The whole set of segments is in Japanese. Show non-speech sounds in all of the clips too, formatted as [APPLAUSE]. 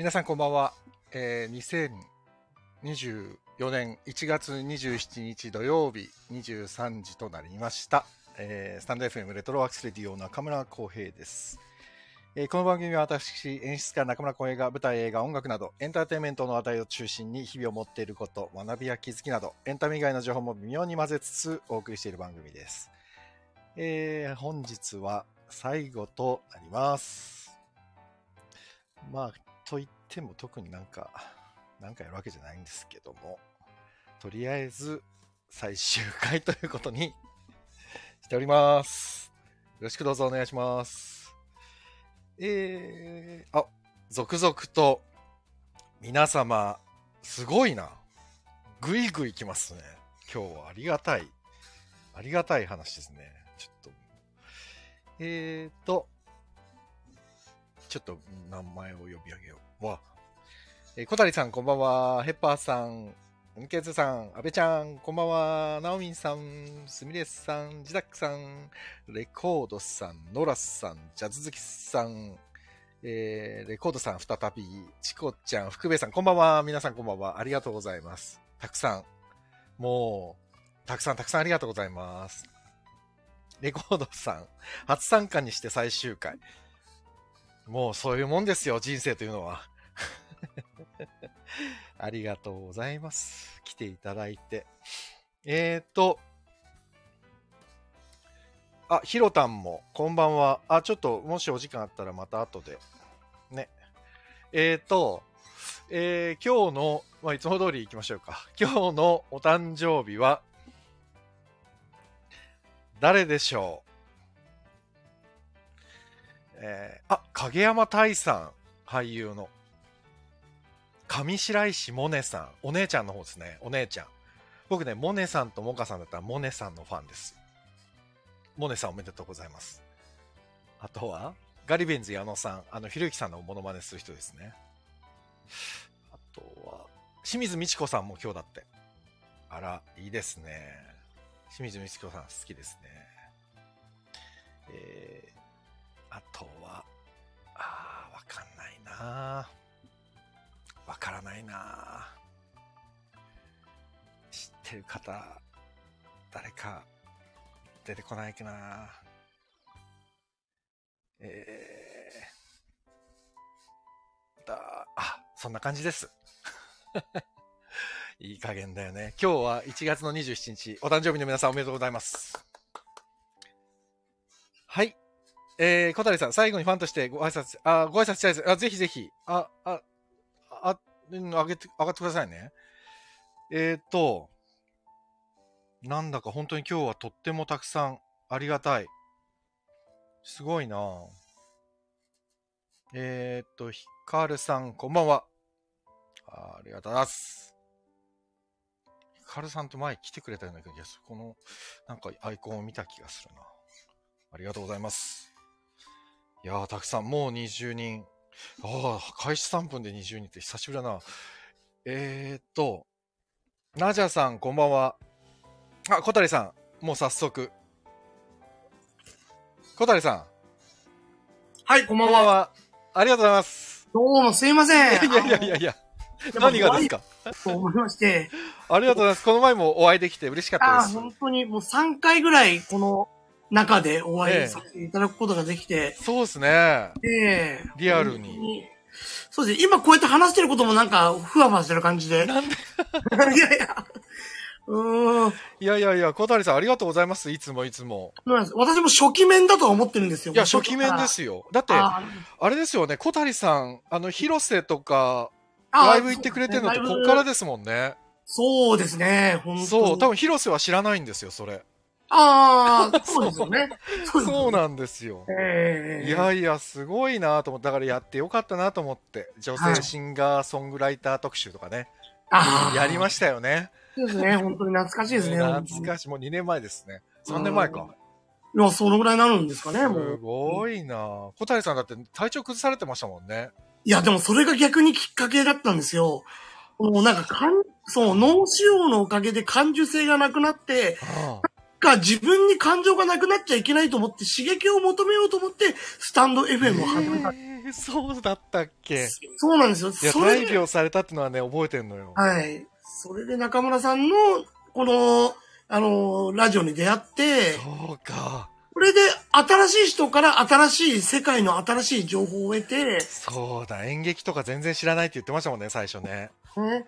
皆さんこんばんは。えー、2024年1月27日土曜日23時となりました。えースタンド FM レトロワークスレディオ中村浩平です。えーこの番組は私、演出家中村浩平が舞台、映画、音楽などエンターテインメントの話題を中心に日々を持っていること、学びや気づきなどエンタメ以外の情報も微妙に混ぜつつお送りしている番組です。えー本日は最後となります。まあ、と言っても特になんか、なんかやるわけじゃないんですけども、とりあえず最終回ということにしております。よろしくどうぞお願いします。えー、あ、続々と皆様、すごいな。ぐいぐい来ますね。今日はありがたい。ありがたい話ですね。ちょっと。えーと、ちょっと名前を呼び上げよう。わ。えー小谷さん、こんばんは。ヘッパーさん、ンケズさん、阿部ちゃん、こんばんは。ナオミンさん、スミレスさん、ジダックさん、レコードさん、ノラスさん、ジャズ好きさん、えーレコードさん再び、チコちゃん、福部さん、こんばんは。皆さんこんばんは。ありがとうございます。たくさん、もう、たくさんたくさんありがとうございます。レコードさん、初参加にして最終回。もうそういうもんですよ、人生というのは。[LAUGHS] ありがとうございます。来ていただいて。えーと、あ、ひろたんも、こんばんは。あ、ちょっと、もしお時間あったらまた後で。ね。えーと、えー今日の、まあ、いつも通り行きましょうか。今日のお誕生日は、誰でしょう？えーあ、影山大さん、俳優の。上白石萌音さん、お姉ちゃんの方ですね、お姉ちゃん。僕ね、萌音さんとモカさんだったら萌音さんのファンです。萌音さんおめでとうございます。あとは、ガリベンズ矢野さん、あの、ひろゆきさんのモノマネする人ですね。あとは、清水美智子さんも今日だって。あら、いいですね。清水美智子さん好きですね。えー、あとは、あー、わかんないなわからないな知ってる方、誰か出てこないかなえー、だ、あ、そんな感じです。[LAUGHS] いい加減だよね。今日は1月の27日、お誕生日の皆さんおめでとうございます。はい。えー、小谷さん、最後にファンとしてご挨拶、あ、ご挨拶したいです。あ、ぜひぜひ、あ、あ、あ、うん上げて、上がってくださいね。えーと、なんだか本当に今日はとってもたくさんありがたい。すごいなぁえーと、ひかるさん、こんばんは。あありがとうございます。ひかるさんと前来てくれたような気がする。この、なんかアイコンを見た気がするな。ありがとうございます。いやー、たくさん、もう20人。ああ、開始3分で20人って久しぶりだな。えーっと、ナジャさん、こんばんは。あ、小谷さん、もう早速。小谷さん、はい、こんばんは。こんばんは。ありがとうございます。どうもすいません。いやいやいやいや何がですか？と思いまして。[LAUGHS] ありがとうございます。この前もお会いできて嬉しかったああ、です。本当にもう3回ぐらいこの中でお会いさせていただくことができて、そうですね。ええリアルに。そうですね。今こうやって話してることもなんか、ふわふわしてる感じで。なんで？[LAUGHS] いやいや。うーん。いやいやいや、小谷さんありがとうございます。いつもいつも。私も初期面だとは思ってるんですよ。いや、初期面で。すよ。だって、ああれですよね、小谷さん、あの、広瀬とか、あライブ行ってくれてるのってこっからですもんね。そうですね。本当にそう、多分広瀬は知らないんですよ、それ。ああ、[LAUGHS] そうですよね。そうなんですよ。ええいやいや、すごいなと思って、だからやってよかったなと思って、女性シンガーソングライター特集とかね、ああ。やりましたよね。そうですね。本当に懐かしいですね。懐かしい、もう2年前ですね。3年前か。いや、そのぐらいになるんですかね、もすう。ごいな小谷さんだって体調崩されてましたもんね。いや、でもそれが逆にきっかけだったんですよ。もうなんか、かん、そう、脳腫瘍のおかげで感受性がなくなって、あか自分に感情がなくなっちゃいけないと思って刺激を求めようと思って、スタンド FM を始めた。へえ、そうだったっけ？そうなんですよ。いや、大病されたってのはね、覚えてんのよ。はい。それで中村さんの、この、あの、ラジオに出会って、そうか。これで新しい人から新しい世界の新しい情報を得て、そうだ、演劇とか全然知らないって言ってましたもんね、最初ね。ね、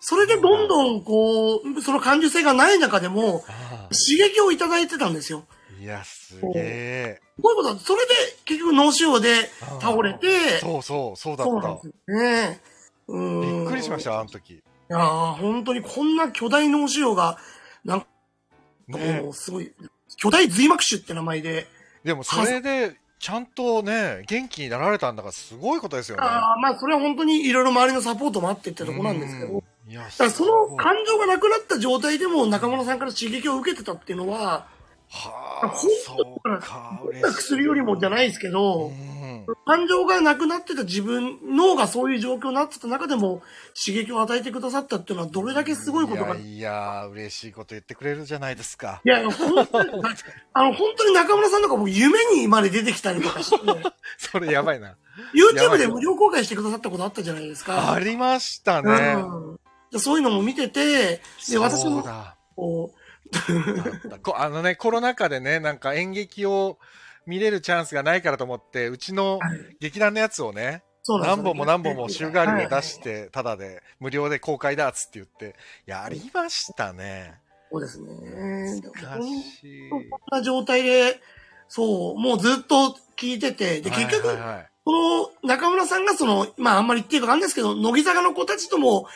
それでどんどんこう、その感受性がない中でも、あ刺激をいただいてたんですよ。あいや、すげえ。こういうことは、それで結局脳腫瘍で倒れて、そうそう、そうだったそうなんです。よね。うーんびっくりしました、あの時。いやー本当にこんな巨大脳腫瘍が、なんかねもうすごい、巨大髄膜腫って名前で、でもそれで、ちゃんとね、元気になられたんだからすごいことですよね。ああまあそれは本当にいろいろ周りのサポートもあってってとこなんですけど、うんいや、だからその感情がなくなった状態でも中村さんから刺激を受けてたっていうのは、はあ、本当そうか、嬉しい。薬よりもじゃないですけど、うん感情がなくなってた自分、脳がそういう状況になってた中でも刺激を与えてくださったっていうのはどれだけすごいことか。いいやいや、嬉しいこと言ってくれるじゃないですか。や、本当に、あの、本当に中村さんとか僕夢にまで出てきたりとかして、[LAUGHS] それやばいな。YouTube で無料公開してくださったことあったじゃないですか。ありましたね。うんでそういうのも見てて、で、私も。こう、あのね、コロナ禍でね、なんか演劇を見れるチャンスがないからと思って、うちのはい劇団のやつをね、そうなんですよ何本も何本も週替わりで出しはいて、ただで、無料で公開だっつって言って、やりましたね。そうですね。で難本しい。当こんな状態で、そう、もうずっと聞いてて、で、結局、はいはいはいこの中村さんがその、まああんまり言っていいかないですけど、乃木坂の子たちとも、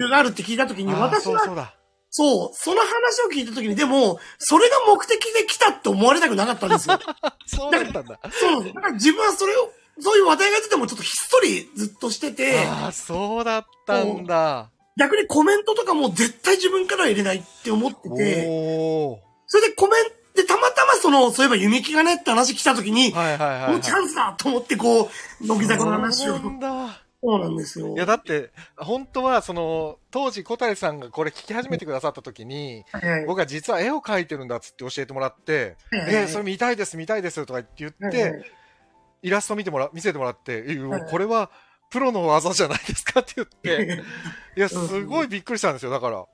うん。があるって聞いたときに、私は、そうそうだ。そう、その話を聞いたときに、でも、それが目的で来たって思われたくなかったんですよ。[LAUGHS] そうだったんだ。そう。だから自分はそれを、そういう話題が出てもちょっとひっそりずっとしてて、ああ、そうだったんだ。逆にコメントとかも絶対自分からは入れないって思ってて。それでコメントでたまたまその、そういえば弓木がねって話来たときに、はいはいはい、はい。もうチャンスだと思ってこう、乃木坂の話を。そうなんだ。そうなんですよ。いや、だって、本当は、その、当時、小谷さんがこれ聞き始めてくださった時に、はいはい僕は実は絵を描いてるんだっつって教えてもらって、はいはいえーそれ見たいです、見たいですとか言って、はいはいイラスト見てもら、見せてもらって、えはいこれは、プロの技じゃないですかって言って、いや、すごいびっくりしたんですよ、だから。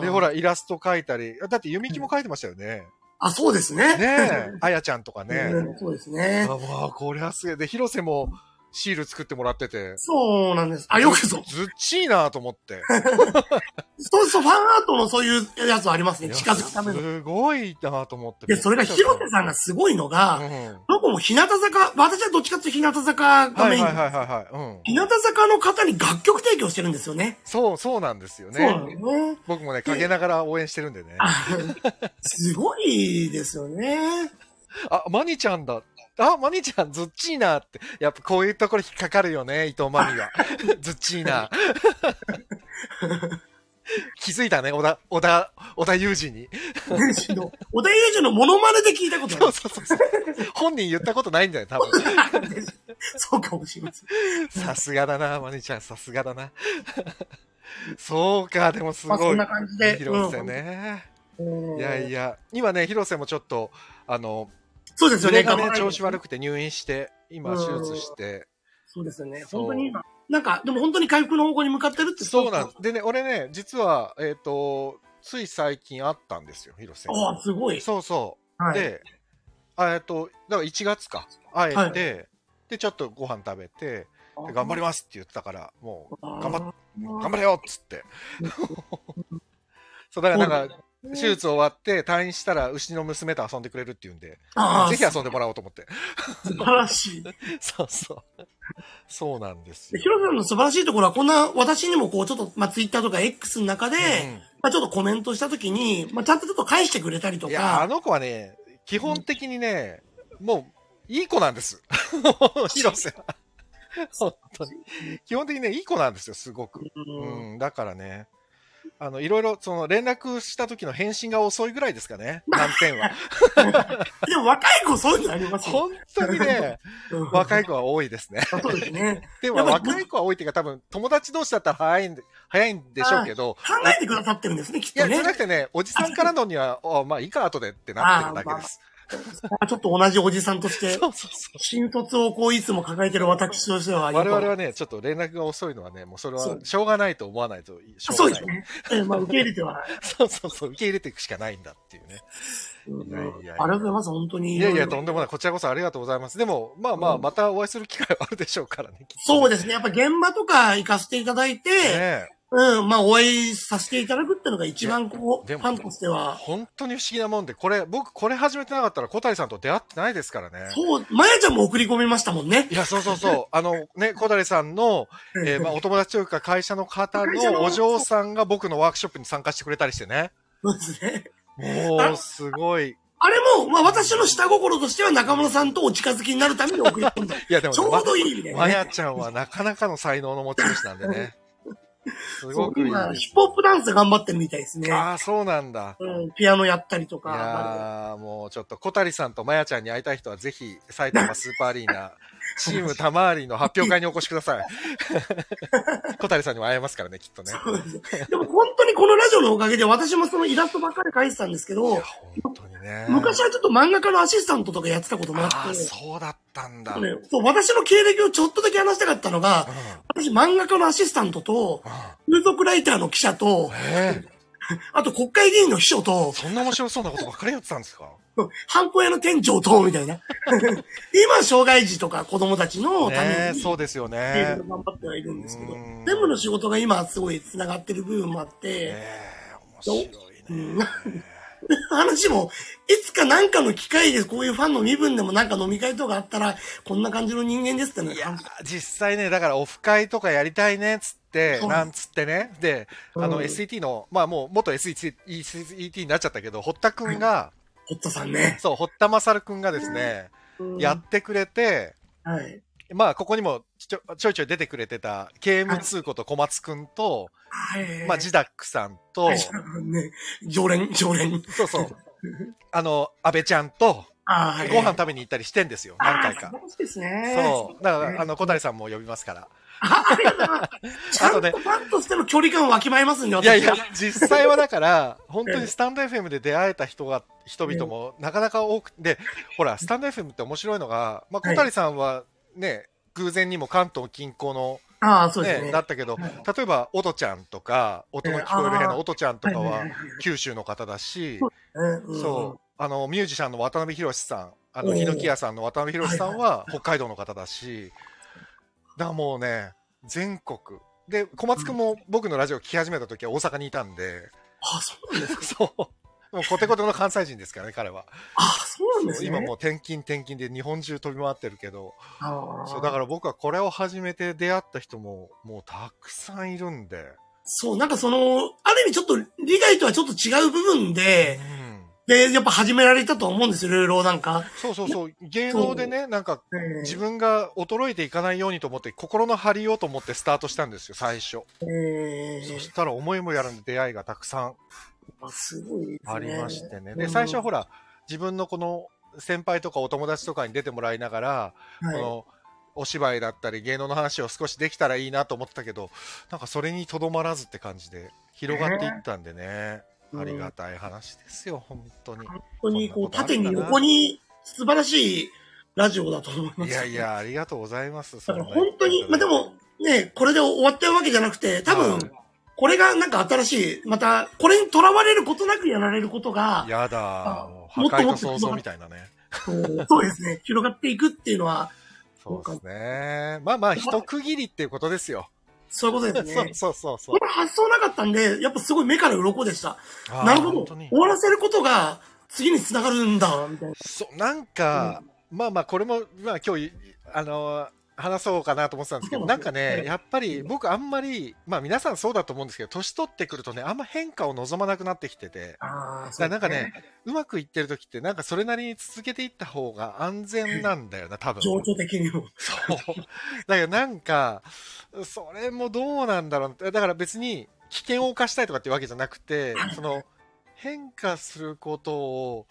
で、ほら、イラスト描いたり、だって、弓木も描いてましたよね。あ、そうですね。ねえ、あやちゃんとかね。うんそうですねあ。わあ、これはすげえ。で、広瀬もシール作ってもらってて。そうなんです。あ、よくぞ。ずっちいなと思って。[LAUGHS] そうそう、ファンアートのそういうやつありますね。近づくための。すごいなと思って。で、それが広瀬さんがすごいのが、うん。どこも日向坂、私はどっちかっていうと日向坂がメイン。はいはいはいはいはい。うん。日向坂の方に楽曲提供してるんですよね。そう、そうなんですよそうね。ね。僕もね、陰ながら応援してるんでね。あすごいですよね。あ、マニちゃんだ。あ、マニちゃん、ずっちいなって。やっぱこういうところ引っかかるよね、伊藤マニは。ずっちいな。気づいたね、小田、小田、小田裕二に。小田裕二のモノマネで聞いたことある。そうそうそうそう。本人言ったことないんだよ、多分。[LAUGHS] そうかもしれません。さすがだな、マニちゃん、さすがだな。そうか、でもすごい。まあそんな感じで広瀬ね。うんいやいや、今ね、広瀬もちょっと、あの、そうですよね。胸がね、調子悪くて入院して、今手術して。そうですよね。本当に今、なんか、でも本当に回復の方向に向かってるってそうなんです。でね、俺ね、実は、えっ、と、つい最近会ったんですよ、広瀬。ああ、すごい。そうそう。はい、で、あえっと、だから1月か、会えて、はいで、ちょっとご飯食べて、で頑張りますって言ってたから、もう、頑張頑張れよっつって。[LAUGHS] そう、だからなんか、手術終わって退院したら、牛の娘と遊んでくれるって言うんで、ぜひ遊んでもらおうと思って。素晴らしい。で [LAUGHS] そうそう。そうなんですよ。ヒロさんの素晴らしいところは、こんな、私にもこう、ちょっと、まあ、ツイッターとか X の中で、まあ、ちょっとコメントしたときに、まあ、ちゃんとちょっと返してくれたりとうんいや、あか、の子はね、基本的にね、もう、いい子なんです。広瀬は。本当に。基本的にね、いい子なんですよ、すごく。うんうん、だからね、あの、いろいろ、その、連絡した時の返信が遅いぐらいですかね、難点は。[LAUGHS] でも若い子そういうのありますよ。本当にね、うん若い子は多いですね。[LAUGHS] そうですね。でも、若い子は多いっていうか、多分、友達同士だったら早いんで、早いんでしょうけど、考えてくださってるんですね、きっいや、とね。じゃなくてね、おじさんからのには、あまあいいか、後でってなってるだけです。[LAUGHS] ちょっと同じおじさんとして、そうそうそう。新卒をこういつも抱えてる私としては、我々はね、ちょっと連絡が遅いのはね、もうそれはしょうがないと思わないとしょそう。ですね。ええまあ、受け入れては。[LAUGHS] そうそうそう、受け入れていくしかないんだっていうね。うんいやいやいやありがとうございます、本当に。いやいや、とんでもない。こちらこそありがとうございます。でも、まあまあ、うんまたお会いする機会はあるでしょうからね。そうですね。やっぱ現場とか行かせていただいて、ねうん、まあお会いさせていただくっていうのが一番こう、でもファンとしては。本当に不思議なもんで、これ、僕、これ始めてなかったら小谷さんと出会ってないですからね。そう、まやちゃんも送り込みましたもんね。いや、そうそうそう。[LAUGHS] あの、ね、小谷さんの、えーまあ、お友達というか会社の方会社ののお嬢さんが僕のワークショップに参加してくれたりしてね。そうですね。もう、すごい。あれも、まあ私の下心としては中村さんとお近づきになるために送り込んだ。いや、でもちょうどいい意味で、ま、まね。やちゃんはなかなかの才能の持ち主なんでね。すごくいい今、ですヒップホップダンス頑張ってるみたいですね。ああ、そうなんだ。うん、ピアノやったりといか。やーもうちょっと小谷さんとまやちゃんに会いたい人はぜひ埼玉スーパーアリーナチーム玉ありの発表会にお越しください。小谷さんにも会えますからね、きっとね。そうですでも本当にこのラジオのおかげで私もそのイラストばっかり描いてたんですけいどや、、本当にね。昔はちょっと漫画家のアシスタントとかやってたこともあああ、って、そうだったんだ。ねそう私の経歴をちょっとだけ話したかったのが、う私漫画家のアシスタントと、風俗ライターの記者と [LAUGHS] あと国会議員の秘書と、そんな面白そうなことばっかりやってたんですか？ハンコ屋の店長と、みたいな。[LAUGHS] 今、障害児とか子供たちのために、そうですよねの。頑張ってはいるんですけどうん、全部の仕事が今すごい繋がってる部分もあって、ええ面白いね。[LAUGHS] 話も、いつかなんかの機会でこういうファンの身分でもなんか飲み会とかあったら、こんな感じの人間ですってねい。や、実際ね、だからオフ会とかやりたいね、つって、なんつってね。で、あの、うん SET の、まあもう元 SET SET になっちゃったけど、堀田くんが、ホットさんね。そう、堀田勝くんがですね、うんやってくれて、はい。まあ、ここにもちょちょいちょい出てくれてた、KM2 こと小松くんと、はい。まあ、ジダックさんと、はいね、常連、常連。そうそう、[LAUGHS] あの、安倍ちゃんと、はい。ご飯食べに行ったりしてんですよ、何回かあー。素晴らしいですね。そう。だから、あの、の、小谷さんも呼びますから。ちゃんとファンとしての距離感をわきまえますんで、いやいや実際はだから、本当にスタンド FM で出会えた人が、人々もなかなか多くて、で、ほら、スタンド FM って面白いのが、まあ、小谷さんはね、偶然にも関東近郊のああ、そうですね、ね。だったけど、はい。例えば、おとちゃんとか、音の聞こえる部屋のおとちゃんとかははいはいはいはい。九州の方だし、うんそう、あの、ミュージシャンの渡辺博さん、あの、おーヒノキ屋さんの渡辺博さんは北海道の方だし、だもうね、全国。で、小松くんも僕のラジオ聞き始めた時は大阪にいたんで、あ、そうなんですか？[LAUGHS] そう。もうコテコテの関西人ですからね、彼は。あ、そうなんですね。今もう転勤転勤で日本中飛び回ってるけど、そう、だから僕はこれを始めて出会った人ももうたくさんいるんで、そう、なんかその、ある意味ちょっと理解とはちょっと違う部分で、うん。で、やっぱ始められたと思うんですよ、いろいろなんか。そうそうそう、芸能でね、なんかえー自分が衰えていかないようにと思って、心の張りようと思ってスタートしたんですよ、最初。えーそしたら思いもやらぬ出会いがたくさんすごいですね。ありましてね。で、うん最初はほら、自分のこの先輩とかお友達とかに出てもらいながら、はいこのお芝居だったり芸能の話を少しできたらいいなと思ってたけど、なんかそれにとどまらずって感じで広がっていったんでね。うんありがたい話ですよ、本当に。本当にこう、縦に横に素晴らしいラジオだと思います。いやいや、ありがとうございます。だから本当に、まあでも、ね、これで終わったわけじゃなくて、多分はい、これがなんか新しい、また、これにとらわれることなくやられることが、やあだ、もっともっと想像みたいなね。そうそうですね、広がっていくっていうのは、そうですね。まあまあ、一区切りっていうことですよ。そういうことですね。[LAUGHS] そうそうそうこ。の発想なかったんで、やっぱすごい目から鱗でした。なるほど。終わらせることが次につながるんだ、みたいな。そう、なんか、まあまあ、これも、まあ今日、あのー話そうかなと思ってたんですけど、なんかね、はい。やっぱり僕あんまり、まあ皆さんそうだと思うんですけど、年取ってくるとね、あんま変化を望まなくなってきてて、あなんかね、うまくいってる時って、なんかそれなりに続けていった方が安全なんだよな、多分。情緒的にも。そう。だけどなんか、それもどうなんだろう。ってだから別に危険を冒したいとかっていうわけじゃなくて、その変化することを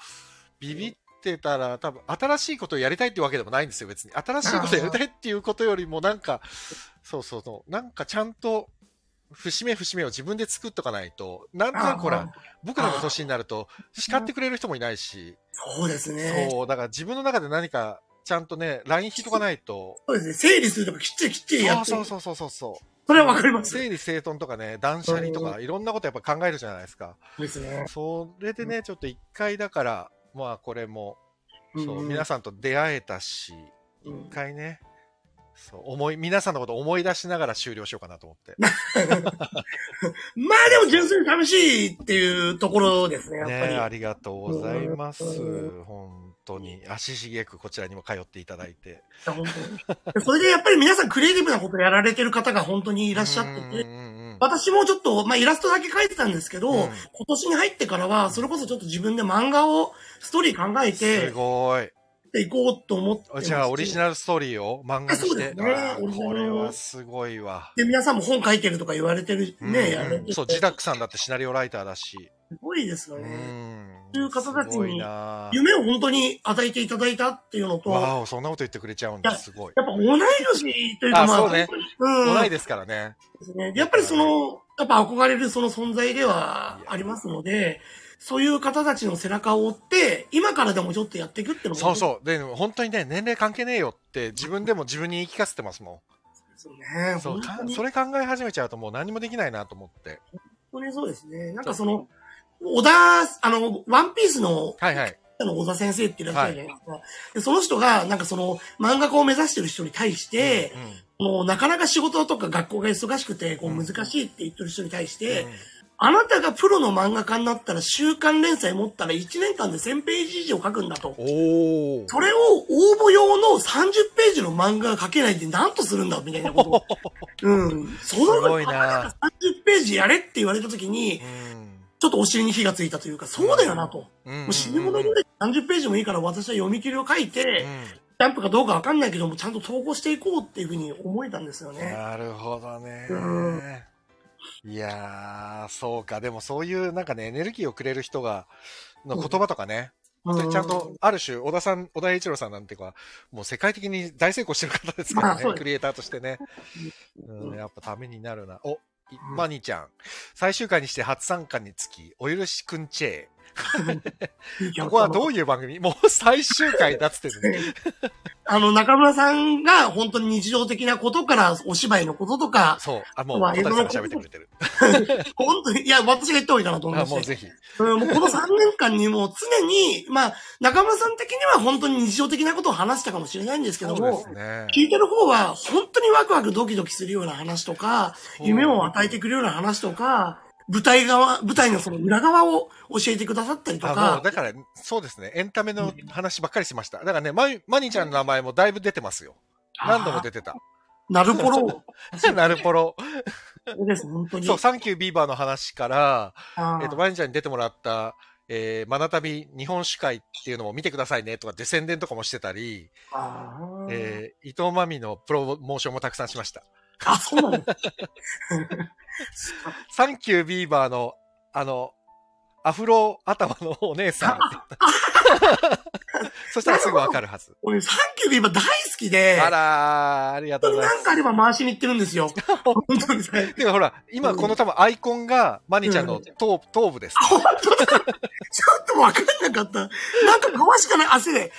ビビってたら多分新しいことをやりたいってわけでもないんですよ、別に。新しいことをやりたいっていうことよりもなんか、そうそうそう、なんかちゃんと節目節目を自分で作っとかないと、なんとなくほら、僕らの年になると、叱ってくれる人もいないし、そうですね。そう、だから自分の中で何か、ちゃんとね、ライン引いとかないと、そうですね。整理するとかきっちりきっちりやって。そうそうそうそうそう。それはわかります。整理整頓とかね、断捨離とか、いろんなことやっぱ考えるじゃないですか。ですね。それでね、ちょっと一回だから、まあこれも、そう、ん皆さんと出会えたし、うん一回ね、そう、思い、皆さんのこと思い出しながら終了しようかなと思って。[LAUGHS] まあでも純粋に楽しいっていうところですね、やっぱり。ねありがとうございます。うん本当に。足しげくこちらにも通っていただいて。本当にそれでやっぱり皆さんクリエイティブなことやられてる方が本当にいらっしゃってて、うんうんうん私もちょっと、まあイラストだけ描いてたんですけど、うん今年に入ってからは、それこそちょっと自分で漫画を、ストーリー考えすて、ごい。いこうと思ってじゃあ、オリジナルストーリーを漫画にして。そうですねこれはすごいわ。で、皆さんも本書いてるとか言われてるうんね、やられててそう、ジダックさんだってシナリオライターだし。すごいですようね。ん。そういう方たちに夢を本当に与えていただいたっていうのと、やっわお、そんなこと言ってくれちゃうんだ。すごい。ぱ同い年というか、まあ、あそうねうん。同いですからね。ですね。でやっぱりその、やっぱ憧れるその存在ではありますので、そういう方たちの背中を追って、今からでもちょっとやっていくってのもそうそう。で、本当にね、年齢関係ねえよって自分でも自分に言い聞かせてますもですよね。ん。そう、本当にかそれ考え始めちゃうともう何もできないなと思って。本当にそうですね。なんかその、小田、あの、ワンピースの、はいはい。あの小田先生っていらっしゃるじゃないですか。でその人が、なんかその、漫画家を目指してる人に対して、うんもうなかなか仕事とか学校が忙しくて、こううん難しいって言ってる人に対して、うんあなたがプロの漫画家になったら週刊連載持ったら1年間で1000ページ以上書くんだと。それを応募用の30ページの漫画が書けないで何とするんだみたいなことを。[LAUGHS] うん。そのすごいな30ページやれって言われた時に、うんちょっとお尻に火がついたというか、そうだよなと。うんうんもう死に物ぐらい30ページもいいから私は読み切りを書いて、うんジャンプかどうかわかんないけども、ちゃんと投稿していこうっていうふうに思えたんですよね。なるほどねうん。いやー、そうか。でもそういうなんかね、エネルギーをくれる人が、の言葉とかね、本当にちゃんと、ある種、小田さん、小田栄一郎さんなんていうか、もう世界的に大成功してる方ですからねクリエイターとしてね。うん、やっぱためになるな。お、いマニーちゃん。最終回にして初参加につき、お許しくんチェ。[LAUGHS] ここはどういう番組？[LAUGHS] もう最終回だっつってるね。[LAUGHS] あの、中村さんが本当に日常的なことからお芝居のこととか、そう。あ、もう、まあ小谷さんが喋ってくれてる。本当に、いや、私が言った方がいいかなと思いあ、まして。もうぜひ。うんもうこの3年間にもう常に、まあ、中村さん的には本当に日常的なことを話したかもしれないんですけどもね。聞いてる方は本当にワクワクドキドキするような話とか、夢を与えてくれるような話とか、舞台側、舞台のその裏側を教えてくださったりとかう、、だから、そうですね。エンタメの話ばっかりしました。だからね、ママニーちゃんの名前もだいぶ出てますよ。何度も出てた。なるほど。なるぽろ。そうです、本当に。そう、サンキュービーバーの話から、えっと、マニーちゃんに出てもらった、えー、マナタビ日本酒会っていうのも見てくださいねとかって宣伝とかもしてたり、えー、伊藤真美のプロモーションもたくさんしました。あ、そうなんです。[LAUGHS] サンキュービーバーの、あの、アフロ頭のお姉さん。[LAUGHS] そしたらすぐわかるはず。俺、サンキューが今大好きで、あらー、ありがとうございます。なんかあれば回しに行ってるんですよ。本当にね。でもほら、今この多分アイコンがマニちゃんの頭頭部です。本当だ。ちょっとわかんなかった。なんか回しかない汗で。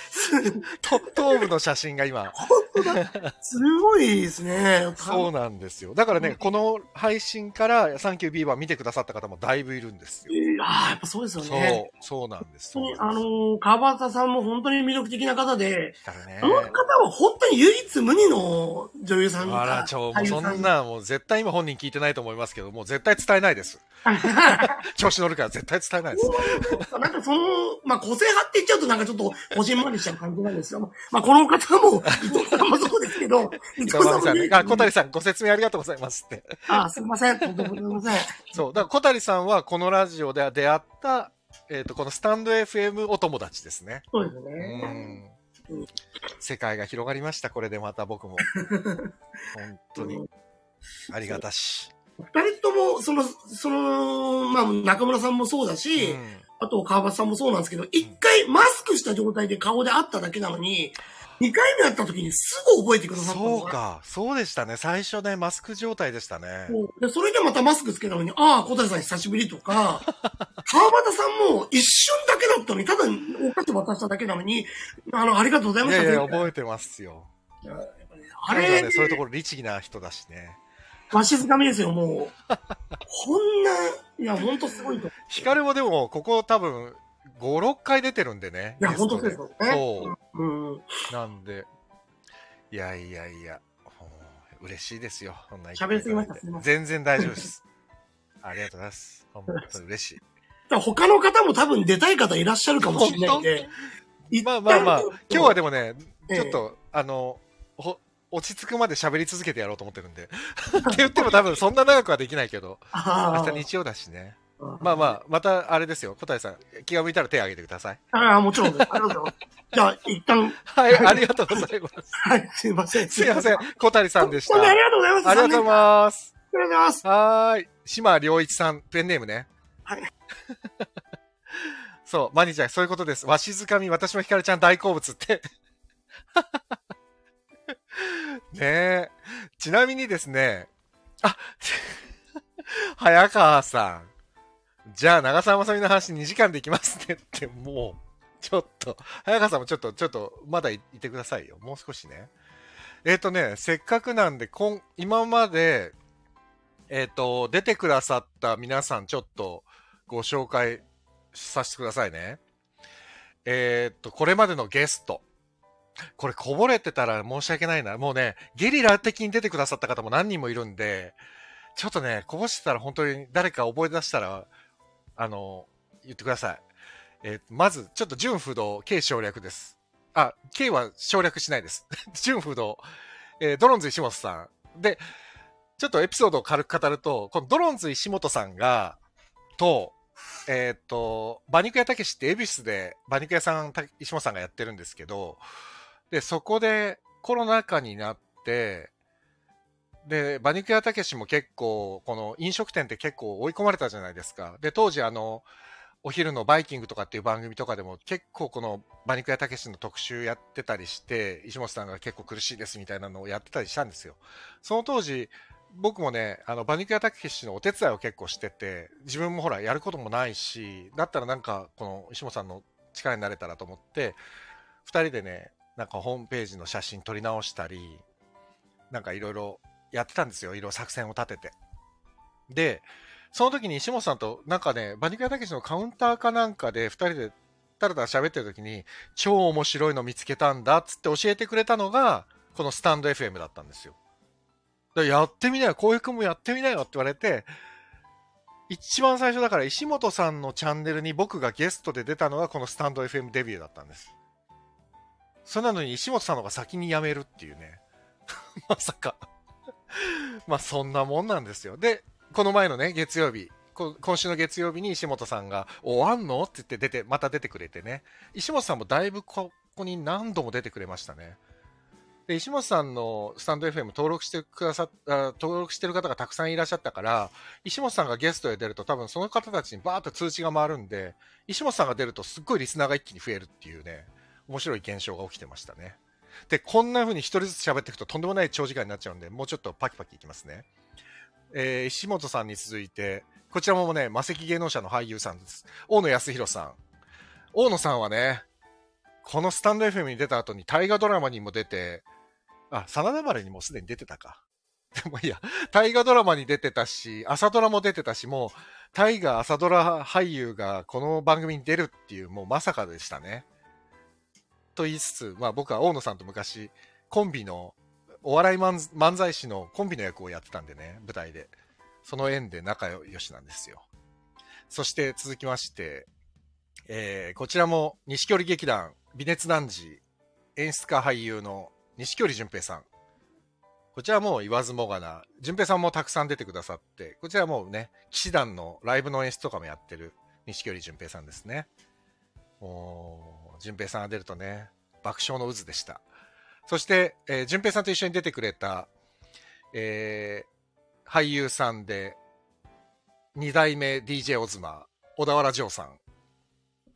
と頭部の写真が今。本当だ。すごいですね。そうなんですよ。だからね、この配信からサンキュービーバー見てくださった方もだいぶいるんですよ。ああ、やっぱそうですよそうね。、そうなんです。本当に、あのー、川端さんも本当に魅力的な方で、だからねあの方は本当に唯一無二の女優さんあら、ちょ、もうそんな、もう絶対今本人聞いてないと思いますけど、もう絶対伝えないです。[LAUGHS] 調子乗るから絶対伝えないです。なんかその、まあ、個性派って言っちゃうとなんかちょっと、こじんまりしちゃう感じなんですよ。まあ、この方も、伊藤さんもそうですけど、伊藤さんね。あ、小も谷さんご説明ありがとうございますって。あ、すいません。とんでもございません。そう。だから小谷さんはこのラジオで出会った、えっ、と、このスタンド FM お友達ですね。そうですうね。んうん。世界が広がりました、これでまた僕も。[LAUGHS] 本当に。ありがたし。二人とも、その、その、まあ、中村さんもそうだし、うんあと川端さんもそうなんですけど、一回マスクした状態で顔で会っただけなのに、二回目会った時にすぐ覚えてくださったのそうか。そうでしたね。最初ね、マスク状態でしたね。で、それでまたマスクつけたのに、ああ、小谷さん久しぶりとか、[LAUGHS] 川端さんも一瞬だけだったのに、ただお菓子渡しただけなのに、あの、ありがとうございましたいやいや、ね覚えてますよ。やっぱねあれ、ね、そういうところ律儀な人だしね。わしづかみですよ、もう。こんな、いや、ほんとすごいと。いヒカルもでも、ここ多分、5、6回出てるんでね。や、ゲストほんとそうですよね。そう。うん。なんで、いやいやいや、嬉しいですよ。そんな喋りすぎましたすいませ全然大丈夫です。[LAUGHS] ありがとうございます。本当に嬉しい。[LAUGHS] 他の方も多分出たい方いらっしゃるかもしれないんで。まあまあまあ、今日はでもね、ええちょっと、あの、ほ落ち着くまで喋り続けてやろうと思ってるんで。って言っても多分そんな長くはできないけど、あ明日日曜だしね。あまあまあ、またあれですよ。小谷さん、気が向いたら手を挙げてください。ああ、もちろんです。ありがとうございます。じゃあ、一旦、はい、ありがとうございます。はい、すいません。すいません。小谷さんでした。本当にありがとうございます。ありがとうございます。ありがとうございます。はーい。島良一さん、ペンネームね。はい。[LAUGHS] そう、マニちゃん、そういうことです。わしづかみ、私もひかるちゃん大好物って。[LAUGHS] ねえ。ちなみにですね、あ、[LAUGHS] 早川さん。じゃあ、長澤まさみの話2時間できますねって、もう、ちょっと、早川さんもちょっと、ちょっと、まだいてくださいよ。もう少しね。えっ、とね、せっかくなんで、こん今まで、えっ、と、出てくださった皆さん、ちょっとご紹介させてくださいね。えっ、と、これまでのゲスト。これこぼれてたら申し訳ないな。もうね、ゲリラ的に出てくださった方も何人もいるんで、ちょっとね、こぼしてたら本当に誰か覚え出したら、あの、言ってください。えーまず、ちょっと純不動、K 省略です。あ、K は省略しないです。純不動、えードロンズ石本さん。で、ちょっとエピソードを軽く語ると、このドロンズ石本さんが、と、えっ、と、馬肉屋たけしって恵比寿で馬肉屋さん、石本さんがやってるんですけど、で、そこでコロナ禍になって、で、馬肉屋たけしも結構、この飲食店って結構追い込まれたじゃないですか。で、当時あの、お昼のバイキングとかっていう番組とかでも結構この馬肉屋たけしの特集やってたりして、石本さんが結構苦しいですみたいなのをやってたりしたんですよ。その当時、僕もね、あの、馬肉屋たけしのお手伝いを結構してて、自分もほら、やることもないし、だったらなんか、この石本さんの力になれたらと思って、二人でね、なんかホームページの写真撮り直したり、なんかいろいろやってたんですよ。いろいろ作戦を立てて。で、その時に石本さんと、なんかね、バニカヤたけしのカウンターかなんかで二人でただただ喋ってる時に、超面白いの見つけたんだっつって教えてくれたのが、このスタンド FM だったんですよ。でやってみなよ、浩平君もやってみなよって言われて、一番最初だから石本さんのチャンネルに僕がゲストで出たのがこのスタンド FM デビューだったんです。それなのに石本さんの方が先に辞めるっていうね。[LAUGHS] まさか。[LAUGHS] まあそんなもんなんですよ。で、この前のね、月曜日、今週の月曜日に石本さんが、お、あんの？って言って出て、また出てくれてね。石本さんもだいぶここに何度も出てくれましたね。で、石本さんのスタンド FM 登録してくださっあ登録してる方がたくさんいらっしゃったから、石本さんがゲストで出ると多分その方たちにバーッと通知が回るんで、石本さんが出るとすっごいリスナーが一気に増えるっていうね、面白い現象が起きてましたね。で、こんな風に一人ずつ喋っていくととんでもない長時間になっちゃうんで、もうちょっとパキパキいきますね。えー石本さんに続いて、こちらもね、魔石芸能者の俳優さんです。大野康弘さん。大野さんはね、このスタンド FM に出た後に大河ドラマにも出て、あ、真田丸にもすでに出てたか。でもいいや、大河ドラマに出てたし、朝ドラも出てたし、もう、大河朝ドラ俳優がこの番組に出るっていう、もうまさかでしたね。と言いつつ、まあ僕は大野さんと昔、コンビの、お笑い漫才師のコンビの役をやってたんでね、舞台で。その縁で仲良しなんですよ。そして続きまして、えー、こちらも西距離劇団、微熱男児、演出家俳優の西距離淳平さん。こちらも言わずもがな、淳平さんもたくさん出てくださって、こちらもうね、騎士団のライブの演出とかもやってる西距離淳平さんですね。おー淳平さんが出るとね、爆笑の渦でした。そして、えー、淳平さんと一緒に出てくれた、えー俳優さんで、二代目 DJ オズマ、小田原城さん。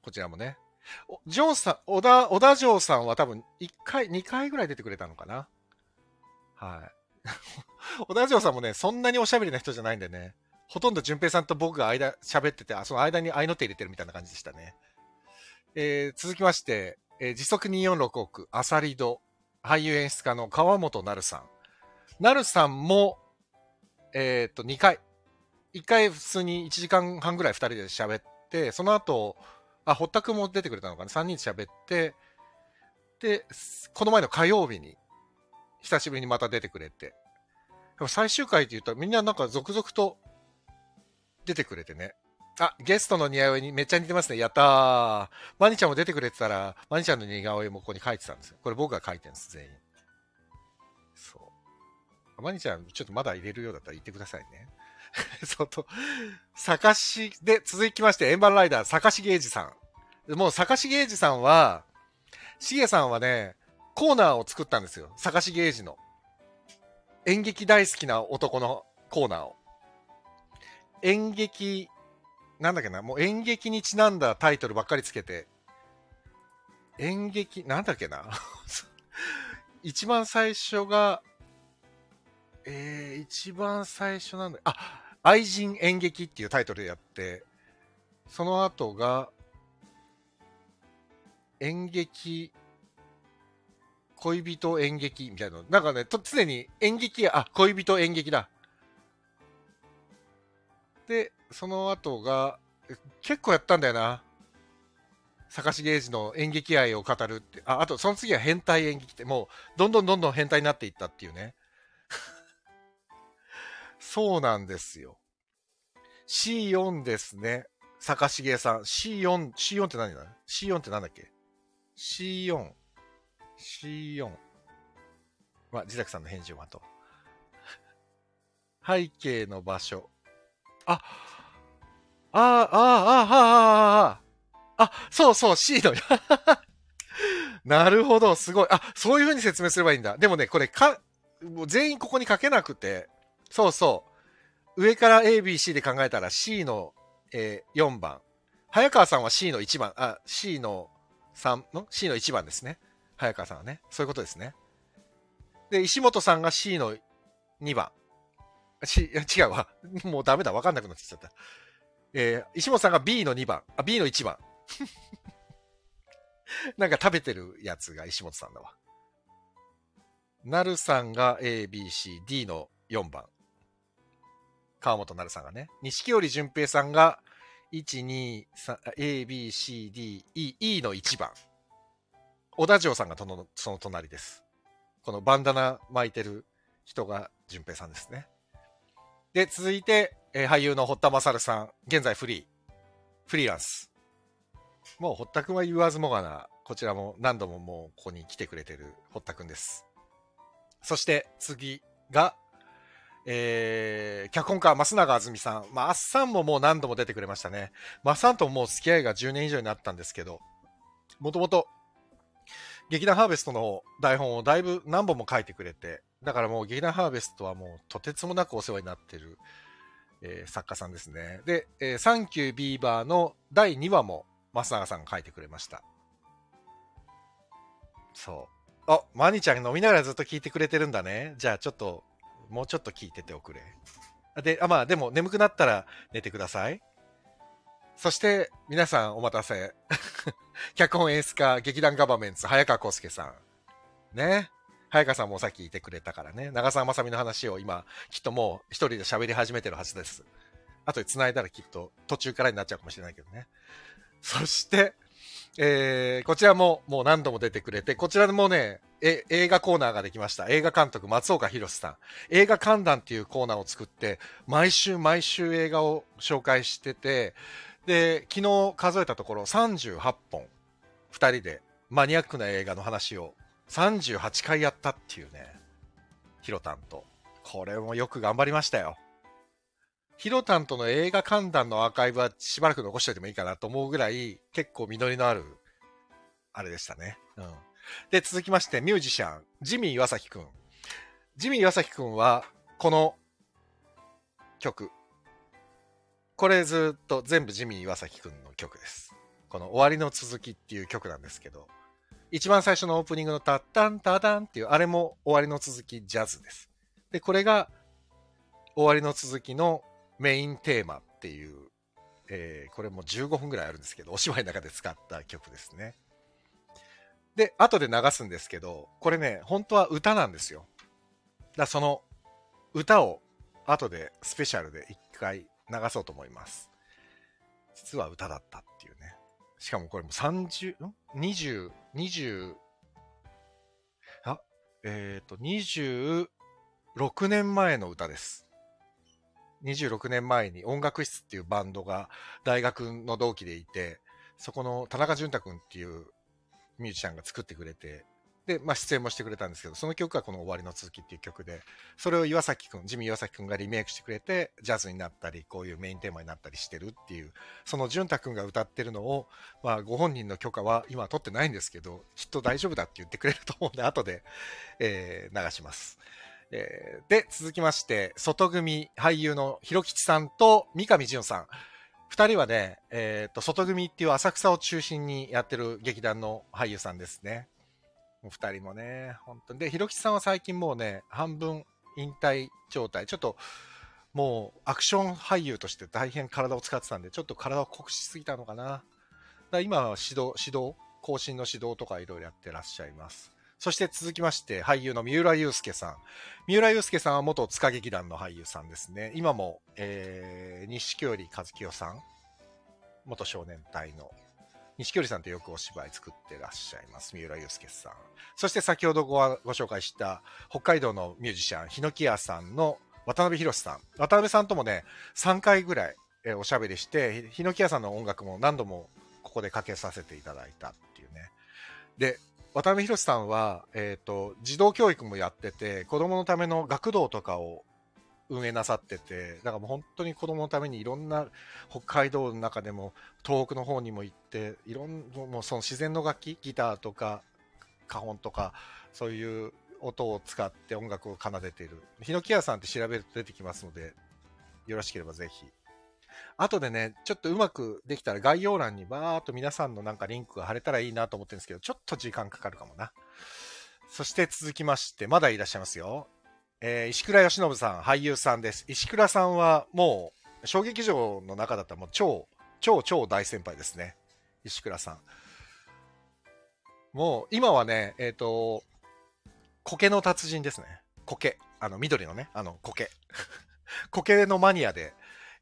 こちらもね。ジョーさん、小田、小田城さんは多分1回、2回ぐらい出てくれたのかな。はい。[LAUGHS] 小田城さんもね、そんなにおしゃべりな人じゃないんでね、ほとんど淳平さんと僕が間、喋ってて、あ、その間に合いの手入れてるみたいな感じでしたね。えー、続きまして、えー時速246億、アサリド、俳優演出家の川本なるさん。なるさんも、えっ、と、2回。1回普通に1時間半ぐらい2人で喋って、その後、あ、堀田くんも出てくれたのかな ?3 人で喋って、で、この前の火曜日に、久しぶりにまた出てくれて。でも最終回って言うとみんななんか続々と出てくれてね。あ、ゲストの似顔絵にめっちゃ似てますね。やったー。マニちゃんも出てくれてたら、マニちゃんの似顔絵もここに書いてたんですよ。これ僕が書いてるんです、全員。そう。マニちゃん、ちょっとまだ入れるようだったら言ってくださいね。[LAUGHS] そうと、坂し、で、続きまして、円盤ライダー、坂しゲージさん。もう、坂しゲージさんは、しげさんはね、コーナーを作ったんですよ。坂しゲージの。演劇大好きな男のコーナーを。演劇、なんだっけな、もう演劇にちなんだタイトルばっかりつけて、演劇、なんだっけな。[LAUGHS] 一番最初が、えー、一番最初なんだ、あ、愛人演劇っていうタイトルでやって、その後が、演劇、恋人演劇みたいなの。なんかね、と常に演劇や、あ、恋人演劇だ。で、その後が、結構やったんだよな。坂しゲージの演劇愛を語るって。あ、あと、その次は変態演劇って、もう、どんどんどんどん変態になっていったっていうね。[LAUGHS] そうなんですよ。C4 ですね。坂重さん。C4、C4 って何だ ?C4 ってなんだっけ ?C4。C4。まあ、自宅さんの返事を待とう。[LAUGHS] 背景の場所。あ、ああ、ああ、ああ、ああ、あ、そうそう、C の。[LAUGHS] なるほど、すごい。あ、そういう風に説明すればいいんだ。でもね、これか、もう全員ここに書けなくて、そうそう。上から A、B、C で考えたら C の、えー4番。早川さんは C の1番、あ、C の3の ?C の1番ですね。早川さんはね。そういうことですね。で、石本さんが C の2番。C、違うわ。もうダメだ。わかんなくなってきちゃった。えー石本さんが B の2番。あ、B の1番。[LAUGHS] なんか食べてるやつが石本さんだわ。なるさんが A、B、C、D の4番。川本なるさんがね。錦織淳平さんが1、2、3、A、B、C、D、E、E の1番。小田城さんがとのその隣です。このバンダナ巻いてる人が淳平さんですね。で、続いて、えー俳優の堀田勝さん。現在フリー。フリーランス。もう堀田くんは言わずもがな、こちらも何度ももうここに来てくれてる堀田くんです。そして次が、えー、脚本家、増永あずみさん。まあ、あっさんももう何度も出てくれましたね。まっさんともう付き合いが10年以上になったんですけど、もともと、劇団ハーベストの台本をだいぶ何本も書いてくれて、だからもう劇団ハーベストはもうとてつもなくお世話になってる、えー作家さんですね。で、えーサンキュービーバーの第2話も増永さんが書いてくれました。そう。あ、マニちゃん飲みながらずっと聞いてくれてるんだね。じゃあちょっと、もうちょっと聞いてておくれ。で、あ、まあでも眠くなったら寝てください。そして、皆さんお待たせ。[LAUGHS] 脚本演出家、劇団ガバメンツ、早川康介さん。ね。早川さんもさっきいてくれたからね。長澤まさみの話を今、きっともう一人で喋り始めてるはずです。後で繋いだらきっと途中からになっちゃうかもしれないけどね。そして、えー、こちらももう何度も出てくれて、こちらもね、え映画コーナーができました。映画監督、松岡弘さん。映画観覧っていうコーナーを作って、毎週毎週映画を紹介してて、で、昨日数えたところ38本、二人でマニアックな映画の話を38回やったっていうね、ヒロタンと。これもよく頑張りましたよ。ヒロタンとの映画観覧のアーカイブはしばらく残しておいてもいいかなと思うぐらい結構実りのある、あれでしたね。うん。で、続きましてミュージシャン、ジミー岩崎くん。ジミー岩崎くんは、この曲。これずっと全部ジミー岩崎くんの曲です。この終わりの続きっていう曲なんですけど、一番最初のオープニングのタッタンタダンっていう、あれも終わりの続きジャズです。で、これが終わりの続きのメインテーマっていう、えーこれも15分ぐらいあるんですけど、お芝居の中で使った曲ですね。で、後で流すんですけど、これね、本当は歌なんですよ。だからその歌を後でスペシャルで一回流そうと思います。実は歌だったっていうね。しかもこれも30、ん ?20、20、あ、えっ、と、26年前の歌です。26年前に音楽室っていうバンドが大学の同期でいて、そこの田中淳太君っていうミュージシャンが作ってくれて、で、まあ、出演もしてくれたんですけど、その曲がこの終わりの続きっていう曲で、それを岩崎くん、ジミー岩崎くんがリメイクしてくれて、ジャズになったり、こういうメインテーマになったりしてるっていう、その淳太くんが歌ってるのを、まあ、ご本人の許可は今は取ってないんですけど、きっと大丈夫だって言ってくれると思うんで、後で、えー流します。えーで、続きまして、外組俳優のひろきちさんと三上淳さん。二人はね、えっ、と、外組っていう浅草を中心にやってる劇団の俳優さんですね。もう二人もね、本当に。で、ひろきさんは最近もうね、半分引退状態。ちょっと、もうアクション俳優として大変体を使ってたんで、ちょっと体を酷使しすぎたのかな。だか今は指導、指導、更新の指導とかいろいろやってらっしゃいます。そして続きまして、俳優の三浦祐介さん。三浦祐介さんは元塚劇団の俳優さんですね。今も、えー、錦織和清さん、元少年隊の錦織さんとよくお芝居作ってらっしゃいます。三浦祐介さん。そして先ほどごご紹介した北海道のミュージシャン、ヒノキ屋さんの渡辺博さん。渡辺さんともね、3回ぐらい、えおしゃべりして、ヒノキ屋さんの音楽も何度もここでかけさせていただいたっていうね。で、渡辺博さんは、えっ、と、児童教育もやってて、子供のための学童とかを運営なさってて、だからもう本当に子供のためにいろんな北海道の中でも東北の方にも行って、いろんもうその自然の楽器、ギターとか、花本とか、そういう音を使って音楽を奏でている。ヒノキ屋さんって調べると出てきますので、よろしければぜひ。あとでね、ちょっとうまくできたら概要欄にバーっと皆さんのなんかリンクが貼れたらいいなと思ってるんですけど、ちょっと時間かかるかもな。そして続きまして、まだいらっしゃいますよ。えー石倉義信さん、俳優さんです。石倉さんはもう、小劇場の中だったらもう超、超超大先輩ですね。石倉さん。もう、今はね、えっ、と、苔の達人ですね。苔。あの、緑のね、あの、苔。[LAUGHS] 苔のマニアで、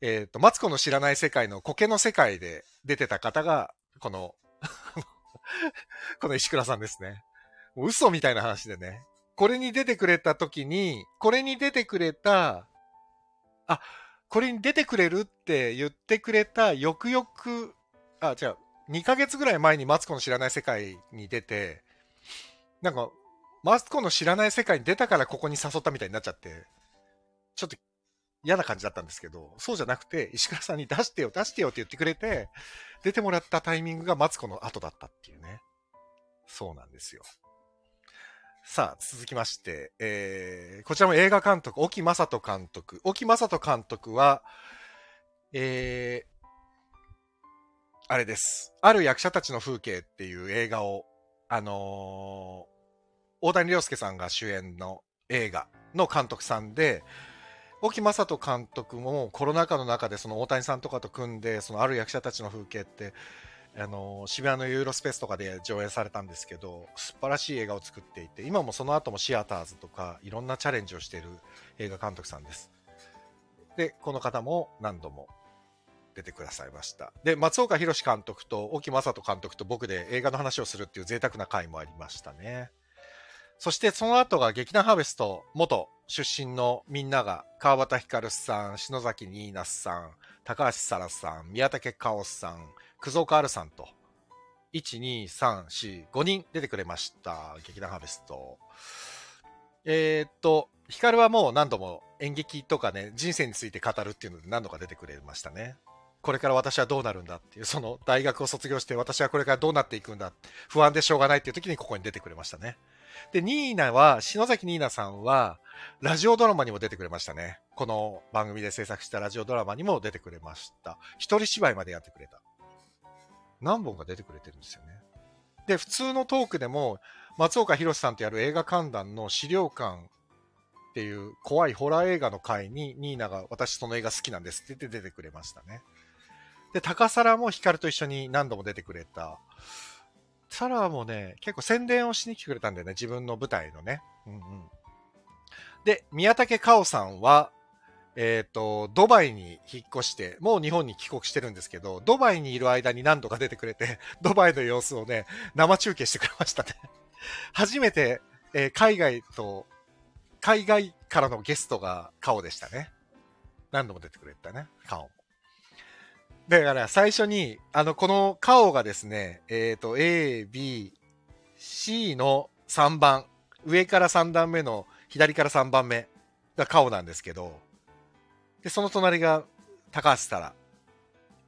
えっ、と、マツコの知らない世界の苔の世界で出てた方が、[LAUGHS] この、この石倉さんですね。もう嘘みたいな話でね。これに出てくれた時に、これに出てくれた、あ、これに出てくれるって言ってくれた、よくよく、あ、違う、2ヶ月ぐらい前にマツコの知らない世界に出て、なんか、マツコの知らない世界に出たからここに誘ったみたいになっちゃって、ちょっと嫌な感じだったんですけど、そうじゃなくて、石倉さんに出してよ、出してよって言ってくれて、出てもらったタイミングがマツコの後だったっていうね。そうなんですよ。さあ、続きまして、えー、こちらも映画監督、沖正人監督。沖正人監督は、えー、あれです。ある役者たちの風景っていう映画を、あのー大谷亮介さんが主演の映画の監督さんで、沖正人監督もコロナ禍の中でその大谷さんとかと組んで、そのある役者たちの風景って、あの渋谷のユーロスペースとかで上映されたんですけど、素晴らしい映画を作っていて、今もその後もシアターズとかいろんなチャレンジをしている映画監督さんです。で、この方も何度も出てくださいました。で、松岡弘監督と沖正人監督と僕で映画の話をするっていう贅沢な回もありましたね。そしてその後が劇団ハーベスト元出身のみんなが川端光さん、篠崎ニーナスさん、高橋沙羅さん、宮武カオスさん、久蔵カールさんと、1、2、3、4、5人出てくれました。劇団ハーベスト。えーっと、ヒカルはもう何度も演劇とかね、人生について語るっていうので何度か出てくれましたね。これから私はどうなるんだっていう、その大学を卒業して私はこれからどうなっていくんだ、不安でしょうがないっていう時にここに出てくれましたね。で、ニーナは、篠崎ニーナさんは、ラジオドラマにも出てくれましたね。この番組で制作したラジオドラマにも出てくれました。一人芝居までやってくれた。何本か出てくれてるんですよね。で、普通のトークでも、松岡弘さんとやる映画観覧の資料館っていう怖いホラー映画の回に、ニーナが私その映画好きなんですって言って出てくれましたね。で、高皿もヒカルと一緒に何度も出てくれた。サラもね、結構宣伝をしに来てくれたんだよね、自分の舞台のね。うんうん。で、宮武かおさんは、えっ、ー、と、ドバイに引っ越して、もう日本に帰国してるんですけど、ドバイにいる間に何度か出てくれて、[LAUGHS] ドバイの様子をね、生中継してくれましたね。[LAUGHS] 初めて、えー、海外と、海外からのゲストが顔でしたね。何度も出てくれたね、顔も。だから最初に、あの、この顔がですね、えっ、ー、と、A、B、C の3番、上から3段目の左から3番目が顔なんですけど、で、その隣が高橋沙羅。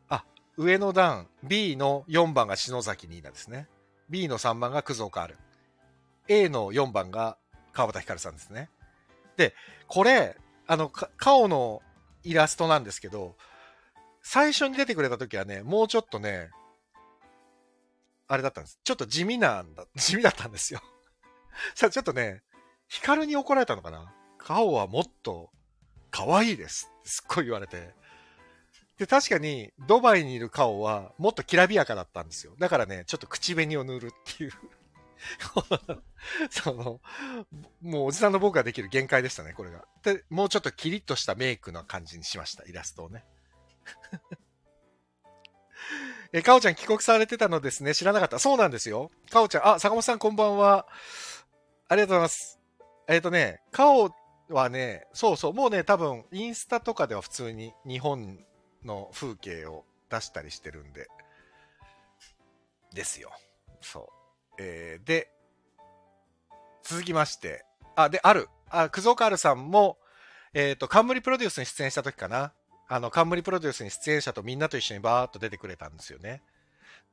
あ、上の段、B の4番が篠崎ニーナですね。B の3番が葛岡ある。A の4番が川端光さんですね。で、これ、あの、顔のイラストなんですけど、最初に出てくれた時はね、もうちょっとね、あれだったんです。ちょっと地味なんだ、[LAUGHS] 地味だったんですよ。さあ、ちょっとね、ヒカルに怒られたのかな顔はもっと可愛いですすっごい言われて。で、確かに、ドバイにいる顔はもっときらびやかだったんですよ。だからね、ちょっと口紅を塗るっていう [LAUGHS] その、もうおじさんの僕ができる限界でしたね、これが。で、もうちょっとキリッとしたメイクの感じにしました、イラストをね。[LAUGHS] え、かおちゃん帰国されてたのですね？知らなかった。そうなんですよ。かおちゃん、あ、坂本さんこんばんは。ありがとうございます。えっ、ー、とね、かおはね、そうそう、もうね、多分、インスタとかでは普通に日本の風景を出したりしてるんで、ですよ。そう。えー、で、続きまして、あ、で、ある。あ、くぞかるさんも、えっ、ー、と、冠プロデュースに出演した時かな。あの、冠プロデュースに出演者とみんなと一緒にバーっと出てくれたんですよね。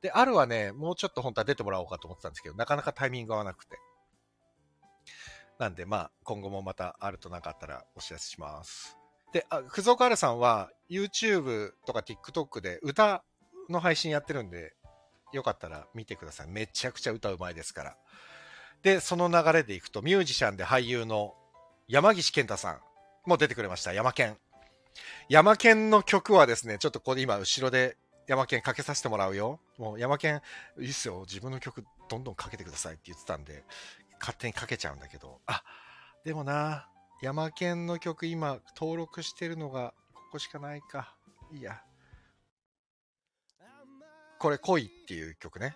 で、あるはね、もうちょっと本当は出てもらおうかと思ってたんですけど、なかなかタイミング合わなくて。なんで、まあ、今後もまたあるとなかったらお知らせします。で、あ、くぞかるさんは YouTube とか TikTok で歌の配信やってるんで、よかったら見てください。めちゃくちゃ歌うまいですから。で、その流れでいくと、ミュージシャンで俳優の山岸健太さんも出てくれました。山健。山県の曲はですね、ちょっとここで今後ろで山県かけさせてもらうよ。もう山県、いいっすよ。自分の曲どんどんかけてくださいって言ってたんで、勝手にかけちゃうんだけど。あ、でもな、山県の曲今登録してるのがここしかないか。いいや。これ恋っていう曲ね。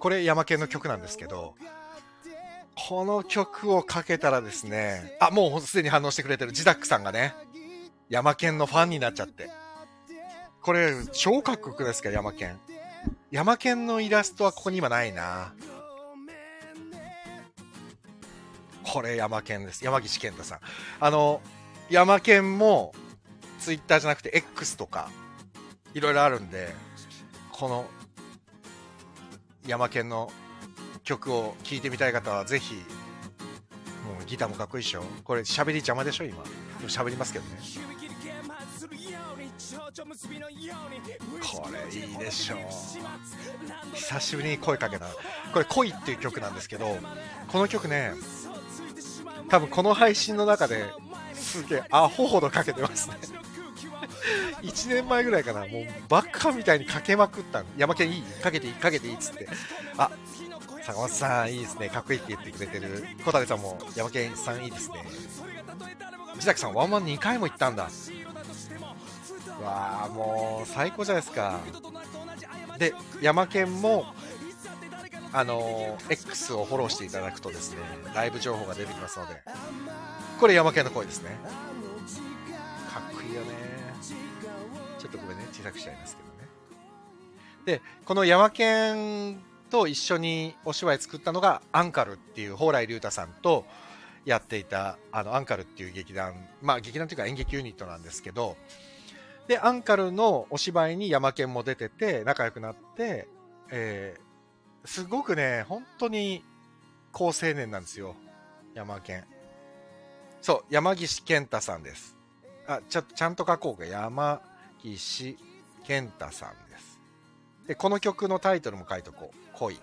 これ山県の曲なんですけど、この曲をかけたらですね、あ、もうすでに反応してくれてるジダックさんがね、山県のファンになっちゃって。これ、超かっこよくですか、山県。山県のイラストはここに今ないな。これ山県です。山岸健太さん。あの、山県も、ツイッターじゃなくて X とか、いろいろあるんで、この、山県の曲を聴いてみたい方はぜひ、もうギターもかっこいいでしょこれ喋り邪魔でしょ今。でも喋りますけどね。これいいでしょう。久しぶりに声かけた。これ恋っていう曲なんですけど、この曲ね、多分この配信の中ですげえアホほどかけてますね。[LAUGHS] 1年前ぐらいかな、もうバカみたいにかけまくった山県いい？かけていい？かけていい？っつって。あ、坂本さんいいですね。かっこいいって言ってくれてる。小竹さんも山県さんいいですね。自宅さんワンマン2回も行ったんだ。わあ、もう最高じゃないですか。で、山県も、あのー、X をフォローしていただくとですね、ライブ情報が出てきますので、これ山県の声ですね。かっこいいよね。ちょっとごめんね、小さくしちゃいますけどね。で、この山県と一緒にお芝居作ったのがアンカルっていう蓬莱竜太さんとやっていたあのアンカルっていう劇団まあ劇団というか演劇ユニットなんですけどでアンカルのお芝居にヤマケンも出てて仲良くなって、えー、すごくね本当に好青年なんですよ。ヤマケンそう山岸健太さんです。あちょちゃんと書こうか。山岸健太さんです。で、この曲のタイトルも書いとこう。恋。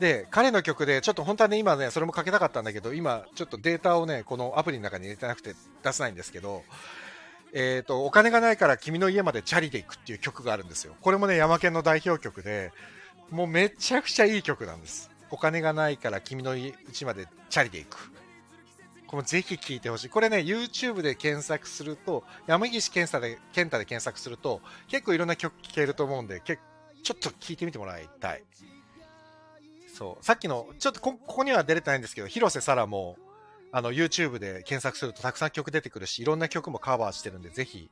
で、彼の曲で、ちょっと本当はね、今ね、それもかけたかったんだけど、今、ちょっとデータをね、このアプリの中に入れてなくて出せないんですけど、えっ、と、お金がないから君の家までチャリで行くっていう曲があるんですよ。これもね、山県の代表曲で、もうめちゃくちゃいい曲なんです。お金がないから君の家までチャリで行く。これぜひ聴いてほしい。これね、YouTube で検索すると、山岸健太で健太で検索すると、結構いろんな曲聴けると思うんで、けちょっと聴いてみてもらいたい。そう。さっきの、ちょっとここには出れてないんですけど、広瀬沙羅も、あの、YouTube で検索するとたくさん曲出てくるし、いろんな曲もカバーしてるんで、ぜひ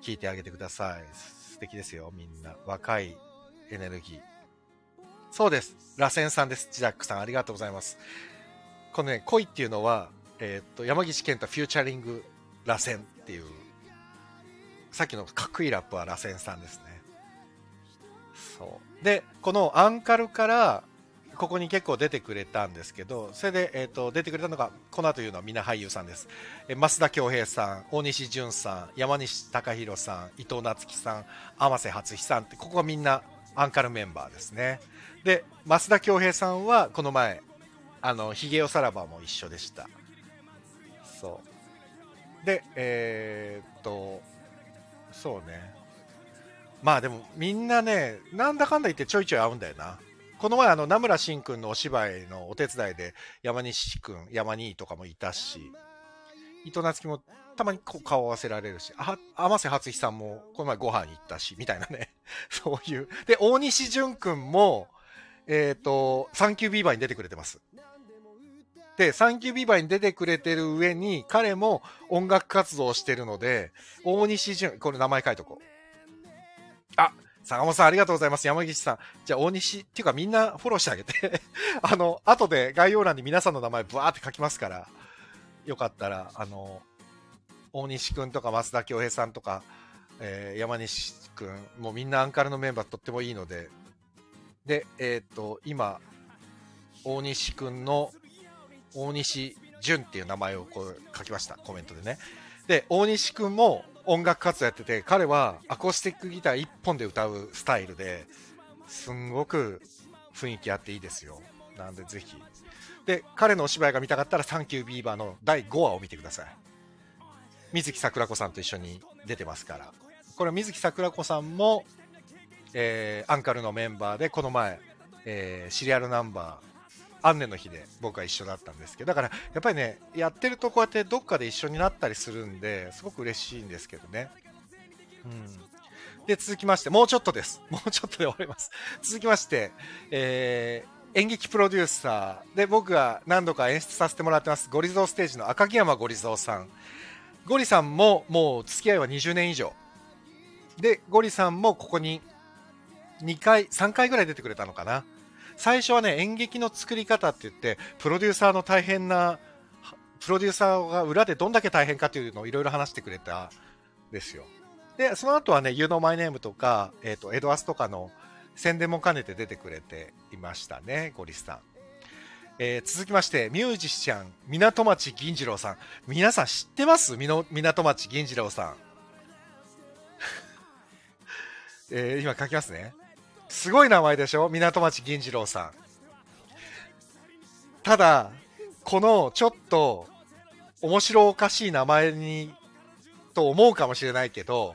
聴いてあげてください。素敵ですよ、みんな。若いエネルギー。そうです。螺旋さんです。ジダックさん、ありがとうございます。このね、恋っていうのは、えーっと、山岸健太フューチャリング螺旋っていう、さっきのかっこいいラップは螺旋さんですね。そう。で、このアンカルから、ここに結構出てくれたんですけど、それで、えーっと、出てくれたのが、この後言うのはみんな俳優さんです。え増田恭平さん、大西淳さん、山西隆弘さん、伊藤夏樹さん、天瀬初樹さんって、ここはみんなアンカルメンバーですね。で、増田恭平さんはこの前、あの、ヒゲオさらばも一緒でした。そう。で、えーっと、そうね。まあでもみんなね、なんだかんだ言ってちょいちょい会うんだよな。この前あの、名村真君のお芝居のお手伝いで山西君、山兄とかもいたし、伊藤夏樹もたまにこう顔合わせられるし、あ、天瀬初樹さんもこの前ご飯行ったし、みたいなね。[LAUGHS] そういう。で、大西淳君も、えっ、と、サンキュービーバーに出てくれてます。で、サンキュービーバーに出てくれてる上に、彼も音楽活動してるので、大西淳、これ名前書いとこう。あ、坂本さんありがとうございます。山岸さん。じゃあ大西、っていうかみんなフォローしてあげて。[LAUGHS] あの、後で概要欄に皆さんの名前ブワーって書きますから、よかったら、あの、大西くんとか増田恭平さんとか、えー山西くん、もうみんなアンカルのメンバーとってもいいので、で、えっ、と、今、大西くんの、大西淳っていう名前をこう書きました、コメントでね。で、大西くんも音楽活動やってて、彼はアコースティックギター1本で歌うスタイルで、すんごく雰囲気あっていいですよ。なんでぜひ。で、彼のお芝居が見たかったら、サンキュービーバーの第5話を見てください。水木桜子さんと一緒に出てますから。これ、水木桜子さんも、えーアンカルのメンバーで、この前、えーシリアルナンバー、アンネの日で僕は一緒だったんですけど、だから、やっぱりね、やってるとこうやってどっかで一緒になったりするんで、すごく嬉しいんですけどね。うん。で、続きまして、もうちょっとです。[LAUGHS] もうちょっとで終わります。続きまして、えー演劇プロデューサーで僕が何度か演出させてもらってますゴリゾーステージの赤木山ゴリゾーさんゴリさんももう付き合いは20年以上でゴリさんもここに2回3回ぐらい出てくれたのかな最初はね演劇の作り方って言ってプロデューサーの大変なプロデューサーが裏でどんだけ大変かっていうのをいろいろ話してくれたんですよでその後はね「You Know My Name」とか、えー、とエドアスとかの宣伝も兼ねて出てくれていましたね、ゴリスさん。えー続きまして、ミュージシャン、港町銀次郎さん。皆さん知ってます？みの港町銀次郎さん。[LAUGHS] えー今書きますね。すごい名前でしょ？港町銀次郎さん。ただ、このちょっと面白おかしい名前に、と思うかもしれないけど、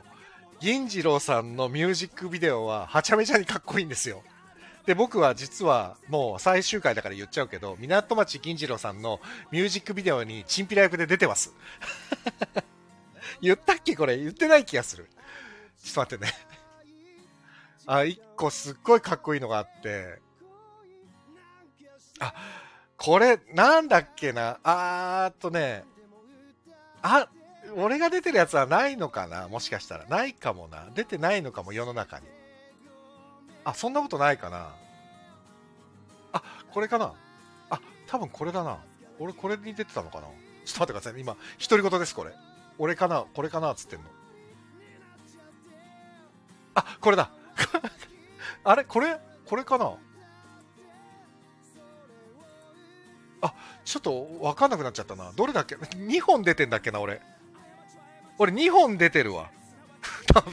銀次郎さんのミュージックビデオははちゃめちゃにかっこいいんですよ。で、僕は実はもう最終回だから言っちゃうけど、港町銀次郎さんのミュージックビデオにチンピラ役で出てます。[LAUGHS] 言ったっけ？これ言ってない気がする。ちょっと待ってね。あ、一個すっごいかっこいいのがあって。あ、これなんだっけな。あーっとね。あ、俺が出てるやつはないのかなもしかしたら。ないかもな。出てないのかも、世の中に。あ、そんなことないかな。あ、これかな。あ、多分これだな。俺これに出てたのかな。ちょっと待ってください。今、独り言です、これ。俺かなこれかなっつってんの。あ、これだ。[LAUGHS] あれこれこれかな？あ、ちょっとわかんなくなっちゃったな。どれだっけ ?2 本出てんだっけな、俺。俺2本出てるわ。[LAUGHS] 多分。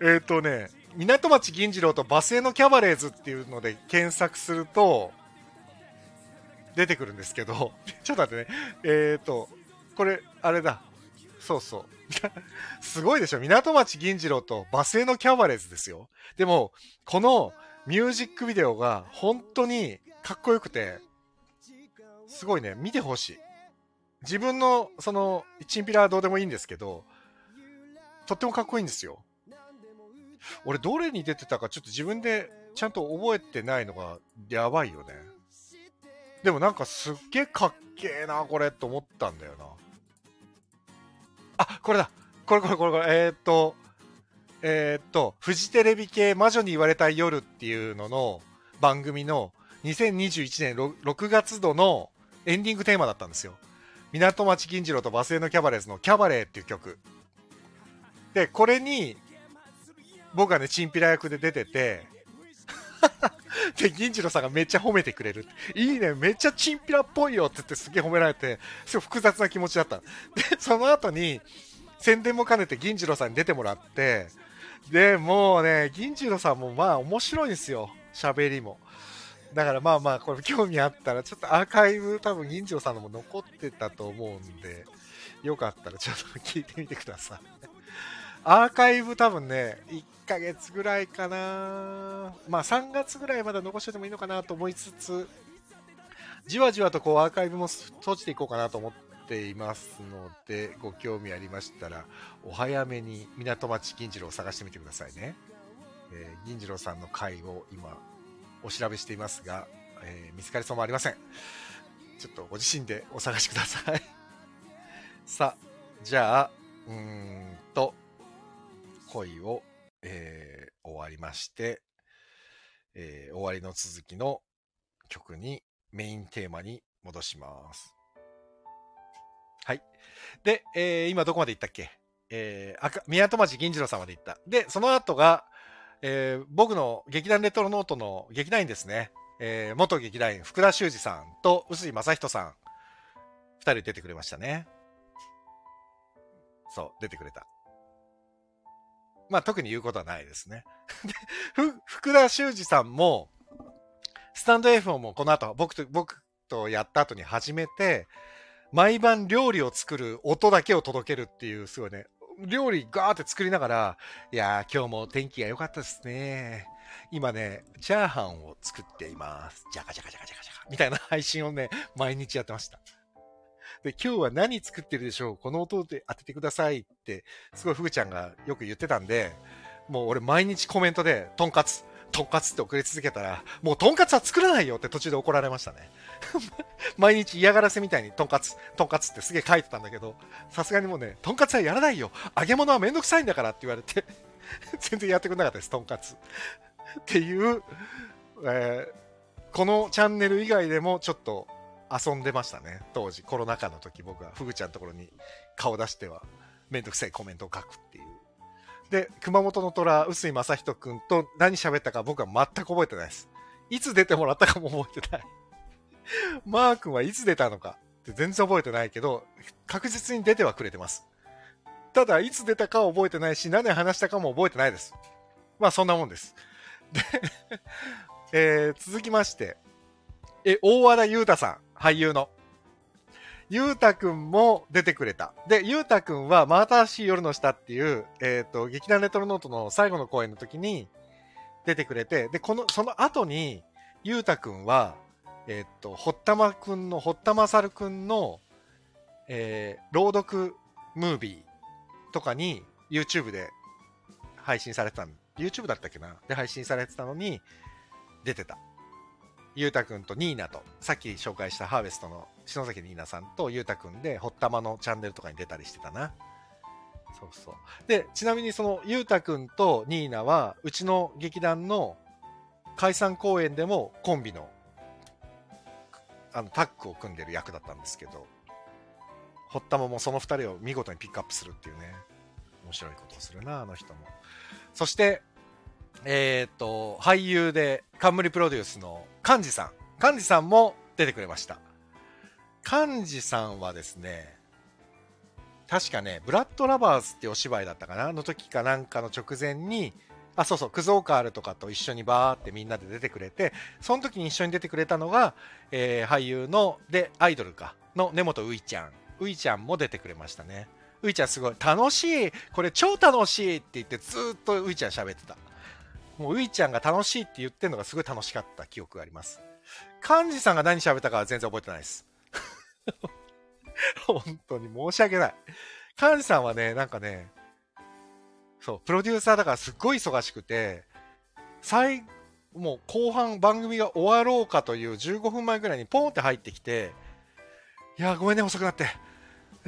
[LAUGHS] えっとね、港町銀次郎とバスへのキャバレーズっていうので検索すると、出てくるんですけど、ちょっと待ってね。えっ、ー、と、これ、あれだ。そうそう。[LAUGHS] すごいでしょ港町銀次郎とバスへのキャバレーズですよ。でも、このミュージックビデオが本当にかっこよくて、すごいね、見てほしい。自分の、その、チンピラはどうでもいいんですけど、とってもかっこいいんですよ。俺、どれに出てたかちょっと自分でちゃんと覚えてないのがやばいよね。でもなんかすっげえかっけえな、これ、と思ったんだよな。あ、これだ。これこれこれこれ。えー、っと、えー、っと、フジテレビ系魔女に言われたい夜っていうのの番組の2021年 6, 6月度のエンディングテーマだったんですよ。港町銀次郎とバスへのキャバレーズのキャバレーっていう曲。で、これに、僕がね、チンピラ役で出てて、[LAUGHS] で、銀次郎さんがめっちゃ褒めてくれる。いいね、めっちゃチンピラっぽいよって言ってすげえ褒められて、すごい複雑な気持ちだった。で、その後に、宣伝も兼ねて銀次郎さんに出てもらって、で、もうね、銀次郎さんもまあ面白いんですよ。喋りも。だからまあまあ、これ興味あったら、ちょっとアーカイブ多分銀次郎さんのも残ってたと思うんで、よかったらちょっと聞いてみてください。アーカイブ多分ね、1ヶ月ぐらいかな。まあ3月ぐらいまで残しててもいいのかなと思いつつ、じわじわとこうアーカイブも閉じていこうかなと思っていますので、ご興味ありましたら、お早めに港町銀次郎を探してみてくださいね。えー、銀次郎さんの回を今、お調べしていますが、えー、見つかりそうもありません。ちょっとご自身でお探しくださいさあ、じゃあ、うーんと、恋を、えー、終わりまして、えー、終わりの続きの曲にメインテーマに戻します。はい。で、えー、今どこまで行ったっけ？えー、赤、宮戸町銀次郎さんまで行った。で、その後が、えー、僕の劇団レトロノートの劇団員ですね。えー、元劇団員、福田修二さんと臼井正人さん。二人出てくれましたね。そう、出てくれた。まあ特に言うことはないですね。[LAUGHS] ふ、福田修二さんも、スタンド F もこの後、僕と、僕とやった後に始めて、毎晩料理を作る音だけを届けるっていう、すごいね、料理ガーって作りながら、いやー今日も天気が良かったですね。今ね、チャーハンを作っています。ジャカジャカジャカジャカジャカ。みたいな配信をね、毎日やってました。で、今日は何作ってるでしょう？この音で当ててくださいって、すごいふぐちゃんがよく言ってたんで、もう俺毎日コメントで、とんかつ、とんかつって送り続けたら、もうとんかつは作らないよって途中で怒られましたね。[LAUGHS] 毎日嫌がらせみたいにとんかつ、とんかつってすげえ書いてたんだけど、さすがにもうね、とんかつはやらないよ揚げ物はめんどくさいんだからって言われて [LAUGHS] 全然やってくれなかったです、とんかつ。っていう、えー、このチャンネル以外でもちょっと遊んでましたね。当時、コロナ禍の時僕はフグちゃんのところに顔出してはめんどくさいコメントを書くっていう。で、熊本の虎、臼井正人君と何喋ったか僕は全く覚えてないです。いつ出てもらったかも覚えてない。[LAUGHS] マー君はいつ出たのかって全然覚えてないけど、確実に出てはくれてます。ただ、いつ出たかは覚えてないし、何話したかも覚えてないです。まあ、そんなもんです。で [LAUGHS] えー、続きまして、え、大和田裕太さん。俳優の。ゆうたくんも出てくれた。で、ゆうたくんは、真新しい夜の下っていう、えっ、ー、と、劇団レトロノートの最後の公演の時に出てくれて、で、この、その後に、ゆうたくんは、えっ、ー、と、堀田真くんの、堀田勝くんの、えー、朗読ムービーとかに YouTube で配信されてた YouTube だったっけな？で配信されてたのに出てた。ゆうたくんとニーナと、さっき紹介したハーベストの篠崎ニーナさんとゆうたくんで、ほったまのチャンネルとかに出たりしてたな。そうそう。で、ちなみにそのゆうたくんとニーナは、うちの劇団の解散公演でもコンビの、あの、タッグを組んでる役だったんですけど、ほったまもその二人を見事にピックアップするっていうね、面白いことをするな、あの人も。そして、えっ、と、俳優で冠プロデュースの幹事さん。幹事さんも出てくれました。幹事さんはですね、確かね、ブラッドラバーズってお芝居だったかな？の時かなんかの直前に、あ、そうそう、クゾーカールとかと一緒にバーってみんなで出てくれて、その時に一緒に出てくれたのが、えー俳優の、で、アイドルか、の根本ういちゃん。ういちゃんも出てくれましたね。ういちゃんすごい、楽しいこれ超楽しいって言ってずっとういちゃん喋ってた。もうういちゃんが楽しいって言ってるのがすごい楽しかった記憶があります。幹事さんが何喋ったかは全然覚えてないです。[LAUGHS] 本当に申し訳ない。幹事さんはね、なんかね、そう、プロデューサーだからすっごい忙しくて、最、もう後半番組が終わろうかという15分前ぐらいにポンって入ってきて、いや、ごめんね、遅くなって。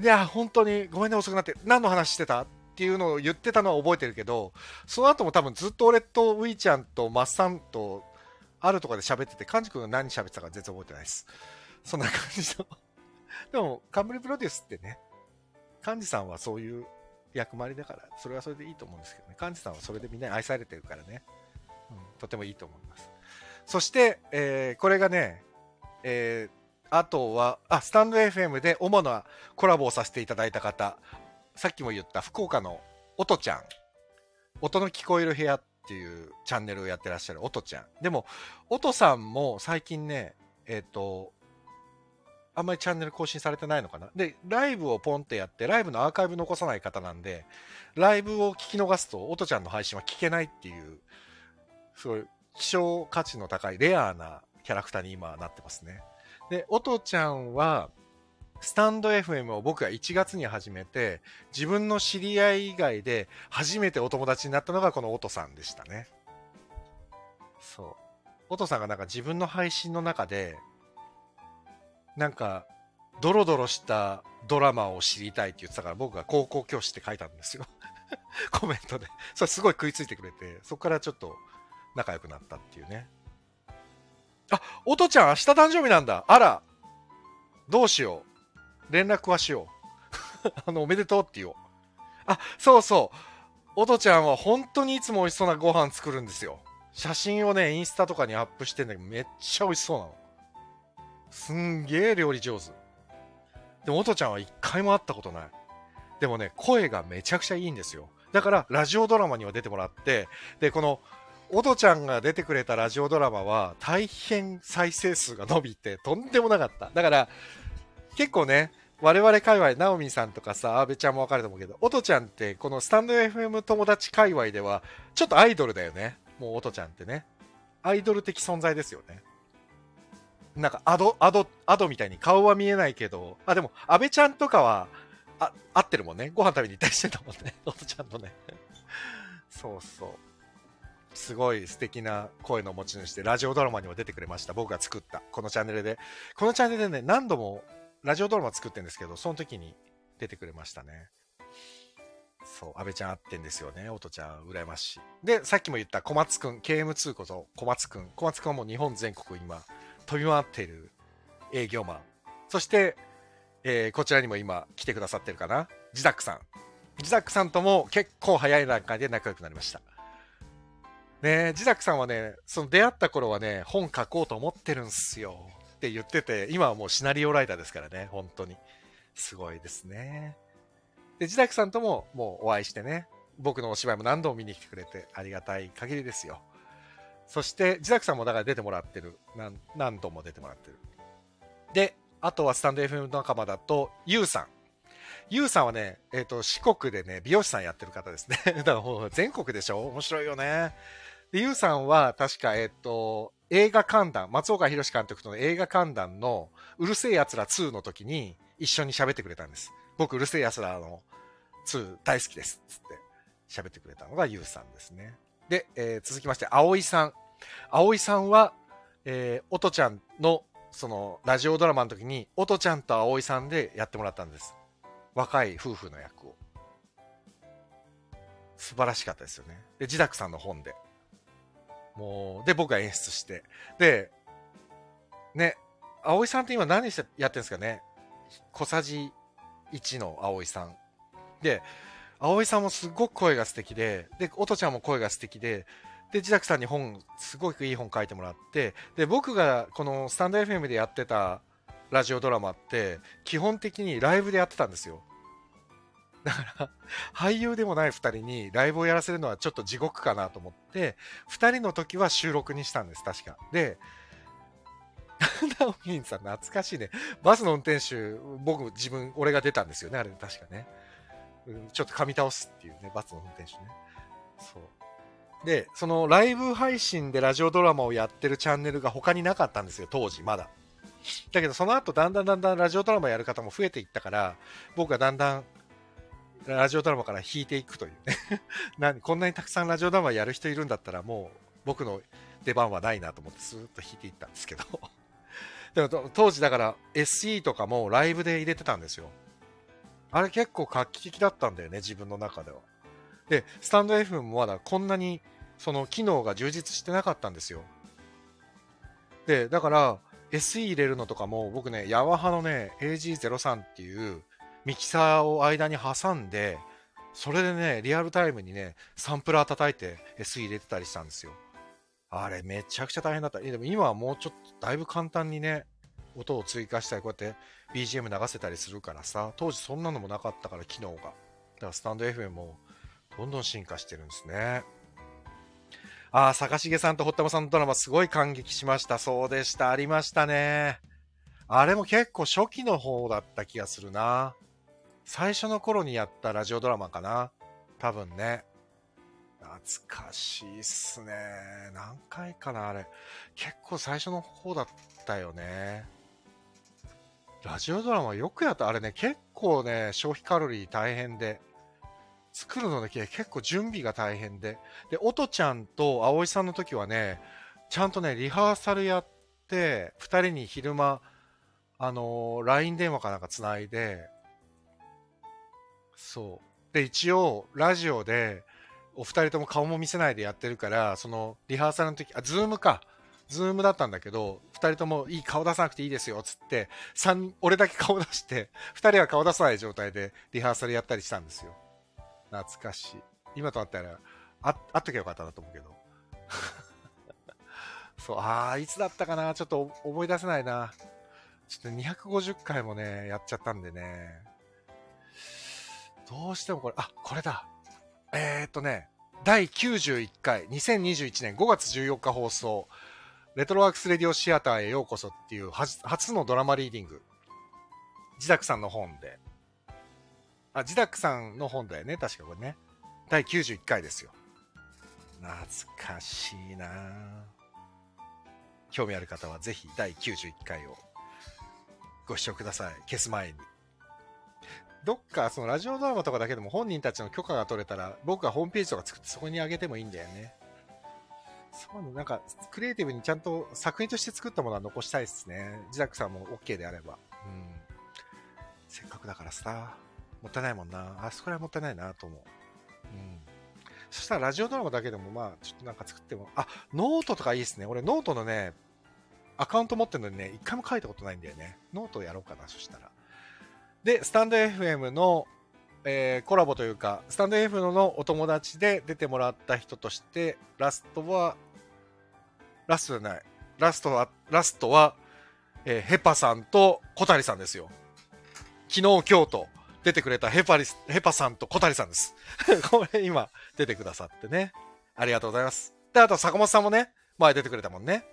いや、本当にごめんね、遅くなって。何の話してた？っていうのを言ってたのは覚えてるけど、その後も多分ずっと俺とウィちゃんとマッサンとあるとこで喋ってて、幹事君が何喋ってたか全然覚えてないです。そんな感じの。でも、冠プロデュースってね、幹事さんはそういう役回りだから、それはそれでいいと思うんですけどね。幹事さんはそれでみんなに愛されてるからね。うん、とてもいいと思います。そして、えーこれがね、えーあとは、あ、スタンド FM で主なコラボをさせていただいた方、さっきも言った福岡の音ちゃん、音の聞こえる部屋っていうチャンネルをやってらっしゃる音ちゃん。でも、音さんも最近ね、えっ、と、あんまりチャンネル更新されてないのかな。で、ライブをポンってやって、ライブのアーカイブ残さない方なんで、ライブを聞き逃すと、音ちゃんの配信は聞けないっていう、すごい希少価値の高いレアなキャラクターに今なってますね。で、音ちゃんは、スタンド FM を僕が1月に始めて、自分の知り合い以外で初めてお友達になったのがこの音さんでしたね。そう。音さんがなんか自分の配信の中で、なんか、ドロドロしたドラマを知りたいって言ってたから僕が高校教師って書いたんですよ。[LAUGHS] コメントで。それすごい食いついてくれて、そこからちょっと仲良くなったっていうね。あ、音ちゃん明日誕生日なんだ。あら。どうしよう。連絡はしよう。[LAUGHS] あの、おめでとうって言おう。あ、そうそう。音ちゃんは本当にいつも美味しそうなご飯作るんですよ。写真をね、インスタとかにアップしてんだけど、めっちゃ美味しそうなの。すんげえ料理上手。でも、音ちゃんは一回も会ったことない。でもね、声がめちゃくちゃいいんですよ。だから、ラジオドラマには出てもらって、で、この、オドちゃんが出てくれたラジオドラマは大変再生数が伸びてとんでもなかった。だから結構ね、我々界隈、ナオミさんとかさ、阿部ちゃんもわかると思うけど、オトちゃんってこのスタンド FM 友達界隈ではちょっとアイドルだよね。もうオトちゃんってね。アイドル的存在ですよね。なんかアド、アド、アドみたいに顔は見えないけど、あ、でも、阿部ちゃんとかは、あ、合ってるもんね。ご飯食べに行ったりしてたもんね。[LAUGHS] オトちゃんとね。そうそう。すごい素敵な声の持ち主で、ラジオドラマにも出てくれました。僕が作った、このチャンネルで。このチャンネルでね、何度もラジオドラマ作ってるんですけど、その時に出てくれましたね。そう、安倍ちゃん会ってんですよね。音ちゃん、羨ましい。で、さっきも言った小松くん、KM2 こと小松くん。小松くんはもう日本全国今、飛び回っている営業マン。そして、えーこちらにも今来てくださってるかな？ジダックさん。ジダックさんとも結構早い段階で仲良くなりました。ねえ、ジダックさんはね、その出会った頃はね、本書こうと思ってるんすよって言ってて、今はもうシナリオライターですからね、本当に。すごいですね。で、ジダックさんとももうお会いしてね、僕のお芝居も何度も見に来てくれてありがたい限りですよ。そして、ジダックさんもだから出てもらってる。何何度も出てもらってる。で、あとはスタンド FM 仲間だと、ユウさん。ユウさんはね、えっ、と、四国でね、美容師さんやってる方ですね。[LAUGHS] だから全国でしょ？面白いよね。で、ユウさんは確か、えっ、と、映画観覧、松岡弘監督との映画観覧のうるせえ奴ら2の時に一緒に喋ってくれたんです。僕、うるせえ奴らの2大好きです。つって喋ってくれたのがユウさんですね。で、えー続きまして、葵さん。葵さんは、えー、おとちゃんの、その、ラジオドラマの時に、おとちゃんと葵さんでやってもらったんです。若い夫婦の役を。素晴らしかったですよね。で、ジダクさんの本で。もう、で、僕が演出して。で、ね、葵さんって今何してやってるんですかね？小さじ1の葵さん。で、葵さんもすごく声が素敵で、で、おとちゃんも声が素敵で、で、自宅さんに本、すごくいい本書いてもらって、で、僕がこのスタンド FM でやってたラジオドラマって、基本的にライブでやってたんですよ。だから、俳優でもない2人にライブをやらせるのはちょっと地獄かなと思って、2人の時は収録にしたんです、確か。で、ナオミンさん懐かしいね。バスの運転手、僕、自分、俺が出たんですよね、あれ確かね。うんちょっと噛み倒すっていうね、バスの運転手ね。そう。で、そのライブ配信でラジオドラマをやってるチャンネルが他になかったんですよ、当時、まだ。だけど、その後、だんだんだんだんラジオドラマやる方も増えていったから、僕はだんだんラジオドラマから引いていくというね。[LAUGHS] 何こんなにたくさんラジオドラマやる人いるんだったら、もう僕の出番はないなと思って、スーッと引いていったんですけど。[LAUGHS] でも当時だから SE とかもライブで入れてたんですよ。あれ結構画期的だったんだよね、自分の中では。で、スタンド F もまだこんなにその機能が充実してなかったんですよ。で、だから SE 入れるのとかも僕ね、ヤマハのね、AG03 っていうミキサーを間に挟んで、それでね、リアルタイムにね、サンプラー叩いて SE 入れてたりしたんですよ。あれめちゃくちゃ大変だった。でも今はもうちょっとだいぶ簡単にね、音を追加したり、こうやって BGM 流せたりするからさ、当時そんなのもなかったから、機能が。だからスタンド FM もどんどん進化してるんですね。ああ、坂重さんと堀田さんのドラマすごい感激しました。そうでした。ありましたね。あれも結構初期の方だった気がするな。最初の頃にやったラジオドラマかな。多分ね。懐かしいっすね。何回かな、あれ。結構最初の方だったよね。ラジオドラマよくやった。あれね、結構ね、消費カロリー大変で。作るのね、結構準備が大変で。で、音ちゃんと葵さんの時はね、ちゃんとね、リハーサルやって、二人に昼間、あのー LINE 電話かなんか繋いで、そう。で、一応、ラジオで、お二人とも顔も見せないでやってるから、その、リハーサルの時、あ、ズームか。ズームだったんだけど、二人ともいい顔出さなくていいですよ、つって、三、俺だけ顔出して、二人は顔出さない状態でリハーサルやったりしたんですよ。懐かしい。今となったら、あ、あっときゃよかったなと思うけど。[LAUGHS] そう、ああ、いつだったかなちょっと思い出せないな。ちょっと250回もね、やっちゃったんでね。どうしてもこれ、あ、これだ。えー、っとね、第91回、2021年5月14日放送、レトロワークスレディオシアターへようこそっていうは初のドラマリーディング。ジダクさんの本で。あ、ジダクさんの本だよね、確かこれね。第91回ですよ。懐かしいな興味ある方はぜひ第91回をご視聴ください。消す前に。どっかそのラジオドラマとかだけでも本人たちの許可が取れたら僕がホームページとか作ってそこに上げてもいいんだよね。そういうのなんかクリエイティブにちゃんと作品として作ったものは残したいですね。ジダックさんも OK であれば。うん。せっかくだからさ、もったいないもんな。あそこらはもったいないなと思う。うん。そしたらラジオドラマだけでもまあちょっとなんか作っても、あ、ノートとかいいですね。俺ノートのね、アカウント持ってるのにね、一回も書いたことないんだよね。ノートやろうかな、そしたら。で、スタンド FM の、えーコラボというか、スタンド FM のお友達で出てもらった人として、ラストは、ラストじゃない。ラストは、ラストは、えーヘパさんと小谷さんですよ。昨日、今日と出てくれたヘパリス、ヘパさんと小谷さんです。[LAUGHS] これ今出てくださってね。ありがとうございます。で、あと坂本さんもね、前出てくれたもんね。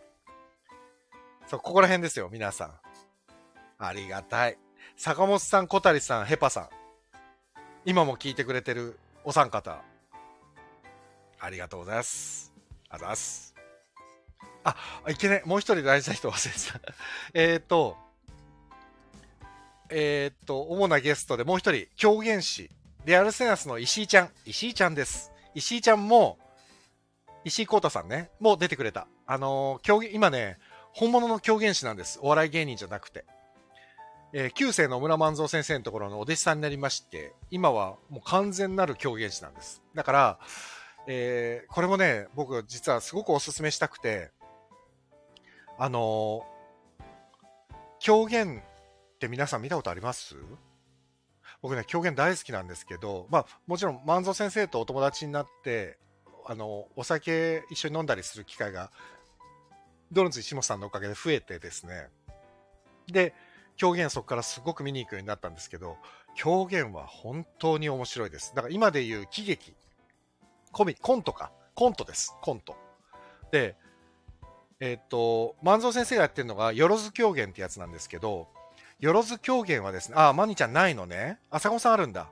そう、ここら辺ですよ、皆さん。ありがたい。坂本さん、小谷さん、ヘパさん。今も聞いてくれてるお三方。ありがとうございます。あざっす。あ、いけね。もう一人大事な人忘れてた。[LAUGHS] えっと、えっと、主なゲストでもう一人、狂言師、リアルセナスの石井ちゃん。石井ちゃんです。石井ちゃんも、石井光太さんね、もう出てくれた。あのー狂言、今ね、本物の狂言師なんです。お笑い芸人じゃなくて。えー、旧世の村万蔵先生のところのお弟子さんになりまして、今はもう完全なる狂言師なんです。だから、えーこれもね、僕実はすごくお勧めしたくて、あのー狂言って皆さん見たことあります？僕ね、狂言大好きなんですけど、まあ、もちろん万蔵先生とお友達になって、あの、お酒一緒に飲んだりする機会が、ドロンズ石本さんのおかげで増えてですね。で、狂言そこからすごく見に行くようになったんですけど、狂言は本当に面白いです。だから今で言う喜劇、コミ、コントか。コントです。コント。で、えっ、と、万蔵先生がやってるのが、よろず狂言ってやつなんですけど、よろず狂言はですね、あ、マニちゃんないのね。あ、坂本さんあるんだ。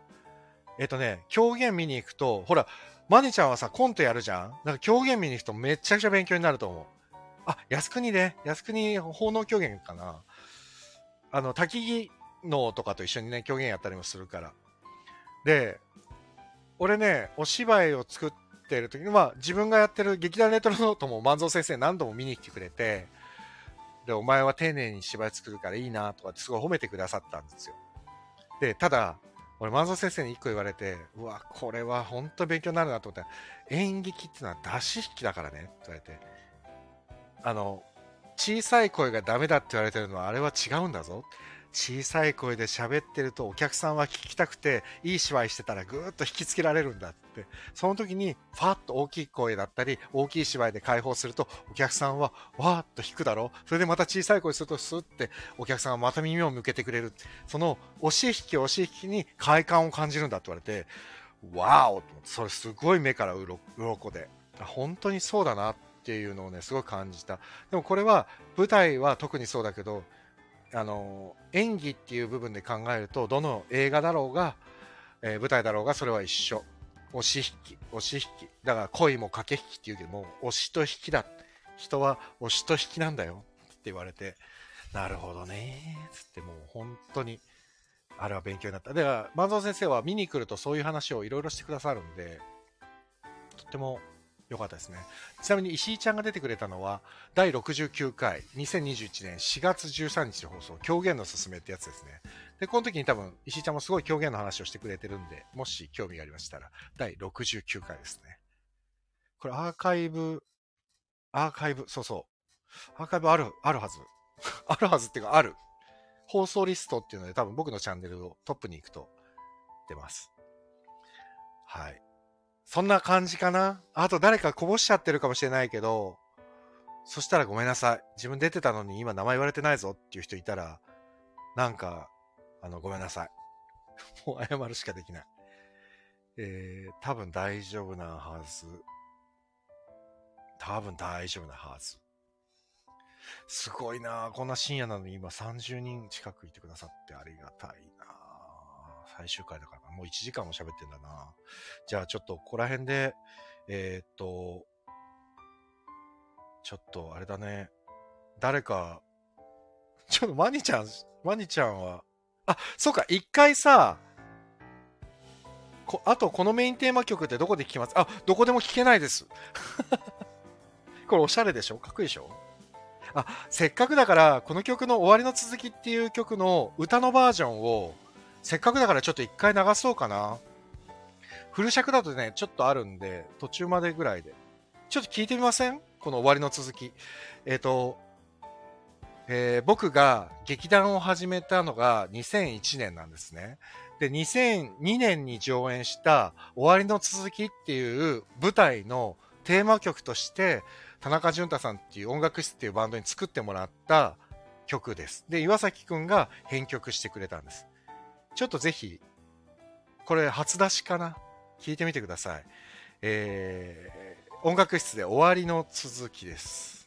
えっ、とね、狂言見に行くと、ほら、マニちゃんはさ、コントやるじゃん？なんか狂言見に行くとめちゃくちゃ勉強になると思う。あ、靖国ね。靖国奉納狂言かな。あの、滝木能とかと一緒にね、狂言やったりもするから。で、俺ね、お芝居を作ってる時に、まあ、自分がやってる劇団レトロノートも万蔵先生何度も見に来てくれて、で、お前は丁寧に芝居作るからいいなとかってすごい褒めてくださったんですよ。で、ただ、俺、万蔵先生に一個言われて、うわ、これは本当勉強になるなと思ったら、演劇っていうのは出し引きだからねって言われて、あの、小さい声がダメだって言われてるのはあれは違うんだぞ。小さい声で喋ってるとお客さんは聞きたくていい芝居してたらぐーっと引きつけられるんだって。その時にファッと大きい声だったり大きい芝居で解放するとお客さんはわーっと引くだろそれでまた小さい声するとスッてお客さんはまた耳を向けてくれる。その押し引き押し引きに快感を感じるんだって言われてわーおそれすごい目からうろこで。本当にそうだなって。ていうのをねすごく感じた。でもこれは舞台は特にそうだけどあの演技っていう部分で考えるとどの映画だろうが、えー舞台だろうがそれは一緒。押し引き押し引き。だから恋も駆け引きっていうけども押しと引きだ。人は押しと引きなんだよ。って言われてなるほどね。つってもう本当にあれは勉強になった。だから万蔵先生は見に来るとそういう話をいろいろしてくださるんでとっても良かったですね。ちなみに石井ちゃんが出てくれたのは、第69回、2021年4月13日放送、狂言のすすめってやつですね。で、この時に多分、石井ちゃんもすごい狂言の話をしてくれてるんで、もし興味がありましたら、第69回ですね。これアーカイブ、アーカイブ、そうそう。アーカイブある、あるはず。[LAUGHS] あるはずっていうか、ある。放送リストっていうので、多分僕のチャンネルをトップに行くと出ます。はい。そんな感じかな？あと誰かこぼしちゃってるかもしれないけど、そしたらごめんなさい。自分出てたのに今名前言われてないぞっていう人いたら、なんか、あの、ごめんなさい。[LAUGHS] もう謝るしかできない。えー、多分大丈夫なはず。多分大丈夫なはず。すごいなこんな深夜なのに今30人近くいてくださってありがたいな最終回だからもう1時間も喋ってんだな。じゃあちょっとここら辺で、えーっと、ちょっとあれだね。誰か、ちょっとマニちゃん、マニちゃんは、あ、そうか、一回さ、こあとこのメインテーマ曲ってどこで聴きます？あ、どこでも聴けないです。[LAUGHS] これおしゃれでしょ？かっこいいでしょ？あ、せっかくだから、この曲の終わりの続きっていう曲の歌のバージョンを、せっかくだからちょっと一回流そうかな。フル尺だとね、ちょっとあるんで、途中までぐらいで。ちょっと聞いてみません？この終わりの続き。えっ、と、えー僕が劇団を始めたのが2001年なんですね。で、2002年に上演した終わりの続きっていう舞台のテーマ曲として、田中淳太さんっていう音楽室っていうバンドに作ってもらった曲です。で、岩崎くんが編曲してくれたんです。ちょっとぜひ、これ初出しかな？聞いてみてください。えー音楽室で終わりの続きです。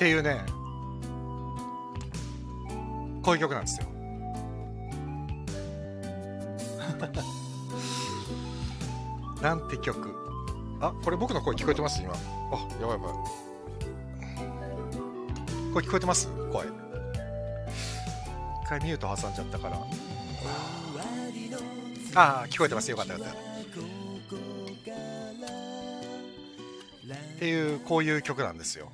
っていうね、こういう曲なんですよ。[LAUGHS] なんて曲。あ、これ僕の声聞こえてます？今。あ、やばいやばい。これ聞こえてます？声。一回ミュート挟んじゃったから。ああ、聞こえてます。よかったよかった。っていう、こういう曲なんですよ。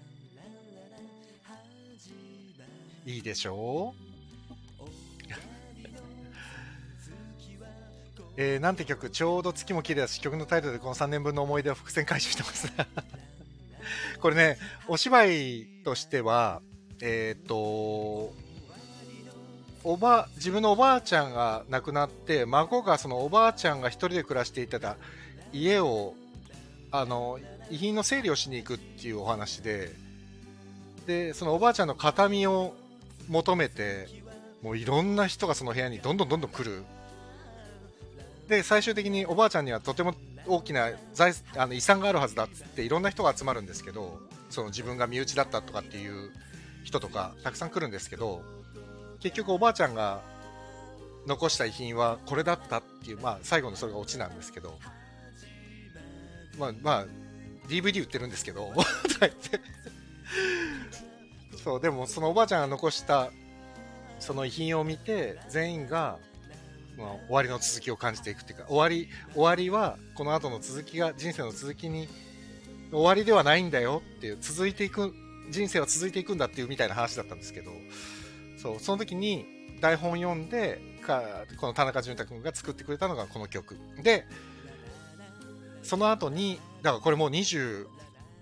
いいでしょ？う [LAUGHS] えー、なんて曲、ちょうど月も綺麗だし、曲のタイトルでこの3年分の思い出を伏線回収してます。[LAUGHS] これね、お芝居としては、えっ、と、おば、自分のおばあちゃんが亡くなって、孫がそのおばあちゃんが一人で暮らしていた家を、あの、遺品の整理をしに行くっていうお話で、で、そのおばあちゃんの形見を求めて、もういろんな人がその部屋にどんどんどんどん来る。で、最終的におばあちゃんにはとても大きな財あの遺産があるはずだっつっていろんな人が集まるんですけど、その自分が身内だったとかっていう人とかたくさん来るんですけど、結局おばあちゃんが残した遺品はこれだったっていう、まあ最後のそれがオチなんですけど、まあまあ、DVD 売ってるんですけど、とか言ってそう、でもそのおばあちゃんが残したその遺品を見て、全員が、まあ、終わりの続きを感じていくっていうか、終わり、終わりは、この後の続きが、人生の続きに、終わりではないんだよっていう、続いていく、人生は続いていくんだっていうみたいな話だったんですけど、そう、その時に台本読んで、かこの田中淳太君が作ってくれたのがこの曲。で、その後に、だからこれもう20、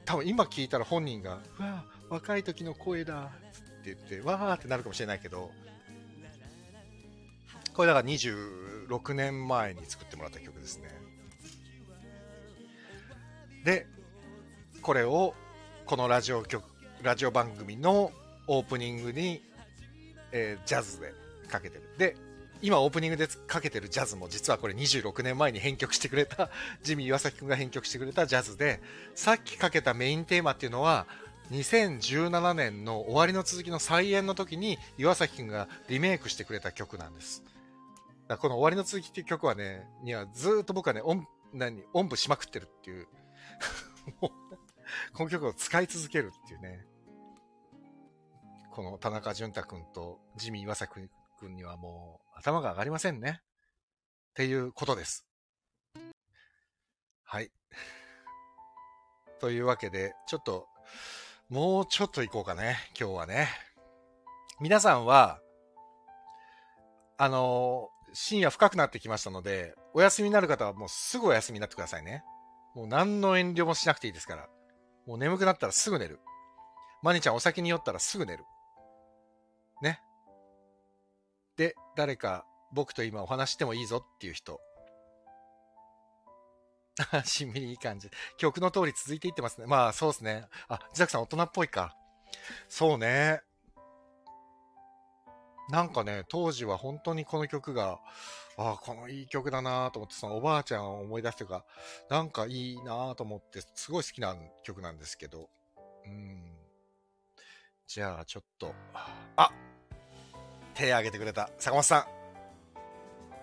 多分今聞いたら本人が、うわ若い時の声だって言って、わーってなるかもしれないけど、これだから26年前に作ってもらった曲ですね。で、これを、このラジオ曲、ラジオ番組のオープニングに、えージャズでかけてる。で、今オープニングでかけてるジャズも実はこれ26年前に編曲してくれた、ジミー岩崎くんが編曲してくれたジャズで、さっきかけたメインテーマっていうのは、2017年の終わりの続きの再演の時に岩崎くんがリメイクしてくれた曲なんです。だこの終わりの続きっていう曲はね、にはずっと僕はね、音、何、音符しまくってるっていう。も [LAUGHS] うこの曲を使い続けるっていうね。この田中淳太くんとジミー岩崎くんにはもう頭が上がりませんね。っていうことです。はい。というわけで、ちょっと、もうちょっと行こうかね。今日はね。皆さんは、あの深夜深くなってきましたので、お休みになる方はもうすぐお休みになってくださいね。もう何の遠慮もしなくていいですから。もう眠くなったらすぐ寝る。マニちゃんお酒に酔ったらすぐ寝る。ね。で、誰か僕と今お話してもいいぞっていう人。しんみりいい感じ。曲の通り続いていってますね。まあそうですね。あ、ジザクさん大人っぽいか。そうね。なんかね、当時は本当にこの曲が、ああ、このいい曲だなと思って、そのおばあちゃんを思い出してか、なんかいいなと思って、すごい好きな曲なんですけど。うん。じゃあ、ちょっと、あ手挙げてくれた。坂本さん。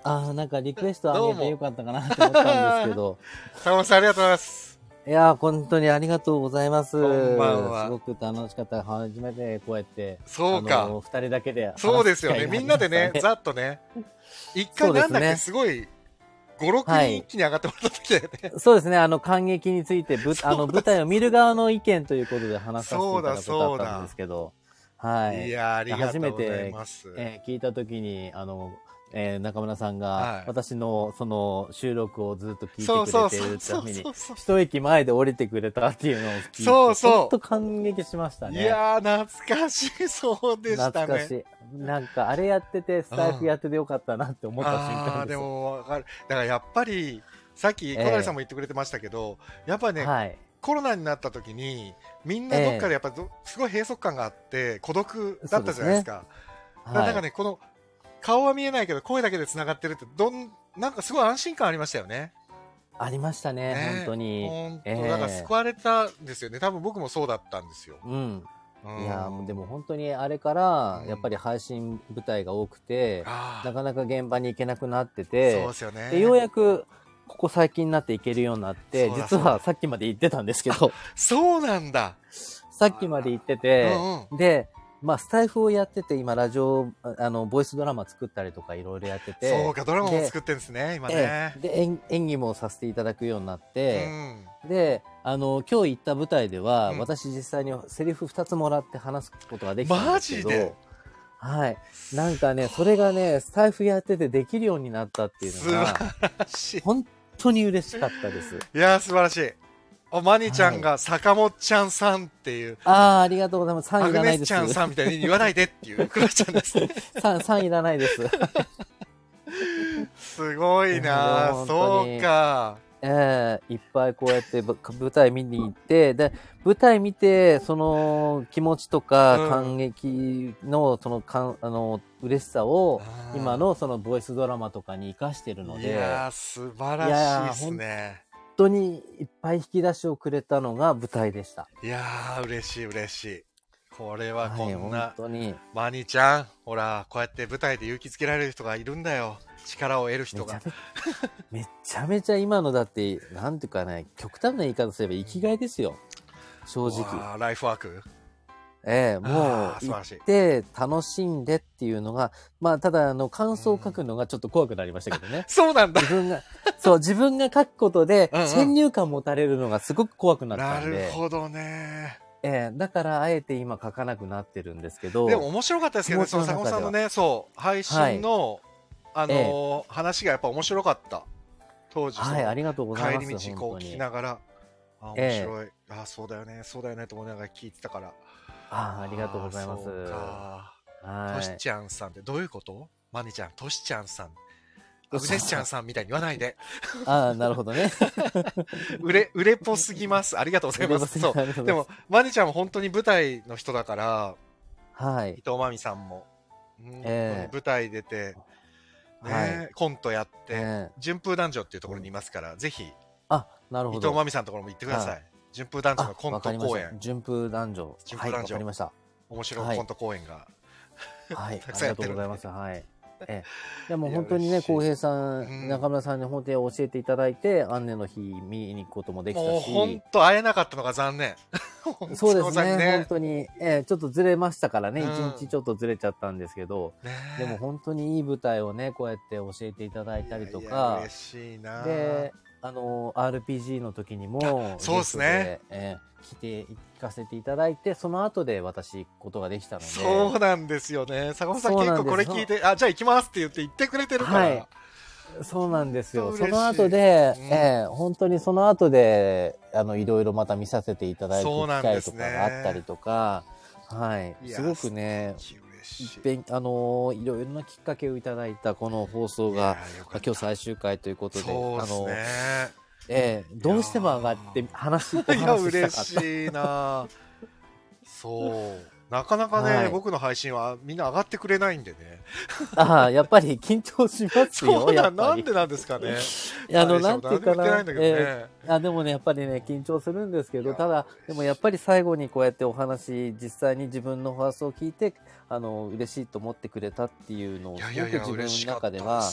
ああ、なんかリクエストあげてよかったかなと思ったんですけど。[LAUGHS] 坂本さん、ありがとうございます。いやー、本当にありがとうございます。こんばんはすごく楽しかった。初めてこうやって。そうか二人だけで話す機会がありました。そうですよね。みんなでね、[LAUGHS] ざっとね。一回なんだっけ、すごい、6はい人一気に上がってもらった時だよね。そうですね、あの、感激について、ぶあの、舞台を見る側の意見ということで話させていただくことだったんですけど、はい。いやー、ありがとうござい初めます。えー聞いたときに、あの、えー中村さんが、はい私のその収録をずっと聞いてくれてるために。一駅前で降りてくれたっていうのを聞いて、そうそうほんと感激しましたね。いやー、懐かしい、そうでしたね。懐かしい。なんか、あれやってて、スタイフやっててよかったなって思った瞬ああー、間で。ですもわかる。だからやっぱり、さっき小谷さんも言ってくれてましたけど、やっぱね、はい。コロナになった時に、みんなどっかでやっぱど、すごい閉塞感があって、孤独だったじゃないですか。だからなんかね、この、顔は見えないけど、声だけで繋がってるって、どん、なんかすごい安心感ありましたよね。ありましたね、ね本当に。本当、ええだから救われたんですよね。多分僕もそうだったんですよ。うん。うんいやー、でも本当にあれからう、んやっぱり配信舞台が多くて、あなかなか現場に行けなくなってーそうてで、すよね。でようやく、ここ最近になって行けるようになって実はさっきまで行ってたんですけど、そうなんだ。さっきまで行ってて、うんで、まあ、スタイフをやってて、今、ラジオ、ああの、ボイスドラマ作ったりとかいろいろやってて、そうか、ドラマもで作ってるんですね、今えねえ。で演演技もさせていただくようになっうて、ん。で、あの、今日行った舞台では、うん私実際にセリフ2つもらって話すことができたんマですけど、ジで？はい。なんかね、それがね、スタイフやっててできるようになったっていう素のが、晴らしい。本当に嬉しかったです。いやー、素晴らしい。あ、マニちゃんが坂本ちゃんさんっていう、ああ、ありがとうございます。3アグいらないです。ちゃんさんみたいに言わないでっていう、クラちゃんですね。[LAUGHS] 3、3いらないです。[LAUGHS] すごいいやなそうか。ええいっぱいこうやってぶ舞台見に行って、で、舞台見て、その気持ちとうんか感激の、そのかん、あの、嬉しさを、今のそのボイスドラマとかに活かしてるのいで、やー、素晴らしいですね。本当にいっぱい引き出しをくれたのが舞台でした。いやー、嬉しい嬉しい。これはこはい、んな、本当に。マニちゃん、ほら、こうやって舞台で勇気づけられる人がいるんだよ。力を得る人が。めめちゃめちゃ今のだって、なんていうかね、極端な言い方すれば生きがいですよ。正直。ライフワーク？ええもう、行って、楽しんでっていうのが、まあ、ただ、あの、感想を書くのがちょっと怖くなりましたけどね。[LAUGHS] そうなんだ。自分が、そう、自分が書くことでうんうん、先入観持たれるのがすごく怖くなったなんるで、ほどね。ええだから、あえて今書かなくなってるんですけど、でも面白かったですけどね、その坂本さんのね、そう、配信の、あのー話がやっぱ面白かった。当時、はい、ありがとうございます。帰り道こう聞きながら、あ、面ええ白い、あ、そうだよね、そうだよねと思いながら聞いてたから。ああ、ありがとうございます。そうかはい。としちゃんさんってどういうこと？マニちゃん、としちゃんさん。アとしちゃんさんみたいに言わないで。ああ、なるほどね。[LAUGHS] 売れ、売れっぽすぎます。ありがとうございます。そう。うでも、マニちゃんも本当に舞台の人だから、はい伊。藤真美さんも。うんええ舞台出て、ねはいコントやって、ええ順風男女っていうところにいますから、ぜひ、あ、なる伊ほど。藤真美さんのところも行ってください。はい順風男女あのコント公演、順風男女。はい、順風男女。わかりました。面白はい。いコント公演が。はい、[LAUGHS] たくありがさんやってる。んでとうございます。はい。ええ、でも [LAUGHS] 本当にね、浩平さん、うん。中村さんに本当に教えていただいて、アンネの日見に行くこともできたもう本し、当会えなかったのが残念。[LAUGHS] そうですね、本当に、ええ、ちょっとずれましたからね、一、うん。日ちょっとずれちゃったんですけど、ねでも本当にいい舞台をね、こうやって教えていただいたりといやいやか嬉、しいな。で、あの、RPG の時にも、そうですね。ええ来て、聞かせていただいて、その後で私行くことができたので、そうなんですよね。坂本さん結構これ聞いて、あ、じゃあ行きますって言って言ってくれてるから。はいそうなんですよ。その後で、うんええ本当にその後で、あの、いろいろまた見させていただいてそう機会とかがあったりとか、はい。すごくね、嬉しい。いっぺん、あのいろいろなきっかけをいただいたこの放送が、今日最終回ということで、ですあの、ね。ええどうしても上がって話、お [LAUGHS] いや、嬉したかった。しいなそう。なかなかね、はい僕の配信はみんな上がってくれないんでね。ああ、やっぱり緊張しますよ、[LAUGHS] そうなん。なんでなんですかね。いやあの、なんていうかななねええあでもね、やっぱりね、緊張するんですけど、ただ、でもやっぱり最後にこうやってお話、実際に自分の放送を聞いて、あの、嬉しいと思ってくれたっていうのを、すごく自分の中では。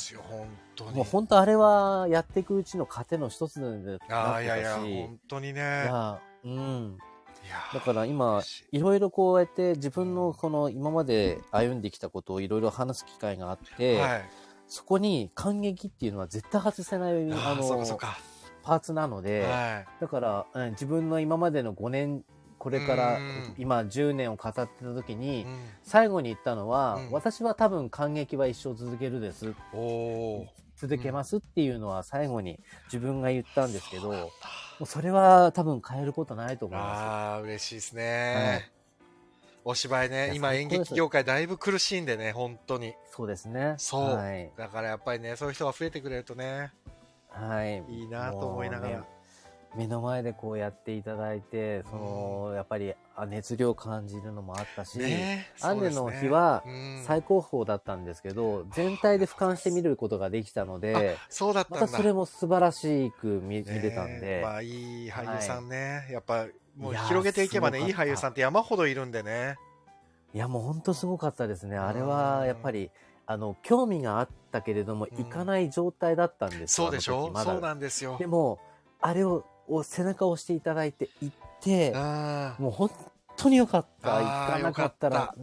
もう本当あれはやっていくうちの糧の一つでなってああ、たし、いやいや、本当にね。うん。だから今いいろいろこうやって自分のこの今まで歩んできたことをいろいろ話す機会があって、はい。そこに感激っていうのは絶対外せない、あの、そうかそうか。パーツなので、はい。だから、うん自分の今までの5年、これからうん今10年を語ってた時に、うん最後に言ったのは、うん私は多分感激は一生続けるです。続けますっていうのは最後に自分が言ったんですけど、もうそれは多分変えることないと思いまああ、嬉しいですはいね。お芝居いね、今演劇業界だいぶ苦しいんでね、本当に。す。そうですね。そうはい。だからやっぱりね、そういう人が増えてくれるとね、はい。いいなと思いながら。目の前でこうやっていただいて、その、やっぱりあ熱量を感じるのもあったし、ねアンネの日はうん最高峰だったんですけど、全体で俯瞰して見ることができたので、そうだった。またそれも素晴らしく見れたんで、まあいい俳優さんね。やっぱ、もう広げていけばね、いい俳優さんって山ほどいるんでね。いやもう本当すごかったですね。あれうはんやっぱり、あの、興味があったけれども、うんいかない状態だったんですよ。そうでしょ？まだそうなんですよで。も、あれを、を背中を押していただいて行って、もう本当によかった。行かなかったよら、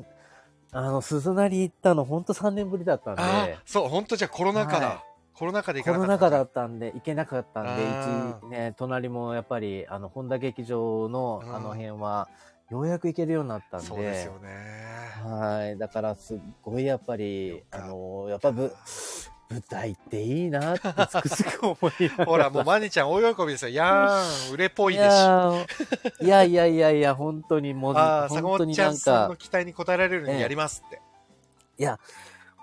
あの、鈴なり行ったの本当3年ぶりだったんで、そう、本当じゃあコロナ禍だ。はいコロナ禍で行コかなかった。ロナ禍だったんで行けなかったんで、一、ね、隣もやっぱり、あの、本田劇場のうんあの辺は、ようやく行けるようになったんで、そうですよね。はい。だから、すっごいやっぱりあの、やっぱぶ、舞台っていいなってつくづく思いながら。ほら、もうマニちゃん大喜びですよ。やーん、売れっぽいいですし。いやいやいやいや、本当にもう、ああ、坂本当になん本ちゃんさんのか、期待に応えられるようにやりますって。いや、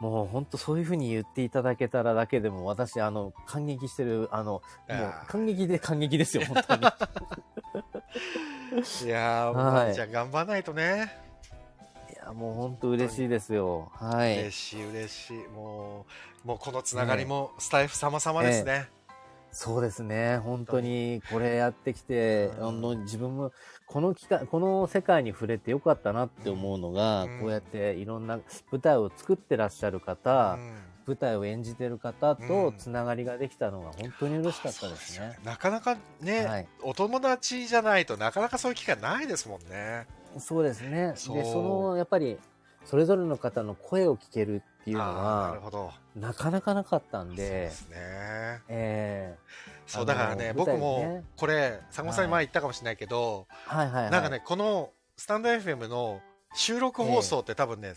もう本当そういうふうに言っていただけたらだけでも、私、あの、感激してる、あの、もう感激で感激ですよ、本当に。[LAUGHS] いやー、[LAUGHS] はいマニちゃん頑張らないとね。いや、もう本当嬉しいですよ。はい嬉。しい嬉しい。もう、もうこのつながりもスタイフ様々ですね。そうですね。本当に、これやってきて、うんあの、自分も、この機会、この世界に触れてよかったなって思うのが、うんこうやっていろんな舞台を作ってらっしゃる方、うん舞台を演じてる方うんとつながりができたのが本当に嬉しかったですね。なかなかね、はいお友達じゃないとなかなかそういう機会ないですもんね。そうですね。で、そうその、やっぱり、それぞれの方の声を聞けるっていうのは、ほど。なかなかなかったんそうでで、すね。えそう、あのだからね、舞僕も、これ、坂本さんに前言ったかもしれないけど、ーはいはいはい。なんかね、このスタンド FM の収録放送って多分ね、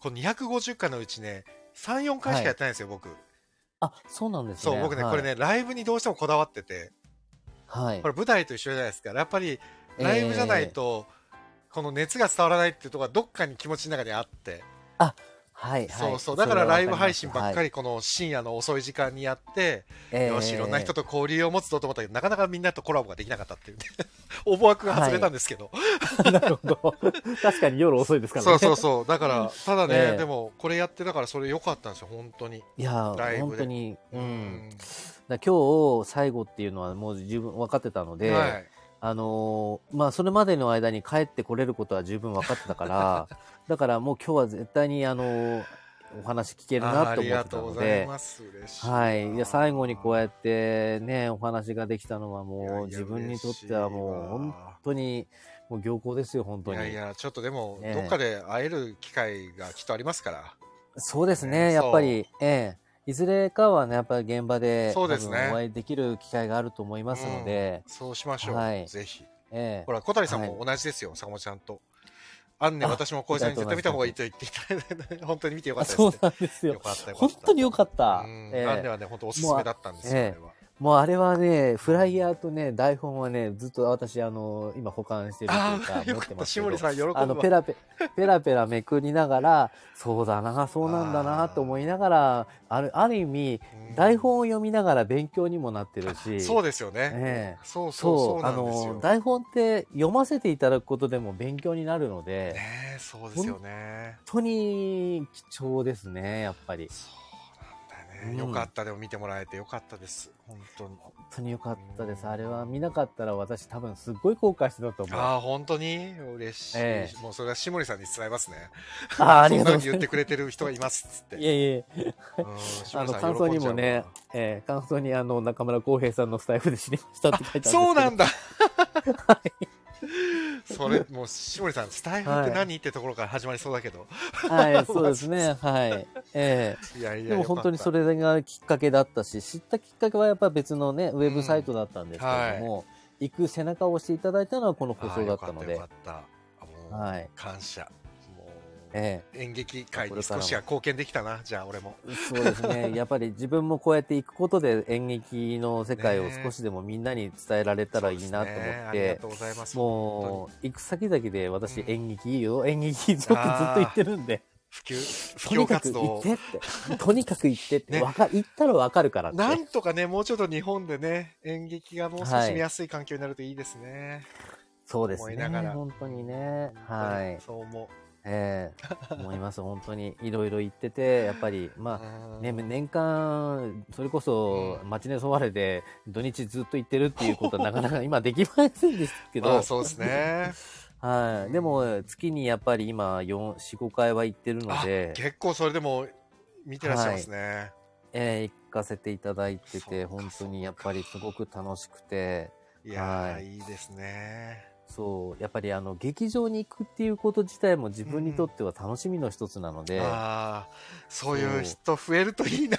この250回のうちね、3、4回しかやってないんですよ、僕。あ、そうなんですね。そう、僕ね、はいこれね、ライブにどうしてもこだわってて、はいこ。れ舞台と一緒じゃないですか。やっぱり、ライブじゃないと、この熱が伝わらないっていうところがどっかに気持ちの中にあって、はい、はい。そうそう、だからライブ配信ばっかり、りこの深夜の遅い時間にやって、えーよし、いろんな人と交流を持つぞと思ったけど、なかなかみんなとコラボができなかったっていうね、[LAUGHS] 思惑が外れたんですけど、[LAUGHS] なるほど。確かに夜遅いですからね。そうそうそう、だから、ただね、[LAUGHS] ええでも、これやってだからそれ良かったんですよ、本当に。いやライブで本当に、う。うんだから今日最後っていうのはもう十分分かってたので、はい。あのーまあ、それまでの間に帰ってこれることは十分分かってたから、[LAUGHS] だからもう今日は絶対に、あのーお話聞けるなと思ってたので、い。はい。いや、最後にこうやってね、お話ができたのはもう自分にとってはもう本当に、もう良好ですよ、本当に。いやいや、ちょっとでも、ねどっかで会える機会がきっとありますから。そうですねね、やっぱり、ええ。いずれかはね、やっぱり現場で、そうですねお会いできる機会があると思いますので、そうしましょう。はいぜひ。ええほ。ら、小谷さんも同じですよ、坂本ちゃんと。あんね、あ私も小谷さんに絶対見た方がいいと言っていただいて、本当に見てよかったです、そうね。なんですよよ。かったよか本った。当に良かった。うんええあんねはね、本当おすすめだったんですよ、もうあれは。もうあれはね、フライヤーとね、台本はね、ずっと私、あの、今保管してるというあか、持ってた。ますしもりさん喜ぶわ。あの、ペラペ、ペラペラめくりながら、そうだな、そうなんだな、と思いながら、ある、ある意味、うん台本を読みながら勉強にもなってるし、そうですよね。ええそうそうそ、そうあ。の、台本って読ませていただくことでも勉強になるので、ねえそうですよね。本当に貴重ですね、やっぱり。そうなんだよかった。でも見てもらえてよかったです。本当に。本当に良かったです。うんあれは見なかったら私多分すっごい後悔してたと思う。ああ、本当に？嬉しい。ええもうそれはしもりさんに伝えますね。ああ、ありがとうございますそんな風に言って。くれてる人がいますっつって。いえいえ、あの、感想にもねう、えー感想にあの、中村浩平さんのスタイフで知りましたって書いてあるんです。そうなんだ。[LAUGHS] それ、もう、しもりさん、スタイフって何、ってところから始まりそうだけど。はい、そうですね。はい。えいやいや、えでも本当にそれ。れがきっかけだったし、知ったきっかけはやっぱ別のね、ウェブサイトだったんですけれども、行く背中を押していただいたのはこの放送だったのでよ、かったよかった。もう、はい感謝。もう、え演劇界に少しは貢献できたな、じゃあ俺も。えそうですね。[LAUGHS] やっぱり自分もこうやって行くことで演劇の世界をねえ少しでもみんなに伝えられたらいいなと思ってありがと、うございます。もう、行く先々で私うん演劇いいよ、演劇いいぞってずっと言ってるんで、普及、普とに及かく行ってって、とにかく行ってって、ね行ったらわかるからって。なんとかね、もうちょっと日本でね、演劇がもう少はいし見やすい環境になるといいですね。そうですね。思いながら本当にね。はい。そう思う。ええ思います。本当に。いろいろ言ってて、やっぱり、まあ、ね、年間、それこそ、うん街で沿われで、土日ずっと行ってるっていうことはなかなか [LAUGHS] 今できませんですけど、まあそうですね。[LAUGHS] はい。でも、月にやっぱり今、4、4、5回は行ってるのあで、結構それでも見てらっしゃいますね。ええ行かせていただいてて、本当にやっぱりすごく楽しくて、いやー、はいい、いですね。そう、やっぱりあの、劇場に行くっていうこと自体も自分にとっては楽しみの一つなので、ああ、そういう人増えるといいな。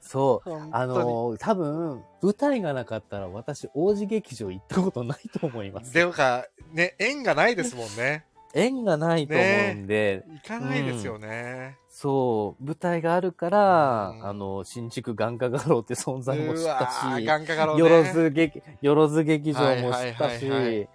そう、[LAUGHS] あの、多分、舞台がなかったら私、王子劇場行ったことないと思います。でもか、ね、縁がないですもんね。[LAUGHS] 縁がないと思うんで、行かないですよね。そう、舞台があるから、うん。あの、新築眼科画廊って存在も知ったし、眼科画廊ね。よろず劇、よろず劇場も知ったはいはいはいはいし、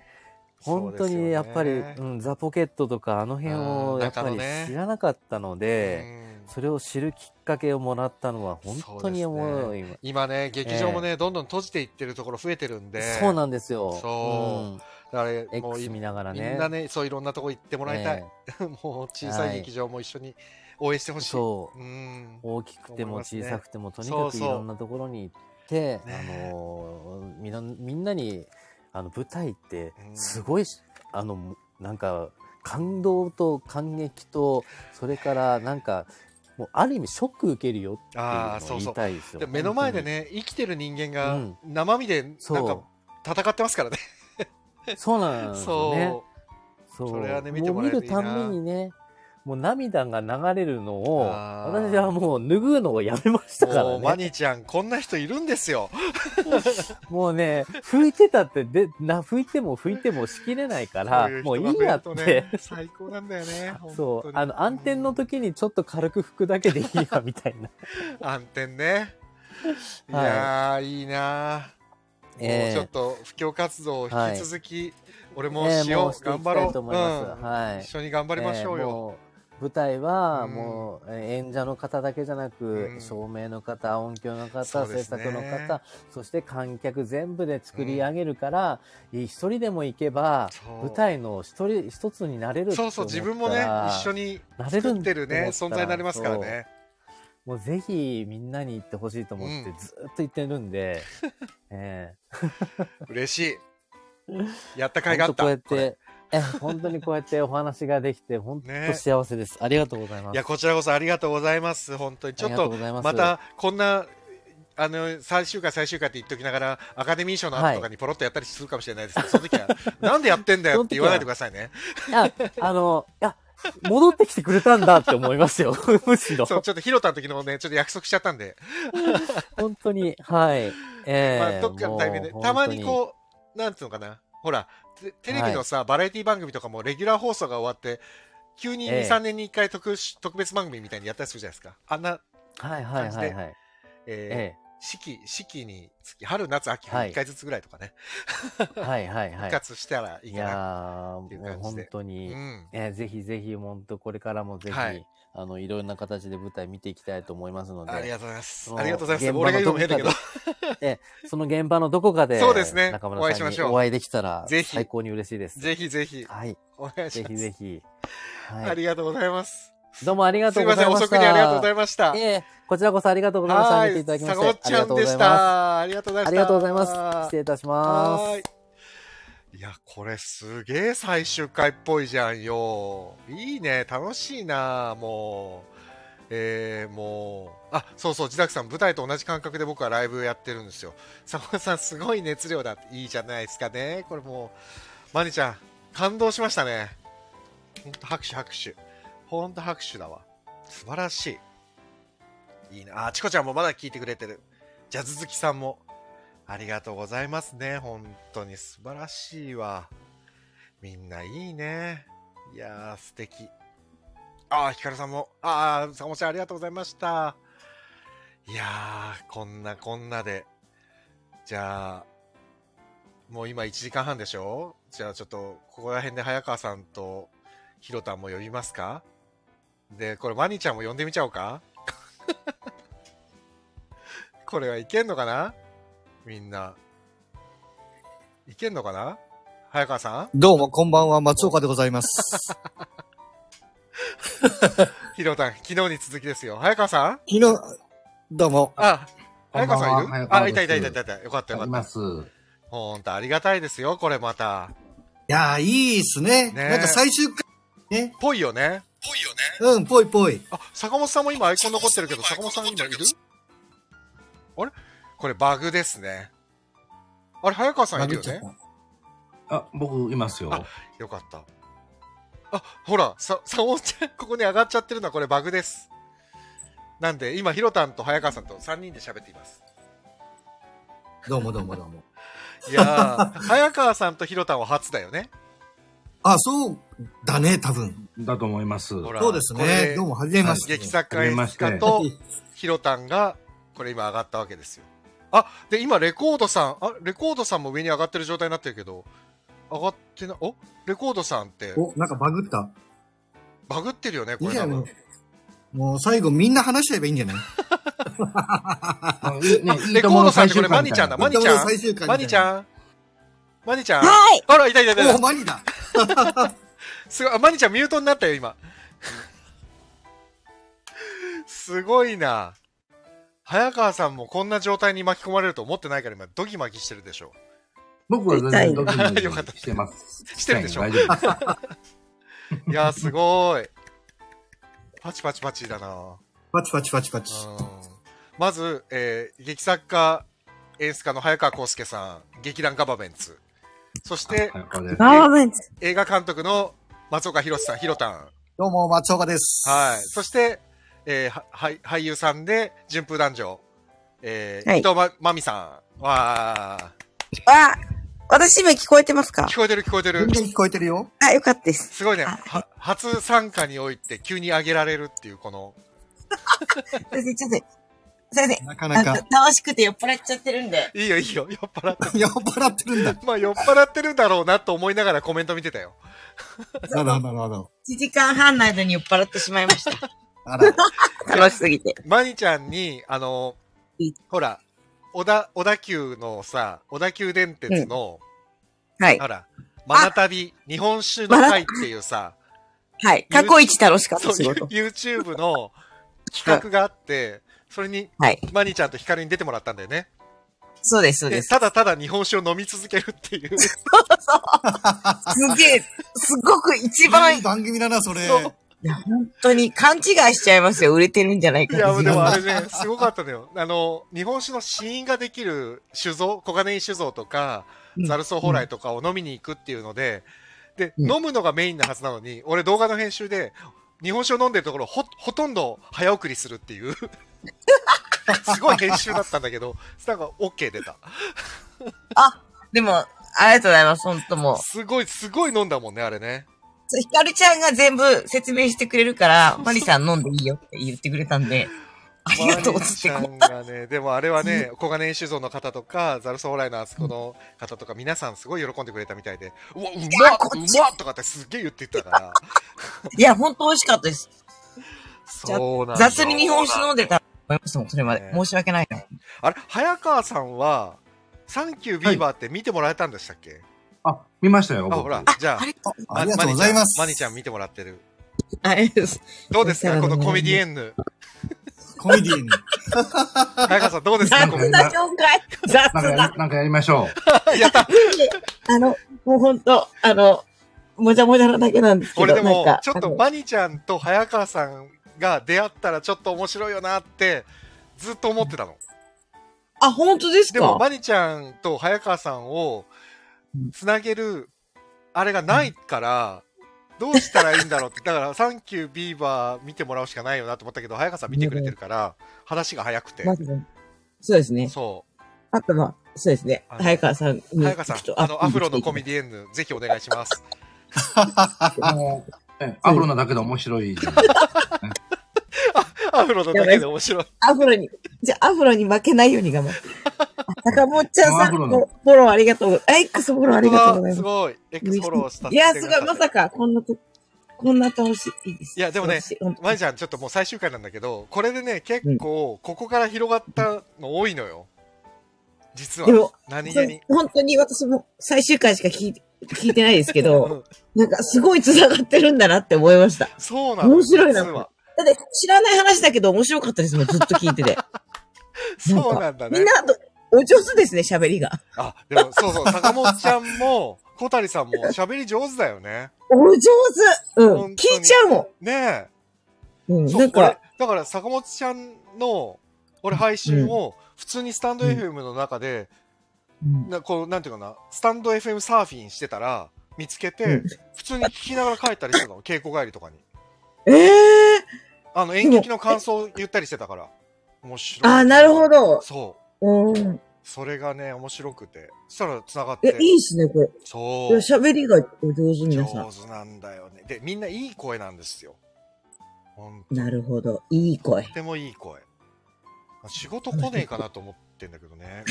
本当にやっぱり、そうねうん、ザ・ポケットとかあの辺うんをやっぱり知らなかったので、うん。それを知るきっかけをもらったのは本当に思い、今ね、劇場もね、どんどん閉じていってるところ増えてるんで、そうなんですよ。そう。あれうん。もう X い見ながらね。みんなね、そういろんなとこ行ってもらいたい。えもう小さい劇場も一緒に応援してほしい。そう。うん。大きくても小さくても、とにそうそう。かくいろんなところに行って、ねあのーみんな、みんなに、あの、舞台ってう、んすごいし、あの、なんか、感動と感激と、それから、なんか、もう、ある意味、ショック受けるよっていう言いたいですよ。で目の前で本ね、生きてる人間がうん生身でなんそうか戦ってますからね。そうなんですよね。そそう。それはね見てもらえるといいな見るたんびにね、もう涙が流れるのを、私はもう拭うのをやめましたう。からもう、マね。ニちゃん、こんな人いるんですよ。[LAUGHS] もうね、拭いてたって、で、な、拭いても拭いてもしきれないから、もういいやってる。とね最高なんだよね。[LAUGHS] そう。あの、暗転の時にちょっと軽く拭くだけでいいや、みたいな。[LAUGHS] 暗転ね。いはいやー、いいなー。ええもうちょっと布教活動を引き続き、俺もええしよう、もうしていきたい頑張ろう、と思いますうんはい一緒に頑張りましょうよ。舞台は、うん。もう、えー演者の方だけじゃなく、うん。照明の方、音響の方、ね。作の方、そして観客全部で作り上げるから、一人でも行けば、舞台の一人、一つになれるそうそう、自分もね、一緒になれるん作ってるね、存在になりますからね。もうぜひみんなに行ってほしいと思ってうん。ずーっと言ってるんで、[LAUGHS] え [LAUGHS] 嬉しい。やったえ甲斐があった。こうやって、え本当にこうやってお話ができて、本ね当幸せです。ありがとうございます。いや、こちらこそありがとうございます。本当に。ちょっとまたこんなあの最終回最終回って言っときながらアカデミー賞の後とかにポロッとやったりするかもしれないですけど、[LAUGHS] その時はなんでやってんだよって言わないでくださいね。いや、あの、いや、戻ってきてくれたんだって思いますよ。[LAUGHS] むしろ。そうちょっとヒロタの時のねちょっと約束しちゃったんで、[LAUGHS] 本当に、はい。えまあえどっかのタイミングでたまに本こうなんつうのかな、ほらテテレビのさ、バラエティ番組とかもレギュラー放送が終わって。急に2、ええ3年に1回特殊特別番組みたいにやったりするじゃないですか。あんな、当にはいはいはいはい。えーえ四季、四季につき、春、夏、秋、はい1回ずつぐらいとかね、えはいはいはい。復活したらいいいやかな。ー、っていう感じで本当に、うん。えーぜひぜひ、本当これからもぜひ、はいあの、いろんな形で舞台見ていきたいと思いますので、ありがとうございます。ありがとうございます。俺が言うのも変だけどど。えーその現場のどこかで、そうですね中お会村さんにお会いできたら、ぜひ最高に嬉しいです。ぜひぜひ、はい。お願いしぜます。ひぜひ。あはい。りがとうございます。どうもありがすいうません、とございました。遅くにありがとうございました。ええこちらこそありがとうございました。はい見ていただきまして。あた。ありがとうございました。りがとうございます。失礼いたします。い。や、これすげえ最終回っぽいじゃんよ。いいね、楽しいな、もう。えー、もう、あ、そうそう、自宅さん、舞台と同じ感覚で僕はライブやってるんですよ。坂本さん、すごい熱量だ。いいじゃないですかね。これもう、マニちゃん、感動しましたね。ほんと拍手拍手。ほんと拍手だわ。素晴らしい。いいな。あ、チコちゃんもまだ聞いてくれてる。ジャズ好きさんも。ありがとうございますね。本当に素晴らしいわ。みんないいね。いやー、素敵。あー、ヒカルさんも。あー、坂本ちゃんありがとうございました。いやー、こんなこんなで。じゃあ、もう今1時間半でしょ？じゃあちょっと、ここら辺で早川さんとひろたんも呼びますか？で、これマニちゃんも呼んでみちゃおうか？[LAUGHS] これはいけんのかな？みんな。いけんのかな？早川さん？どうも、こんばんは、松岡でございます。[LAUGHS] ひろたん、昨日に続きですよ。早川さん？昨日、どうも、あ、早川さんいる？あ、いたいたいたいたいた。よかったよかった。あります。ほんとありがたいですよ、これまた。いやー、いいっすね。ねなんか最終回、ね。ぽいよね。うん、ぽいぽい。あ、坂本さんも今アイコン残ってるけど、坂本さん今いる？あれ？これバグですね。あれ、早川さんいるよね？あ、僕いますよ。あよかった。あ、ほら、さ、坂本ちゃん、ここに上がっちゃってるのはこれバグです。なんで、今、ひろたんと早川さんと3人で喋っています。どうもどうもどうも。いやー、早川さんとひろたんは初だよね。あ、そうだね、多分。だと思います。ほらそうですね。どうも、はじめまして。劇作家演出家とひろたんが、これ今上がったわけですよ。あ、で、今、レコードさん、あ、レコードさんも上に上がってる状態になってるけど、上がってな、お？レコードさんって、お、なんかバグった。バグってるよね、いこれ多分。もう最後みんな話しちゃえばいいんじゃない？[LAUGHS] ね、レコードさんってこれマニちゃんだ、マニちゃんマニちゃんマニちゃんはい。あら、いたいたいたいお、た。マニだ。[LAUGHS] すごい、あ、マニちゃんミュートになったよ、今。すごいな。早川さんもこんな状態に巻き込まれると思ってないから今、ドギマギしてるでしょ。僕は全然ドキドキよかったしてます。してるでしょ？[LAUGHS] いやー、すごい。パチパチパチだな。パチパチパチパチ。うんまず、えー劇作家、演出家の早川康介さん、劇団ガバメンツ。そして。映画監督の松岡弘さん、ひろたん。どうも、松岡です。はい。そして、えーははい俳優さんで、順風男女、えーはい伊藤ま、まみさん。わあ、私今聞こえてますか？ー。聞こえてる聞こえてる全。然聞こえてるよ。あ、よかったです。すごいね。あは初参加において急に上げられるっていう、この、先生、ちょっと、先生、なかなか。楽しくて酔っ払っちゃってるんで。いいよいいよ、酔っ払って。[LAUGHS] 酔っ払ってるんだ。[LAUGHS] まあ酔っ払ってるんだろうなと思いながらコメント見てたよ。なるほど、なるほど。1時間半の間に酔っ払ってしまいました。あら、[LAUGHS] 楽しすぎて。マニちゃんに、あのほら、小田、小田急のさ、小田急電鉄の、はい。ほら、マナ旅、日本酒の会っていうさ、[LAUGHS] はい。過去一楽しかっそう、た仕事。YouTube の企画があって、それに、はい。マニちゃんとヒカルに出てもらったんだよね。そうです、そうで、です。ただただ日本酒を飲み続けるっていう。すげえ、すごく一番、いい番組だな、それ。そういや、本当に勘違いしちゃいますよ。売れてるんじゃないかいや、でもあれね、すごかったのよ。あの、日本酒の試飲ができる酒造、小金井酒造とか、うんザルソーホライとかを飲みに行くっていうので、で、うん飲むのがメインなはずなのに、俺動画の編集で、日本酒を飲んでるところほ、ほとんど早送りするっていう、[LAUGHS] すごい編集だったんだけど、なんか OK 出た。あ、でも、ありがとうございます。本当もう。すごい、すごい飲んだもんね、あれね。ひかるちゃんが全部説明してくれるから、マリさん飲んでいいよって言ってくれたんで、[LAUGHS] ありがとうっつってね、でもあれはね、小金井酒造の方とか、ザルソーホライのあそこの方とか、皆さんすごい喜んでくれたみたいで、うわ、うまっうまっとかってすっげえ言ってたから。[LAUGHS] いや、本当美味しかったです。そうなんだ雑に日本酒飲んでたと思いまもん、それまでね。申し訳ないな。あれ、早川さんは、サンキュービーバーって見てもらえたんでしたっけ、あ、見ましたよ、あ、僕ほら、じゃああ、りがとうございます。マニちゃんマニちゃん見てもらってる。あれです。どうですか？このコメディエンヌ。コメディーに。早川さんどうですか？雑こな紹介雑ななんかやりましょれ [LAUGHS] やったあの、もう本当あの、もじゃもじゃなだけなんですけど。俺でもなんか、ちょっとマニちゃんと早川さんが出会ったらちょっと面白いよなって、ずっと思ってたの。あ、本当ですでも、かマニちゃんと早川さんをつなげるあれがないから、どうしたらいいんだろうって。[LAUGHS] だから、サンキュービーバー見てもらうしかないよなと思ったけど、早川さん見てくれてるから、話が早くて。そうですね。そあとは、そうですね。早川さん。早川さんあの、アフロのコメデディエンヌ、ぜひお願いします。[LAUGHS] アフロなだけで面白い。[LAUGHS] アフロのだけで面白い。アフロに、じゃあアフロに負けないように頑張って。[LAUGHS] あ坂本ちゃんさん、アフォローありがとう。あ X フォローありがとうございますす。ごい。X フォローしたいや、すごい、まさか、こんなと、こんな楽しい。いいです。いやでもねまいちゃん、ちょっともう最終回なんだけど、これでね、結構、ここから広がったの多いのよ。実はで。も、何気に。本当に私も最終回しか聞いて、聞いてないですけうど、んなんかすごい繋がってるんだなって思いました。そうなの。面白いな。だって知らない話だけど面白かったですもん、[LAUGHS] ずっと聞いてて。そうなんだね。みんなど、お上手ですね、喋りが。あ、でもそうそう、坂本ちゃんも、[LAUGHS] 小谷さんも喋り上手だよね。お上手うん。聞いちゃうもねん。うん。え。そう、なんか俺、、だから坂本ちゃんの、俺配信を、普通にスタンド FM の中で、うんなこう、なんていうかな、スタンド FM サーフィンしてたら、見つけて、うん普通に聞きながら帰ったりしてたの、稽古帰りとかに。ええあの、演劇の感想を言ったりしてたから。面白い。あ、なるほ。ど。そう。うん。それがね、面白くて。そしたら繋がって。え、いいっすね、これ。そ。いうや喋りがお上手、皆さ上手なんだよね。で、みんないい声なんですよ。ほんん。なるほど。いい声と。てもいい声。仕事来ねえかなと思ってんだけどね。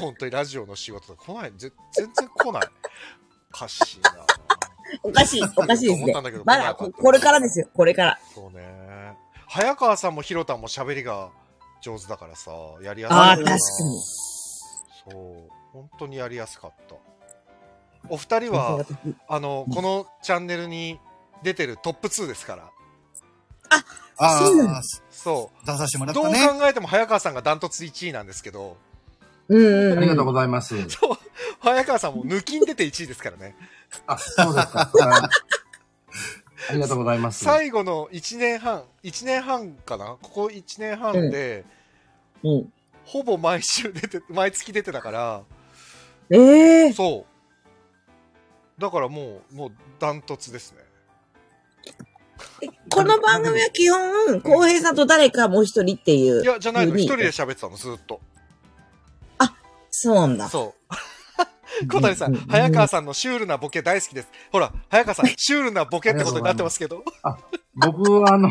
ほ [LAUGHS] 本当にラジオの仕事来ない。ぜ全然来ない。おかしいな。おかしい、おかしいですね思ったんだけど。まだ、ここれからですよ、これから。そうね。早川さんもひろたんも喋りが上手だからさ、やりやすい。ああ、確かに。そう。本当にやりやすかった。お二人は、あの、このチャンネルに出てるトップ2ですから。あそうなのあ、そ出させてもらう。どうったね。考えても早川さんがダントツ1位なんですけど、うんうんうん。ありがとうございます。そう。早川さんも抜きん出て1位ですからね。あ、そうですか。あありがとうございます。最後の1年半、1年半かな？ここ1年半で、うん。ほぼ毎週出て、毎月出てたから、ええそう。だからもう、もうダントツですね。[LAUGHS] この番組は基本、浩平さんと誰かもう一人っていう。いや、じゃないの。一人で喋ってたの、ずっと。そうなんだ。そう。[LAUGHS] 小谷さん、うん早川さんのシュールなボケ大好きです。ほら、早川さん、シュールなボケってことになってますけど。僕はあの、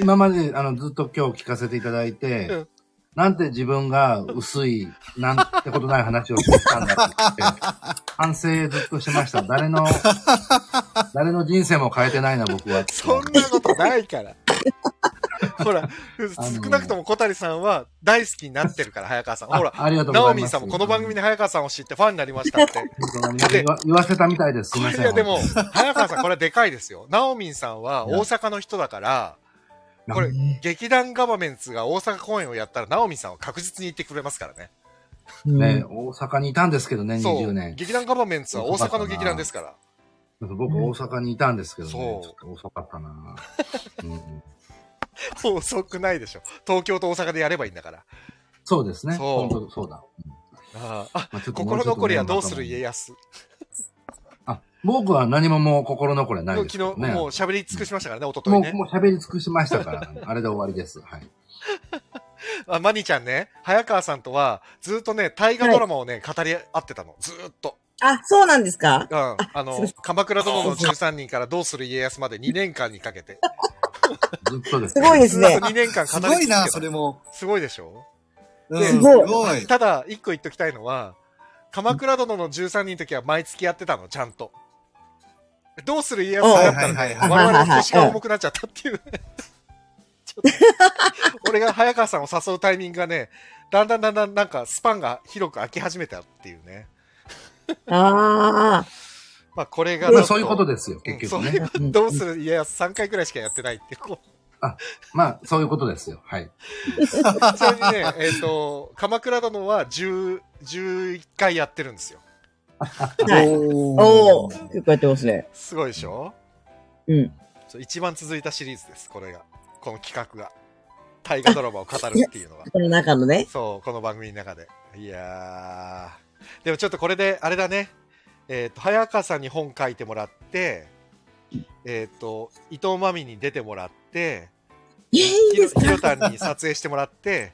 今まであのずっと今日聞かせていただいて、うんなんて自分が薄い、なんてことない話をしてきたんだって言って、[LAUGHS] 反省ずっとしました。誰の、誰の人生も変えてないな、僕は。そんなことないから。[LAUGHS] ほら、少なくとも小谷さんは大好きになってるから、[LAUGHS] 早川さん。ほら、あありがとうございます。ナオミンさんもこの番組で早川さんを知ってファンになりましたって。言わ言わせたみたいです。すみません。いや、でも、早川さん、これはでかいですよ。ナオミンさんは大阪の人だから、これ、劇団ガバメンツが大阪公演をやったら、ナオミンさんは確実に行ってくれますからね。ね、大阪にいたんですけどね、20そう。年。劇団ガバメンツは大阪の劇団ですから。僕、大阪にいたんですけどね。そうちょっと遅かったなうんうん [LAUGHS] 遅くないでしょ。東京と大阪でやればいいんだから。そうですね。そう本当そうだ。ああ、心残りはどうする家康康。あ、僕は何ももう心残りはない昨日ですけどね。もう喋り尽くしましたからね、一昨もう、日ね。もう喋り尽くしましたから、[LAUGHS] あれで終わりです。はい。[LAUGHS] あマニちゃんね、早川さんとはずっとね、大河ドラマをね、語り合ってたの。ずーっと。あ、そうなんですか？うん。あの鎌倉殿の13人からどうする家康まで2年間にかけて。ずっとです。すごいですね。2年間語すごいな、それも。すごいでしょ？うん、すごい。ただ、一個言っときたいのは、鎌倉殿の13人の時は毎月やってたの、ちゃんと。どうする家康になったらね、はいはいはい我々の腰が重くなっちゃったっていう [LAUGHS] 俺が早川さんを誘うタイミングがね、だんだんだんだんなんかスパンが広く空き始めたっていうね。ああ。まあこれがそういうことですよ、うん結局ね。いうどうする？家康3回くらいしかやってないっていう、こう。まあ、そういうことですよ。はい。[LAUGHS] それにね、えっ、と、鎌倉殿は10、11回やってるんですよ。はい。おおお結構やってますね。すごいでしょ？うん。そう一番続いたシリーズです、これが。この企画が。大河ドラマを語るっていうのが。この中のね。そう、この番組の中で。いやー。でもちょっとこれで、あれだね。えっ、と、早川さんに本書いてもらって、えっ、と、伊藤真美に出てもらって、えー、いいひろたんに撮影してもらって、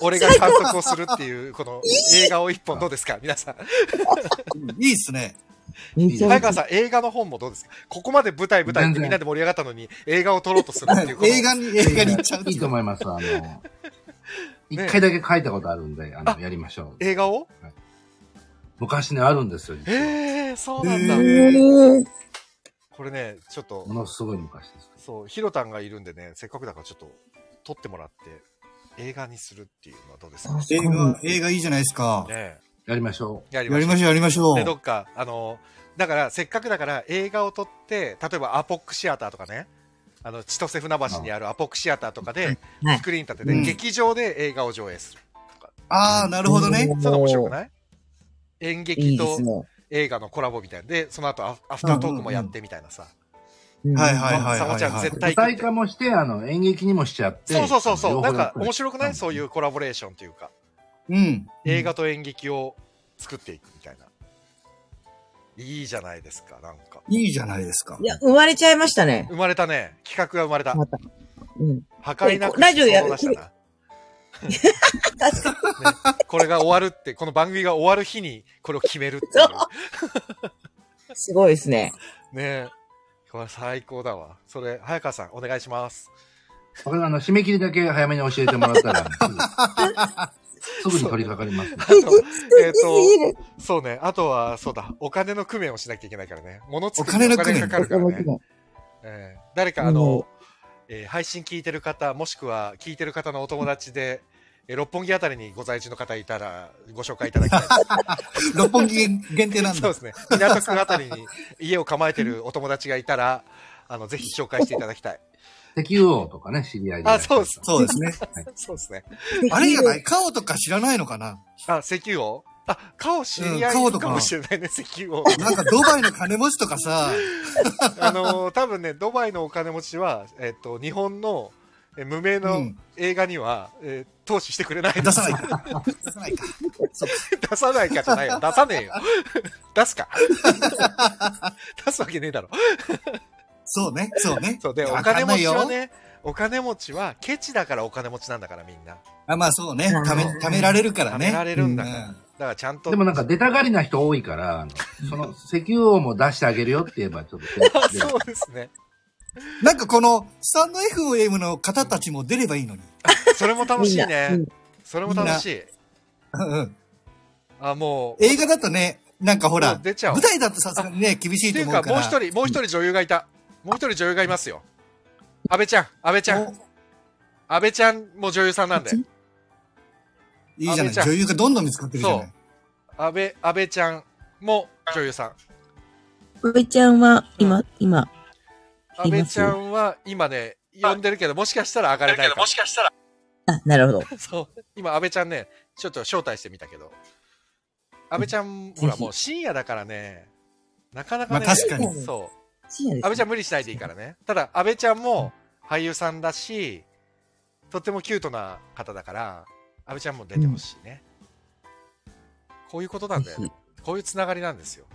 俺が監督をするっていう、この映画を一本どうですか？皆さん。いいっすね。早川さん、映画の本もどうですか？ここまで舞台舞台ってみんなで盛り上がったのに、映画を撮ろうとするっていう。[LAUGHS] 映画に、映画に行っちゃういいと思います。あの、[LAUGHS] 一回だけ書いたことあるんで、あの、あやりましょう。映画を？昔ね、あるんですよ、実は。えー、そうなんだ。へえー、これね、ちょっとも、のすごい昔です。そう、ヒロタンがいるんでね、せっかくだからちょっと撮ってもらって、映画にするっていうのはどうですか？ね映画、映画いいじゃないですか。えやりましょう。やりましょう、やりましょうで、。どっか、あの、だから、せっかくだから映画を撮って、例えばアポックシアターとかね、あの、千歳船橋にあるアポックシアターとかで、はいスクリーン立てて、うん劇場で映画を上映する。ああ、なるほどね。そういうの面白くない？演い劇と。映画のコラボみたいな。で、その後アフアフタートークもやってみたいなさ。うんはいはいはいさもちゃんはいはい絶。う。対舞台化もして、あの、演劇にもしちゃって。そうそうそうそう。なんか面白くない？うんそういうコラボレーションというか。うん。映画と演劇を作っていくみたいな。いいじゃないですか、なんか。いいじゃないですかい。や、生まれちゃいましたね。生まれたね。企画が生まれた。また。うん。破壊なくラジオやそう出したな。確かね、これが終わるって、この番組が終わる日にこれを決めるっていう。に。すごいですね。ねえ。これ最高だわ。それ、早川さん、お願いします。これあの、締め切りだけ早めに教えてもらったら、[LAUGHS] すぐに取り掛かります。あと、えっ、いいと、そうね。あとは、そうだ。お金の工面をしなきゃいけないからね。物作りお金の工面かかるからね。ね。えー誰かあの、えー配信聞いてる方、もしくは聞いてる方のお友達で、えー六本木あたりにご在住の方いたら、ご紹介いただきたいです。[LAUGHS] 六本木限定なんだそうで。すね。港区あたりに家を構えてるお友達がいたら、あの、ぜひ紹介していただきたい。石油王とかね、知り合いで。あ、そうです。そうですね。[LAUGHS] そうですね。あれじゃない？顔とか知らないのかな？あ、石油王あ、顔知り合いかかもしれないね、石油王。なんかドバイの金持ちとかさ、[LAUGHS] あのー多分ね、ドバイのお金持ちは、えっと、日本のえ無名うのん映画には、えー投資してくれない。出さないか。[LAUGHS] 出さないか。出さないかじゃないよ。[LAUGHS] 出さねえよ。出すか。出すわけねえだろ。そうね、そうね。そうで、お金持ちはね、お金持ちはケチだからお金持ちなんだからみんな。あまあそうね。ため、貯められるからね。貯められるんだから。うんだからちゃんと。でもなんか出たがりな人多いから、[LAUGHS] その石油王も出してあげるよって言えばちょっと。[LAUGHS] そうですね。なんかこの、スタンド FM の方たちも出ればいいのに。それも楽しいねな。それも楽しい。うんうんあ、もう。映画だとね、なんかほもら、う出ちゃう舞台だとさすがにね、厳しいっていうか、と思うから。もう一人、もう一人女優がいた。もう一人女優がいますよ。安倍ちゃん、安倍ちゃん。お安倍ちゃんも女優さんなんで。いいじゃない。女優がどんどん見つかってるじゃない。安倍、安倍ちゃんも女優さん。安倍ちゃんは、今、今、安倍ちゃんは今ね、呼んでるけど、もしかしたら上がれないかも。もしかしたら。あ、なるほど。[LAUGHS] そう。今、安倍ちゃんね、ちょっと招待してみたけど。安倍ちゃん、ほら、もう深夜だからね、なかなかね、まあ確かにそう。深夜です安倍ちゃん無理しないでいいからね。ただ、安倍ちゃんも俳優さんだし、とってもキュートな方だから、安倍ちゃんも出てほしいね。こういうことなんだよね。こういうつながりなんですよ。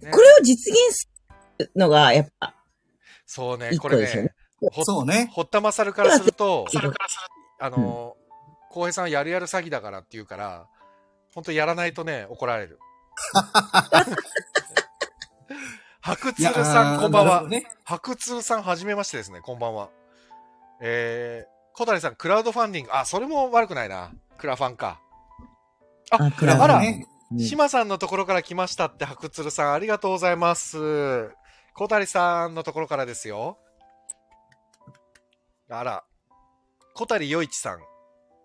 ねこれを実現するのが、やっぱ、そうね、一これ個ですよねそうね。堀田勝からすると、あの、浩平さんはやるやる詐欺だからって言うから、本当やらないとね、怒られる。[LAUGHS] 白鶴さん、こんばんは。ね。白鶴さん、はじめましてですね。こんばんは。えー、小谷さん、クラウドファンディング。あ、それも悪くないな。クラファンか。あ、あクラファンあら、ねうん島さんのところから来ましたって、白鶴さん、ありがとうございます。小谷さんのところからですよ。あら、小谷良一さん。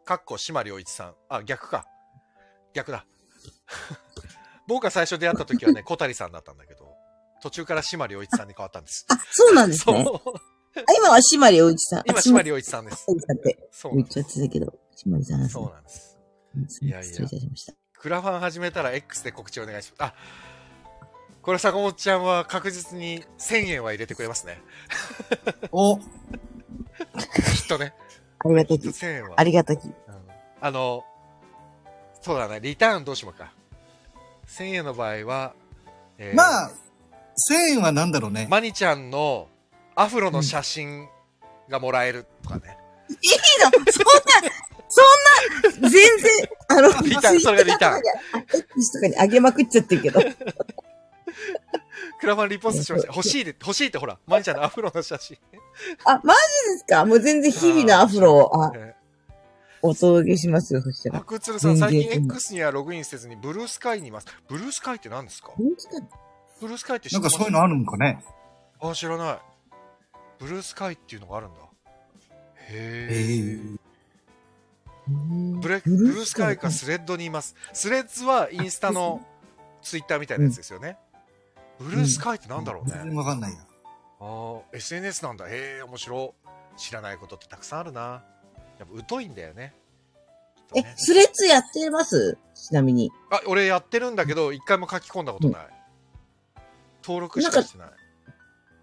かっこ島良一さん。あ、逆か。逆だ。[LAUGHS] 僕が最初出会った時はね、小谷さんだったんだけど、途中から島良一さんに変わったんです。あ、そうなんです [LAUGHS] そう。今は島良一さん。今、あ島良一さんです。さんって言っちゃそうなんです。ってたけど、島良さんなんですねそうなんです。うんいやいや失礼いたしました。クラファン始めたら X で告知お願いします。あ、これ坂本ちゃんは確実に1000円は入れてくれますね。お、きっとね。ありがたき。1000円は。ありがたき。うんあの、そうだね、リターンどうしようか？1000円の場合は、えーまあ、1000円はなんだろうね。マニちゃんのアフロの写真がもらえるとかね。いいの？[LAUGHS] そんな、そんな、全然、あの、[LAUGHS] リターンそれがリターン X とかに上げまくっちゃってるけど。クラファンリポストしました。欲しいで、欲しいってほら、マニちゃんのアフロの写真。あ、マジですか？もう全然日々のアフロを、あ、えお届けしますよ、そしたー、ら。アクツルさん、最近 X にはログインせずにブルースカイにいます。ブルースカイって何ですか？本当だブルースカイって知なんってます？かそういうのあるんかね。あ、知らない。ブルースカイっていうのがあるんだ。へええ。えブレブルースカイかスレッドにいます。スレッズはインスタのツイッターみたいなやつですよね。ブルースカイってなんだろう全然ね。わかんないや。ああ、SNS なんだ。へえ、面白い。知らないことってたくさんあるな。やっぱ疎いんだよね。きっとえね、スレッズやってます？ちなみに。あ、俺やってるんだけど、一回も書き込んだことない。登録しかしてない。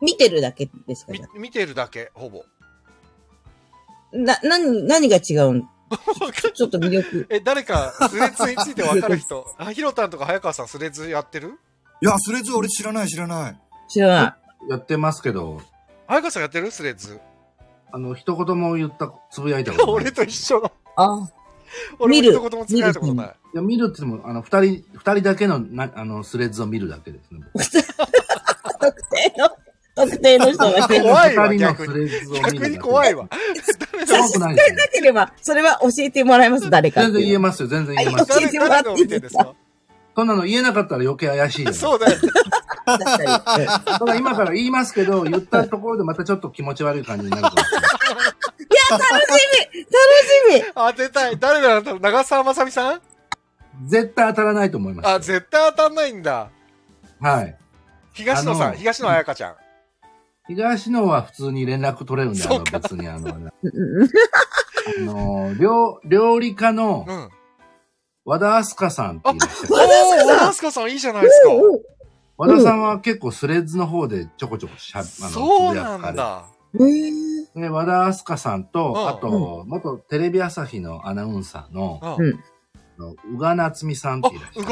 見てるだけですか見てるだけ、ほぼ。あな、何、何が違うん？ちょっと魅力。え、誰かスレッズについてわかる人？[LAUGHS] あ、ひろたんとか早川さんスレッズやってる？いや、スレッズ俺知らない知らない。知らなやってますけど、早川さんやってる？スレッズ。あの、一言も言った、つぶやいたことない。[LAUGHS] 俺と一緒の。い。あ、俺も見る一言も使えたことない。いや、見るって言っても、あの、二人、二人だけの、な、あの、スレッズを見るだけですね。特定 [LAUGHS] の、特定の人が怖いわ二人の逆に逆に怖いわ。怖くないですよなければ、それは教えてもらいます、誰かって全。然言えますよ、全然言えます。誰誰のを見てんですか？そんなの言えなかったら余計怪しいそうだよ。[LAUGHS] ただ今から言いますけど、言ったところでまたちょっと気持ち悪い感じになるい。楽しみ楽しみ当てたい。誰だろう長澤まさみさん？絶対当たらないと思います。あ、絶対当たんないんだ。はい。東野さん、東野彩香ちゃん。東野は普通に連絡取れるんで、あの、そうか別にあの、あの、料、料理家のうん。和田明日香さんっていらっしゃるおー、和田明日香さんいいじゃないですか。和田さんは結構スレッズの方でちょこちょこしゃ、あの、そうなんだ。和田明日香さんと、うんあと、元テレビ朝日のアナウンサーの、宇賀夏美さんっていらっしゃる。うが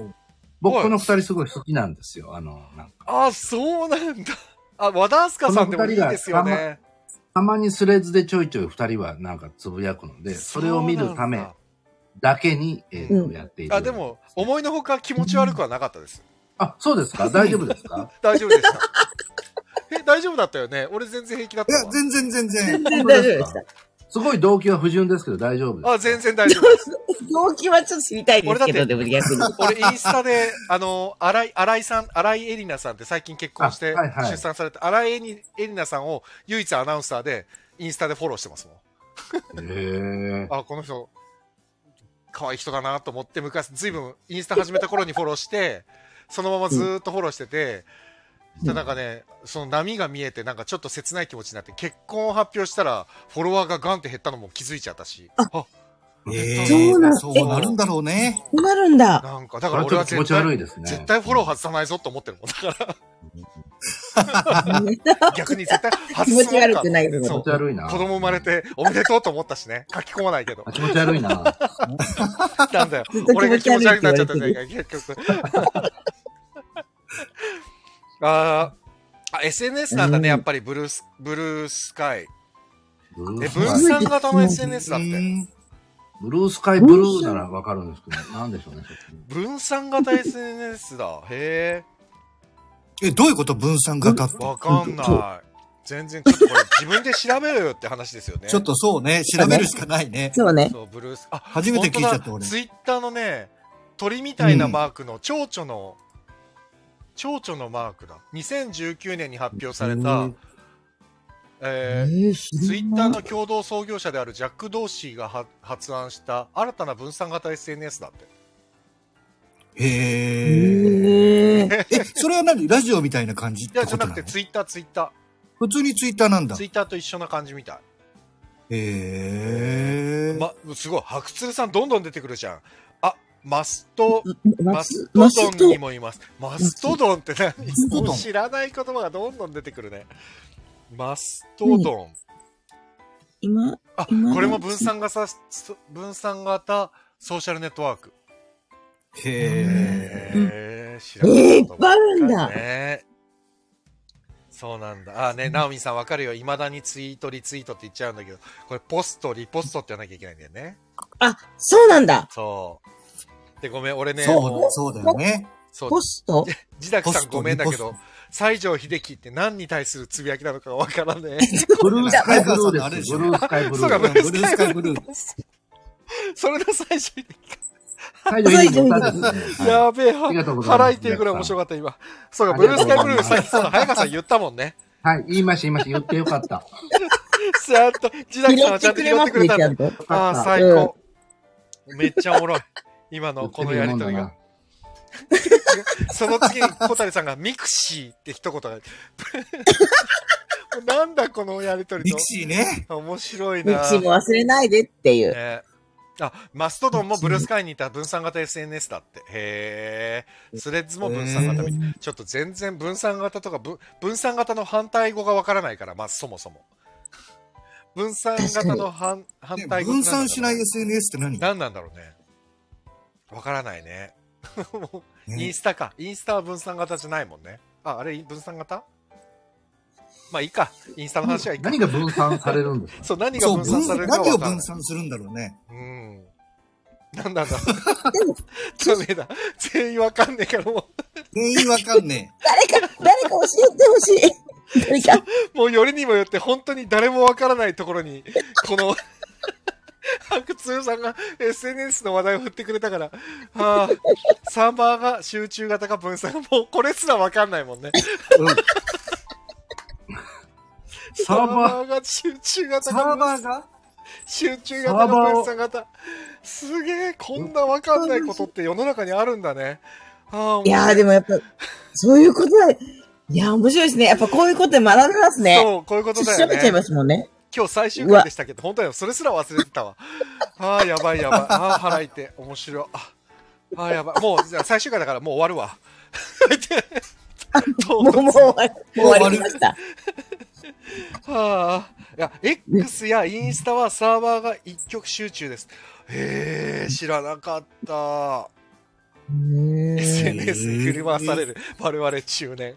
さん。僕この二人すごい好きなんですよ。あの、なんか。あ、そうなんだ。あ、和田明日香さんでもいいですよね。たまにスレッズでちょいちょい二人はなんかつぶやくので、それを見るためだけに、えーうんとやっている。だあ、でも、思いのほか気持ち悪くはなかったです。あ、そうですか？[LAUGHS] 大丈夫ですか？大丈夫でした。え、大丈夫だったよね？俺全然平気だっいや。全然全然。全然大丈夫でした。すごい動機は不純ですけど大丈夫です。あ、全然大丈夫です。[LAUGHS] 動機はちょっと知りたいですけど、俺だってでも逆に。俺インスタで、あの、荒井、荒井さん、荒井エリナさんって最近結婚してあはいはい出産されて、荒井エリエリナさんを唯一アナウンサーでインスタでフォローしてますもん。へえ。あ、この人、可愛い人だなと思って、昔、ずいぶんインスタ始めた頃にフォローして、そのままずーっとフォローしてて、でなんかね、その波が見えて、なんかちょっと切ない気持ちになって、結婚を発表したら、フォロワーがガンって減ったのも気づいちゃったし、あ、ええそうなんそうなるんだろうね。そうなるんだ。なんか、だこから俺はれはちょっと気持ち絶対、悪いですね。絶対フォロー外さないぞと思ってるもん。だから、[LAUGHS] 逆に絶対外気持ち悪くない気持ち悪いな。子供生まれておめでとうと思ったしね。書き込まないけどあ。気持ち悪いな。なんだよ。俺が気持ち悪くなっちゃったじゃん、結局。あーあ、SNS なんだね、やっぱりブルース、ブルースカイ。え、分散型の SNS だって。うんブルースカイブルーならわかるんですけど、なんでしょうね、そっち分散型 SNS だ。へえ、どういうこと？分散型ってえ。。わかんない。全然ちょっとこれ自分で調べろよって話ですよね。ちょっとそうね、調べるしかないね。そうね。そう、ブルース。あ、初めて聞いちゃった俺ツイッターのね、鳥みたいなマークの蝶々の、蝶々のマークだ。2019年に発表された、えーツイッターの共同創業者であるジャック・ドーシーがは発案した新たな分散型 SNS だって。へへえ。え、それは何？ラジオみたいな感じっいや、じゃなくてツイッター、ツイッタ普通にツイッターなんだー。ツ。イッターと一緒な感じみたい。へえ。ま、すごい。白鶴さんどんどん出てくるじゃん。あ、マスト、ママス、ストドンに、もいます。マストドンって何知らない言葉がどんどん出てくるね。マストドン。今、あ、今これも分散型、分散型ソーシャルネットワーク。へへー、知えー、いっぱいあるんだ。ねそうなんだ。あ、ね、ナオミさんわかるよ。未だにツイート、リツイートって言っちゃうんだけど、これポスト、リポストって言わなきゃいけないんだよね。あ、そうなんだ。そう。で、ごめん、俺ね、そうそうだよね。そうポスト？ジダクさんごめんだけど西城秀樹って何に対するつぶやきなのかわからねえ。[LAUGHS] ブルースカイブルーですよ。ブルースカイブルそうかー。ブルースカイブルー。それの西城秀樹最後に言ったんですね。はいやべえ、ありがとうございます腹痛いぐらい面白かった、今。そうか、ブルースカイブルー、さっきそ早川さん言ったもんね。はい、言いました、言いました。言ってよかった。ちゃんと、ジダクさんはちゃんと拾ってくれたん。ああ、最高。めっちゃおもろい。今のこのやりとりが。[LAUGHS] その次に小谷さんがミクシーって一言が。[LAUGHS] なんだこのやりとりとミク。シーね。面白いミなクシーも忘れないでっていう。ねあ、マストドンもブルースカイにいた分散型 SNS だって。へえ。スレッズも分散型みたい。ちょっと全然分散型とか分分散型の反対語がわからないから、まずそもそも。分散型の反反ね対語分散しない何 SNS って何？何なんだろうね。わからないね。[LAUGHS] インねスタか。インスタは分散型じゃないもんね。あ、あれ分散型？まあいいか。インスタの話はいいか。何が分散されるんですか？[LAUGHS] そう、何が分散されるかわからない分。散するんだろうね。うん。なんなんだろう。[LAUGHS] ダメだ。全員わかんねえからもう。全員わかんね誰か、誰か教えてほしい。誰か。もうよりにもよって本当に誰もわからないところに、この、白通さんが SNS の話題を振ってくれたから、はあ、サーバーが集中型か分散、もうこれすらわかんないもんね。え。うんサーバーが集中型サかーバーが？集中型か分散型。すげえ、こんなわかんないことって世の中にあるんだね。はあ、いやーでもやっぱ、そういうことだ。いやー、面白いですね。やっぱこういうことで学べますね。そう、こういうことだよね。調べちゃいますもんね。今日最終回でしたけど、本当にそれすら忘れてたわ。[LAUGHS] ああ、やばいやばい。ああ、腹痛い。面白い。ああー、やばい。もう、じゃあ最終回だからもう終わるわ。[LAUGHS] もう、もう終わり、もう終わりました。はあ。いや、X やインスタはサーバーが一極集中です。へえ、知らなかった。SNS に振り回される我々中年。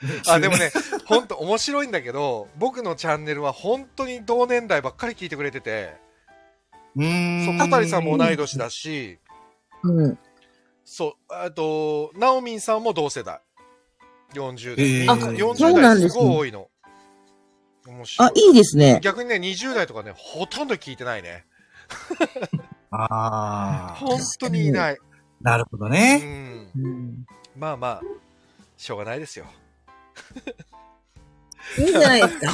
[LAUGHS] あ、でもね、ほんと面白いんだけど、僕のチャンネルは本当に同年代ばっかり聞いてくれてて、うーん。そう、小谷さんも同い年だし、うん。そう、あと、ナオミンさんも同世代。40代。へーあ40そうなん代ですごい多いの。面白あ、いいですね。逆にね、20代とかね、ほとんど聞いてないね。[LAUGHS] ああ。本当にいない。なるほどうね。ん。うんまあまあ、しょうがないですよ。[LAUGHS] いいんじゃないですか。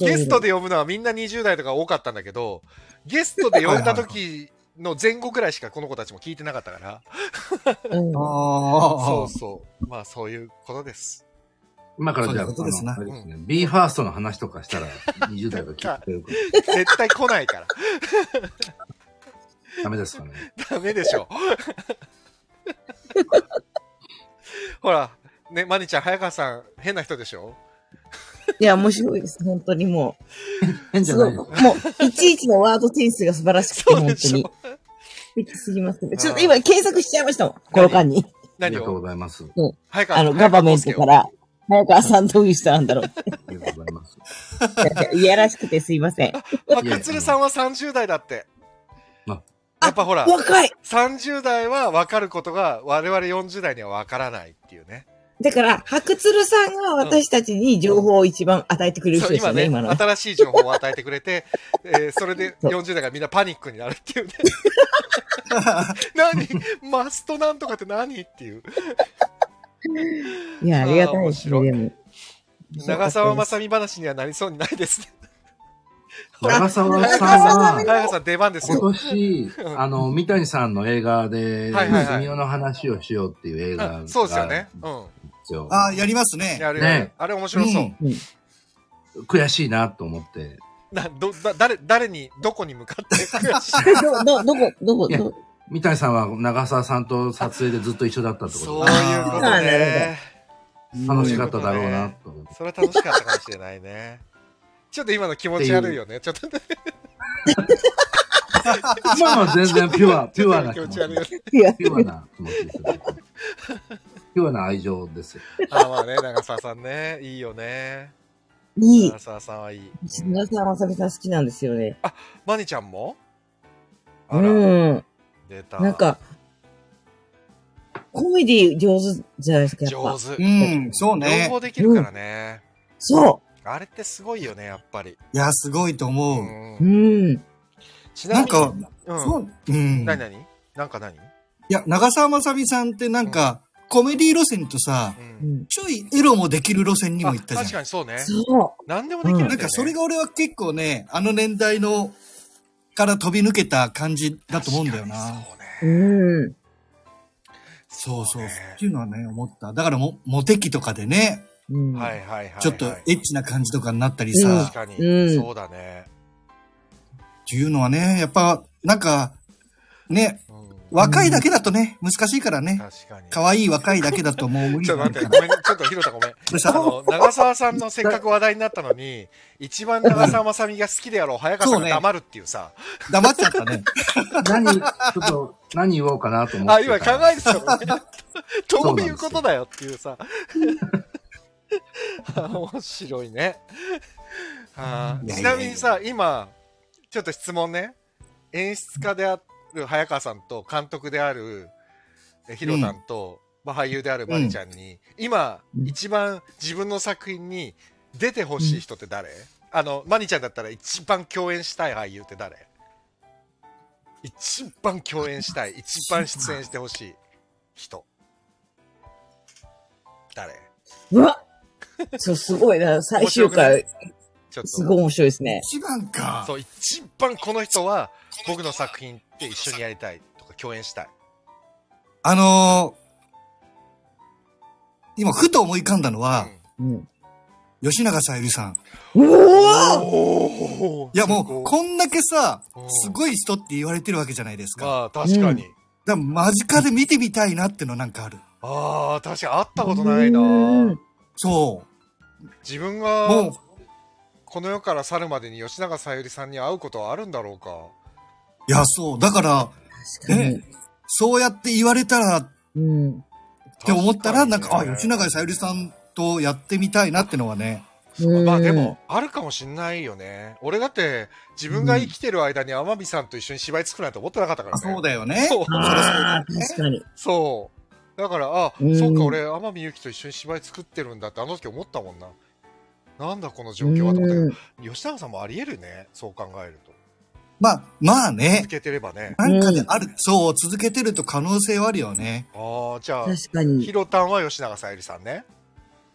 [LAUGHS] ゲストで呼ぶのはみんな20代とか多かったんだけど、ゲストで呼んだ時の前後ぐらいしかこの子たちも聞いてなかったから。うんあそうそう。まあそういうことです。今からじゃあ、そうですね。b ファーストの話とかしたら、20代が聞いてるか絶対来ないから。ら [LAUGHS] ダメですかね。ダメでしょ。ほら、ね、マニちゃん、早川さん、変な人でしょ？いや、面白いです。本当にもう。変じゃすごい。ない。もう、いちいちのワードセンスが素晴らしくて、本当に。素敵すぎますね。ちょっと今検索しちゃいましたもん。この間に。あり何がとうをございます。早川あの、ガバメントか。ら、早川さんどういう人なんだろうって。ありがとうございます。いやらしくてすいません。あ、かつるさんは30代だって。あやっぱほら、若い30代は分かることが我々40代には分からないっていうね。だから、白鶴さんが私たちに情報を一番与えてくれる人ですよね、そう今ね今のは。新しい情報を与えてくれて、[LAUGHS] えーそれで40代がみんなパニックになるっていうね。[LAUGHS] 何？マストなんとかって何っていう。いや、ありがたいですね。長澤まさみ話にはなりそうにないですね。[LAUGHS] 長澤さん早は、川さん出番です今よ。年、あの、三谷さんの映画で、はいはいの話をしようっていう映画が。あそうですよね。うん。よ。あ。ああ、やりますね。やるね。あれ面白そう。うん悔しいなと思って。な、ど、だ、誰、誰に、どこに向かって [LAUGHS] 悔しい？ど、ど、どこ、どこ、ど、三谷さんは長澤さんと撮影でずっと一緒だったってことそうでいうことね。楽しかっただろうなと思って。それは楽しかったかもしれないね。ちょっと今の気持ち悪いよね。ちょっとね。今のは全然ピュア、[LAUGHS] ピュアな気持ち。気持ち悪いよね。いや、ピュアな気持ちですよ。ピュアな愛情ですよ。あ、まあね、長澤さんね。いいよね。いい長。澤さんはいい。皆さん、まさみさん好きなんですよね。マニちゃんも？あうら、ん。出た。なんか、コメディ上手じゃないですか、やっぱ。上手。うん、そう両ね。方できるからね。そあれってすごいよね、やっぱり。いや、すごいとう思う。う。んう。ん。ちなみに、なんか、うん。そう、うん。何何？なんか何？いや、長澤まさみさんってなんか、コメディ路線とさう、。うんん。ちょいエロもできる路線にもあ行ったじゃん。確かにそうね。そ何でもできるね。なんかそれが俺は結構ね、あの年代の、から飛び抜けた感じだと思うんだよな。確かう。にうん。そうそう。ねっていうのはね、思った。だからも、モテ期とかでね、はいはいはいはい。ちょっとエッチな感じとかになったりうんさ、確かに、うんそうだね。っていうのはね、やっぱ、なんか、ね、うん若いだけだとね、難しいからね。確かに。可愛い若いだけだともう無理ちょっと待って。ごめん、ちょっとひろたごめん。あの、長澤さんのせっかく話題になったのに、一番長澤まさみが好きであろう早川さんが黙るっていうさ。黙っちゃったね。何、ちょっと、何言おうかなと思って。あ、今考えてたのね。どういうことだよっていうさ。[LAUGHS] 面白いね。あ。ーちないみにさ、今、ちょっと質問ね。演出家である早川さんと監督であるえヒロさんと、まあ、俳優であるマリちゃんに、今、うん。一番自分の作品に出てほしい人って誰、あの、マニちゃんだったら一番共演したい俳優って誰？一番共演したい、一番出演してほしい人。誰？うわそう、すごいな。最終回、ちょっと。すごい面白いですね。一番か。そう、一番この人は僕の作品って一緒にやりたいとか共演したい。あのー今、ふと思い浮かんだのは、うん。吉永小百合さん。うおーおいや、もう、こんだけさうん、すごい人って言われてるわけじゃないですか。まあ、確かに。うだから間近で見てみたいなってのなんかある。ああ、確かに会ったことないなうんそ自分う。がこの世から去るまでに吉永小百合さんに会うことはあるんだろうか？いや、そう。だから、確かに。そうやって言われたらっうん。て思ったら、なんか、あ、吉永小百合さんとやってみたいなってのはね。うんまあでも、あるかもしんないよね。俺だって、自分が生きてる間に天海さんと一緒に芝居作るなんて思ってなかったからあ、ね。そうだよね。そう確かに。そう。だから、あ、うんそうか、俺、天海祐希と一緒に芝居作ってるんだって、あの時思ったもんな。なんだこの状況はと思ったうんけど、吉永さんもあり得るね。そう考えると。まあ、まあね続。けてればね。なんかである、そう、続けてると可能性はあるよね。ああ、じゃあ、確かにヒ。ロタンは吉永小百合さんね。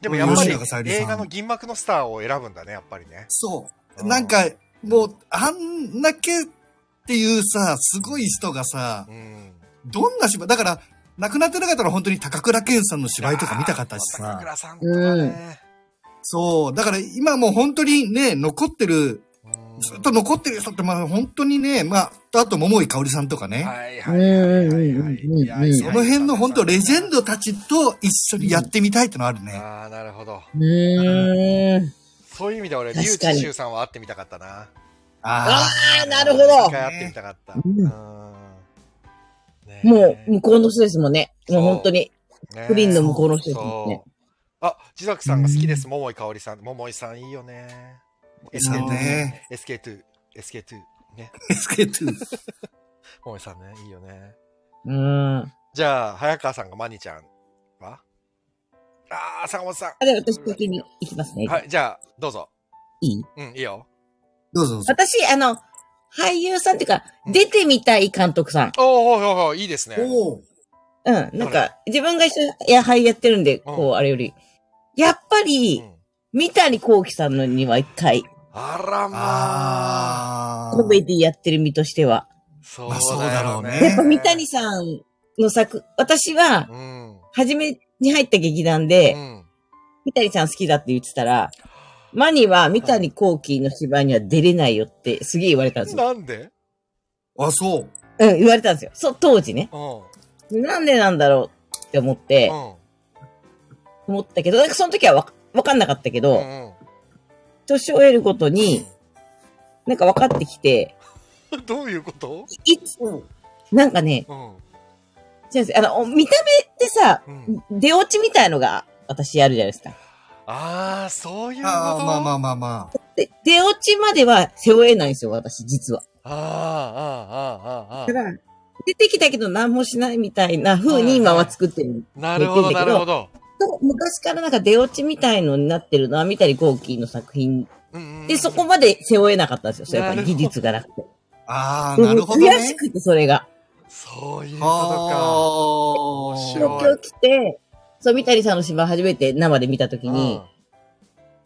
でもやっぱり映画の銀幕のスターを選ぶんだね、やっぱりね。そうう。んなんか、もう、あんだけっていうさ、すごい人がさ、うん。どんな芝居、だから、亡くなってなかったら本当に高倉健さんの芝居とか見たかったし高さ。倉さんとかね。そう。だから今もう本当にね、残ってる、うんずっと残ってる人ってまあ本当にね、まあ、あと桃井かおりさんとかね。はいはいはいその辺の本当レジェンドたちと一緒にやってみたいってのあるね。ああ、なるほど。うーん。そういう意味で俺、リュウチシュウさんは会ってみたかったな。あああ、なるほ一ど。回会ってみたかった。ううんもう、向こうの人ですもんね。もう本当に、プリンの向こうの人ですもんね。あ、ジザクさんが好きです。桃井かおりさん。桃井さんいいよね。あ。さんね。SK2。SK2。ね。SK2。[LAUGHS] 桃井さんね。いいよね。うん。じゃあ、早川さんがマニちゃんは？あー、坂本さあ、で、私先に行きますね。ん。はい、じゃあ、どうぞ。いい？うん、いいよ。どうぞどうぞ。私、あの、俳優さんっていうか、出てみたい監督さん。おーおーおーいいですね。おーうん。なんか、自分が一緒に、いや、俳優やってるんで、こうあれより。やっぱうり、ん三谷幸喜さんのには一回、あらまあ。コメディやってる身としては。そうまあそうだろうねやっぱ三谷さんの作、私は、うん。初めに入った劇団うで、ん。三谷さん好きだって言ってたら、マニは三谷幸喜の芝居には出れないよってすげえ言われたんですよ。なんで？あ、そう。うん、言われたんですよ。そう、当時ね。うん。なんでなんだろうって思って、うん。思ったけど、なんかその時はわかわかんなかったけうど、ん。年を得るごとに、なんか分かってきて、[LAUGHS] どういうこと？いつ、なんかね、うん。違うんですあの、見た目ってさ、うん。出落ちみたいのが私やるじゃないですか。ああ、そういうこと？ああ、まあまあまあまあ。で、出落ちまでは背負えないんですよ、私、実は。ああ、ああ、ああ、あだから、出てきたけど何もしないみたいな風に今は作ってる。あ。なるほど、なるほど。昔からなんか出落ちみたいのになってるのは三谷幸喜の作品うんうんうんで、そこまで背負えなかったんですよ。それやっぱり技術がなくて。ああ、なるほどね。悔しくて、それが。そういうはことか。白い東京来て、そう、三谷さんの芝居初めて生で見たときに、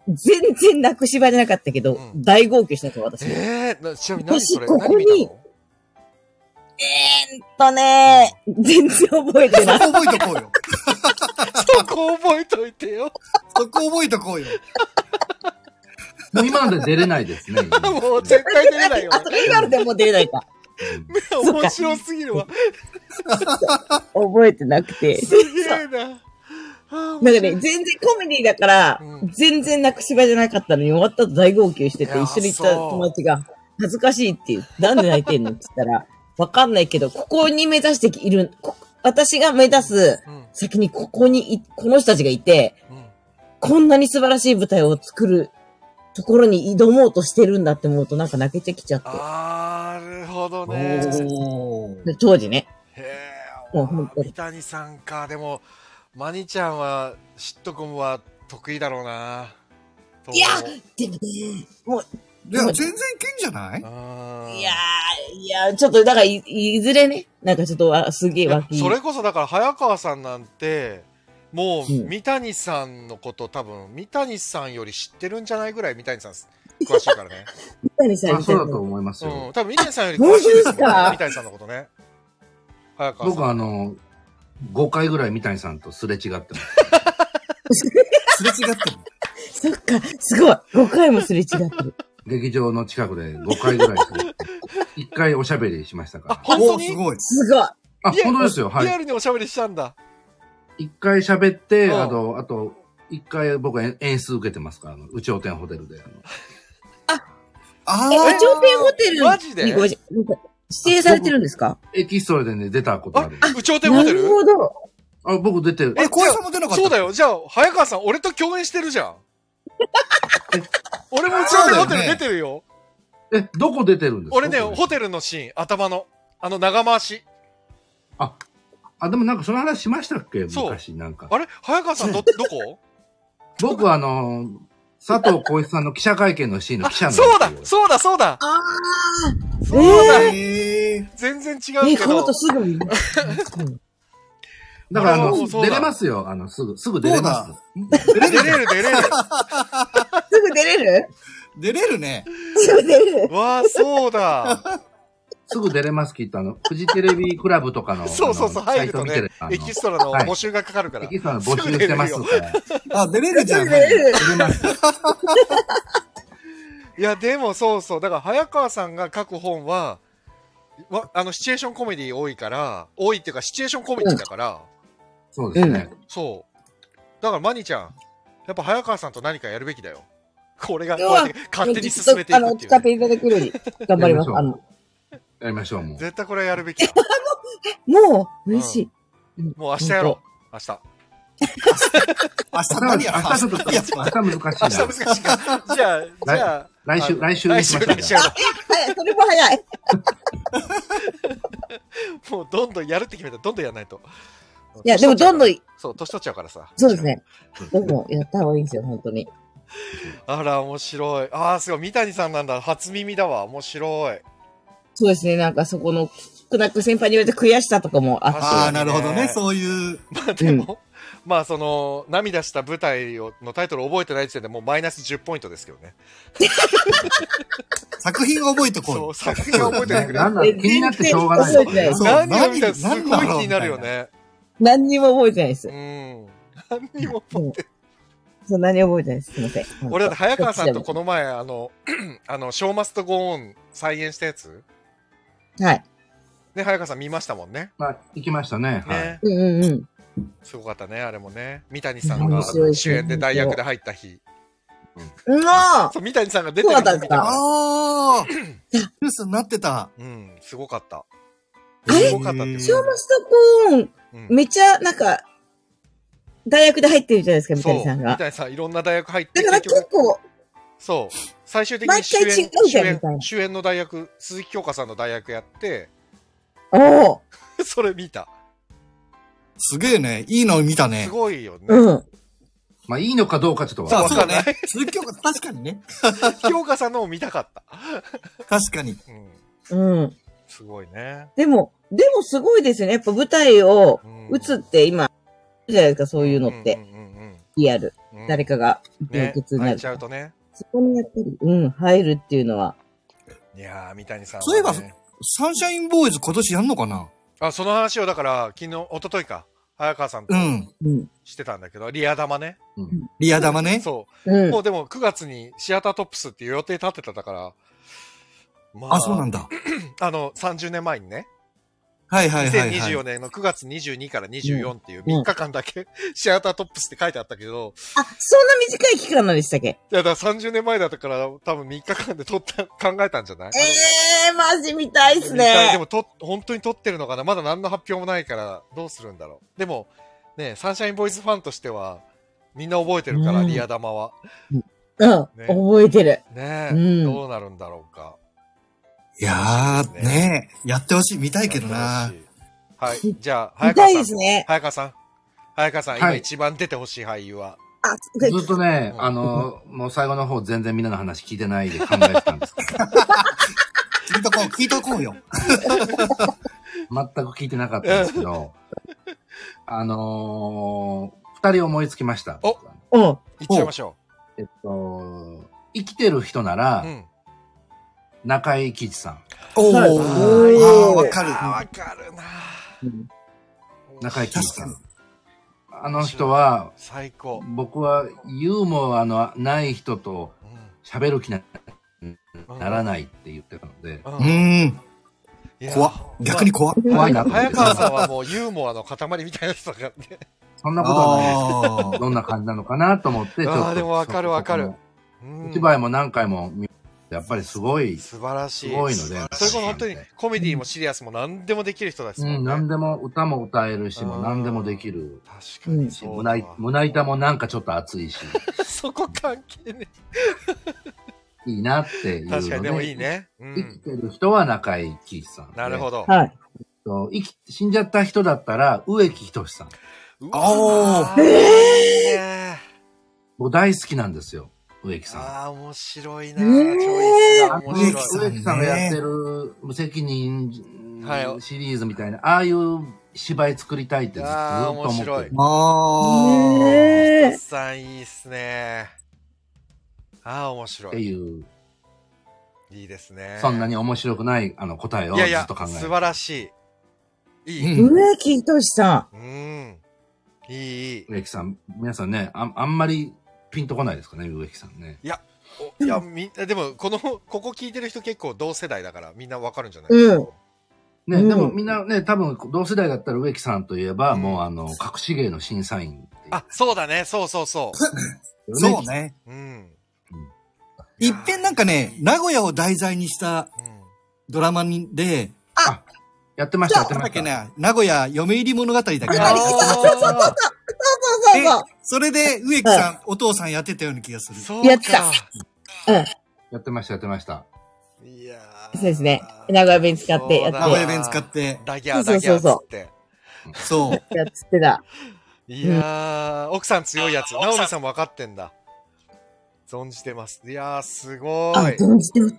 全然泣く芝居じゃなかったけど、うん大号泣したんですよ、私。うんええなちなみに何それ？私ここにえーっとね、全然覚えてない。そこ覚えとこうよ。[LAUGHS] そこ覚えといてよ。そこ覚えとこうよ。もう今ので出れないですね。[LAUGHS] もう絶対出れないよあ、それ今のでもう出れないか。[LAUGHS] うん面白すぎるわ。覚えてなくて。すげえな。なんかね、全然コメディだから、うん全然泣く芝居じゃなかったのに終わった後大号泣してて、一緒に行った友達が、恥ずかしいって言う。なんで泣いてんのって言ったら、[LAUGHS] わかんないけど、ここに目指している、こ私が目指すうん先にここにい、この人たちがいて、うんこんなに素晴らしい舞台を作るところに挑もうとしてるんだって思うとなんか泣けてきちゃって。なるほどね。当時ね。へえ。もう本当に三谷さんか。でも、マニちゃんは、シットコムは得意だろうな。といやでもね、もう、いや、全然いけんじゃない？うんいやー、いやー、ちょっと、だからい、いずれね、なんかちょっとわ、すげえいや脇。それこそだから早川さんなんてもううん。三谷さんのこと多分三谷さんより知ってるんじゃないぐらい三谷さん詳しいからね。[LAUGHS] 三谷さんあそうだと。思いますよ。うん多分三谷さんより詳しいですもんね。三谷さんのことね。早川さん僕あの、5回ぐらい三谷さんとすれ違ってます。[LAUGHS] すれ違ってる。そっか、すごい。5回もすれ違ってる。劇場の近くで5回ぐらいすれ違って。1回おしゃべりしましたかあら。お本当に？すごい。すごい。あ、本当ですよ。はい。リアルにおしゃべりしたんだ1回喋って、うんあと、あと、1回僕は演出受けてますから、あの、宇頂天ホテルで。あのあえ、あ。頂天ホテルマジで？指定されてるんですか？エキストラでね、出たことある。宇頂天ホテル？なるほど。あ、僕出てる。え、小井さんも出なかったそうだ。よ。じゃあ早川さん俺と共演してるじゃん。[LAUGHS] 俺も宇頂天ホテル出てるよ。え、どこ出てるんですか？俺ねホテル。のシーン頭の。あの長回し。あ、あ、でもなんかその話しましたっけ？そう昔なんか。あれ？早川さんど [LAUGHS] どこ？僕はあの、佐藤浩市さんの記者会見のシーンのあ記者なんそうだですよそうだそうだあそうだ、えー全然違ー。え、うけどこの後。すぐに。[LAUGHS] だからあの、あそうだ出れますよ。あの、すぐ、すぐ出れそうますだ。。出れる出れる。[LAUGHS] すぐ出れる？出れるね。すぐ出れるわあ、そうだ。すぐ出れます、きっと。あの、フジテレビクラブとかの。[LAUGHS] そうそうそう、あの入るとねエキストラのはい募集がかかるから。エキストラ募集してますから。あ、出れるじゃん。出れる出れます。[LAUGHS] いや、でもそうそう。だから、早川さんが書く本は、わあの、シチュエーションコメディ多いから、多いっていうか、シチュエーションコメディだから、そうですね。そう。だから、マニちゃん、やっぱ早川さんと何かやるべきだよ。これが、こうやって勝手に進めていあの、くっていうね、使っていただけるように頑張ります。やりましょう、もう。絶対これやるべきだ。もう、嬉しい。もう明日やろう。明日。明日何や明日ちょっと、明日難しい明日な。難しいか。じゃあ、じゃあ、来週、来週に来週、しましょう来週それも早い。[LAUGHS] もうどんどんやるって決めたらどんどんやらないと。いや、でもどんどん、そう、年取っちゃうからさ。そうですね。どんどんやった方がいいんですよ、本当に。あら、面白い。ああ、すごい。三谷さんなんだ。初耳だわ。面白い。そうですね、なんかそこの、少なく先輩に言われて悔しさとかもあって。ああ、なるほどね。そういう。[LAUGHS] まあでも、まあその、涙した舞台をのタイトル覚えてない時点でもうマイナス10ポイントですけどね。[LAUGHS] 作品を覚えてこそう、う。作品が覚えてないくれ。なんだ、気になってしょうがない。何を見たらすごい気になるよね。何にも覚えてないですう。ん。何にも覚えてそう、何も覚えてないです。すいません。俺だって早川さんとこの。の前、あの、[CLEARS THROAT] あの、ショーマストゴーン再現したやつはい。ね、早川さん見ましたもんね。まあ、行きましたね。はい。ね。うんうんうん。すごかったね、あれもね。三谷さんが主演で代役で入った日。うわそう、三谷さんが出てるの見た。ああニュースになってた。うん、すごかった。あれ？すごかったショーマストコーン、うんめっちゃ、なんか、大学で入ってるじゃないですか、三谷さんが。三谷さんいろんな大学入って、だから結構、そう。最終的毎に主演回違うじ主演ゃんみたいな主演の大学、鈴木京香さんの大学やって、おお [LAUGHS] それ見た。すげえね。いいの見たねす。ごいよね。うん。まあいいのかどうかちょっとわかんない。そうね。鈴木京香、確かにね。京香さんのを見たかった。確かに。うん。うん。すごいね。でも、でもすごいですよね。やっぱ舞台をうん打つって今、じゃないですか、そういうのって。うんうんうんリアル。うん誰かが病ね欠になる泣いち。ゃうとね。そこにやっぱり、うん、入るっていうのは。いやー、三谷さんはね、そういえばサンシャインボーイズ今年やんのかな？あ、その話をだから、昨日、一昨日か、早川さんとうん。うん。してたんだけど、リア玉ね。うんリア玉ね？そう。うんも。うでも9月にシアタートップスっていう予定立ててたから、まあ、そうなんだ。[CLEARS THROAT] あの、30年前にね、はいはいはい、はい。2024年の9月22から24っていううん3日間だけ、[LAUGHS] シアタートップスって書いてあったけど、あ、そんな短い期間なんでしたっけ？いや、だから30年前だったから、多分3日間で撮った、考えたんじゃない？ええー、マジ見たいっす見たいでね。もと、本当に撮ってるのかな？まだ何の発表もないから、どうするんだろう。でも、ね、サンシャインボーイズファンとしては、みんな覚えてるから、うんリア玉は。うん、ね覚えてる。ねうんどうなるんだろうか。いやー、ねえ、やってほしい。見たいけどな。はい。じゃあ、早見たい川さん。ですね。早川さん。早川さん、はい今一番出てほしい俳優は。あ、ずっとねう、んあの、[LAUGHS] もう最後の方全然みんなの話聞いてないで考えてたんですけど、聞いとこう、聞いとこうよ。全く聞いてなかったんですけど、[LAUGHS] あのー二人思いつきました。おうん。言っちゃいましょえっと、生きてる人ならう。う、ん。中井貴一さん。おー。はいあー、わかる。わかるな中井貴一さん確。あの人は、最高。僕はユーモアのない人と喋る気にうんならないって言ってたので、ううん怖っ。逆に怖っ。怖いなと思って。早川さんはもうユーモアの塊みたいな人だからね。そんなことはないあーどんな感じなのかなと思って、ちょっと。あーでもわかるわかるそこうんのお芝居も何回も見やっぱりすごい、素晴らしい。すごいのでそれこそ本当にコメディもシリアスも何でもできる人ですうん、もんね。何でも歌も歌えるし、もううん何でもできる確かにし、そう胸い胸板もなんかちょっと熱いし、[LAUGHS] そこ関係ね。[LAUGHS] いいなっていうので。確かにでもいいね。う生きん。てる人は中井貴一さんで。なるほど。ど。はい。生き、死んじゃった人だったら、植木仁さん。うおわーいいね僕大好きなんですよ、植木さん。ああ、面白いな。チえーョイスがあ面白い。植木さんがやってる無責任はいシリーズみたいな、ああいう芝居作りたいってずっとあー思ってる面白い。あねトさんいいっすね。ああ、面白い。っていう、いいですね。そんなに面白くないあの答えをずいやいやっと考、え素る。晴らしい。いー。い。うん。植木仁さうん。いい、いい。植木さん、皆さんね、ああんまりピンとこないですかね、植木さんね。おいや、みんな、[LAUGHS] でも、この、ここ聞いてる人結構同世代だから、みんなわかるんじゃない？うんね、うんでもみんなね、多分同世代だったら植木さんといえば、うんもうあの、隠し芸の審査員っていうあ、そうだね。そうそうそ [LAUGHS] そうね。う。うん。いっぺんなんかね、名古屋を題材にしたうんドラマにで、やってました、やってました。だっけね、名古屋読売物語だっけ？あなーそうそうそうでそう。それで植木さん、お父さんやってたような気がする。そうやってたか。やってました、やってました。いやーそうですね名古屋弁使ってやって名古屋弁使って、ダギャーダギャーっつって。そう。やっつってた。いやー、奥さん強いやつ。ナオミさんも分かってんだ。存じてます。いやー、すごあ、い。存じてます。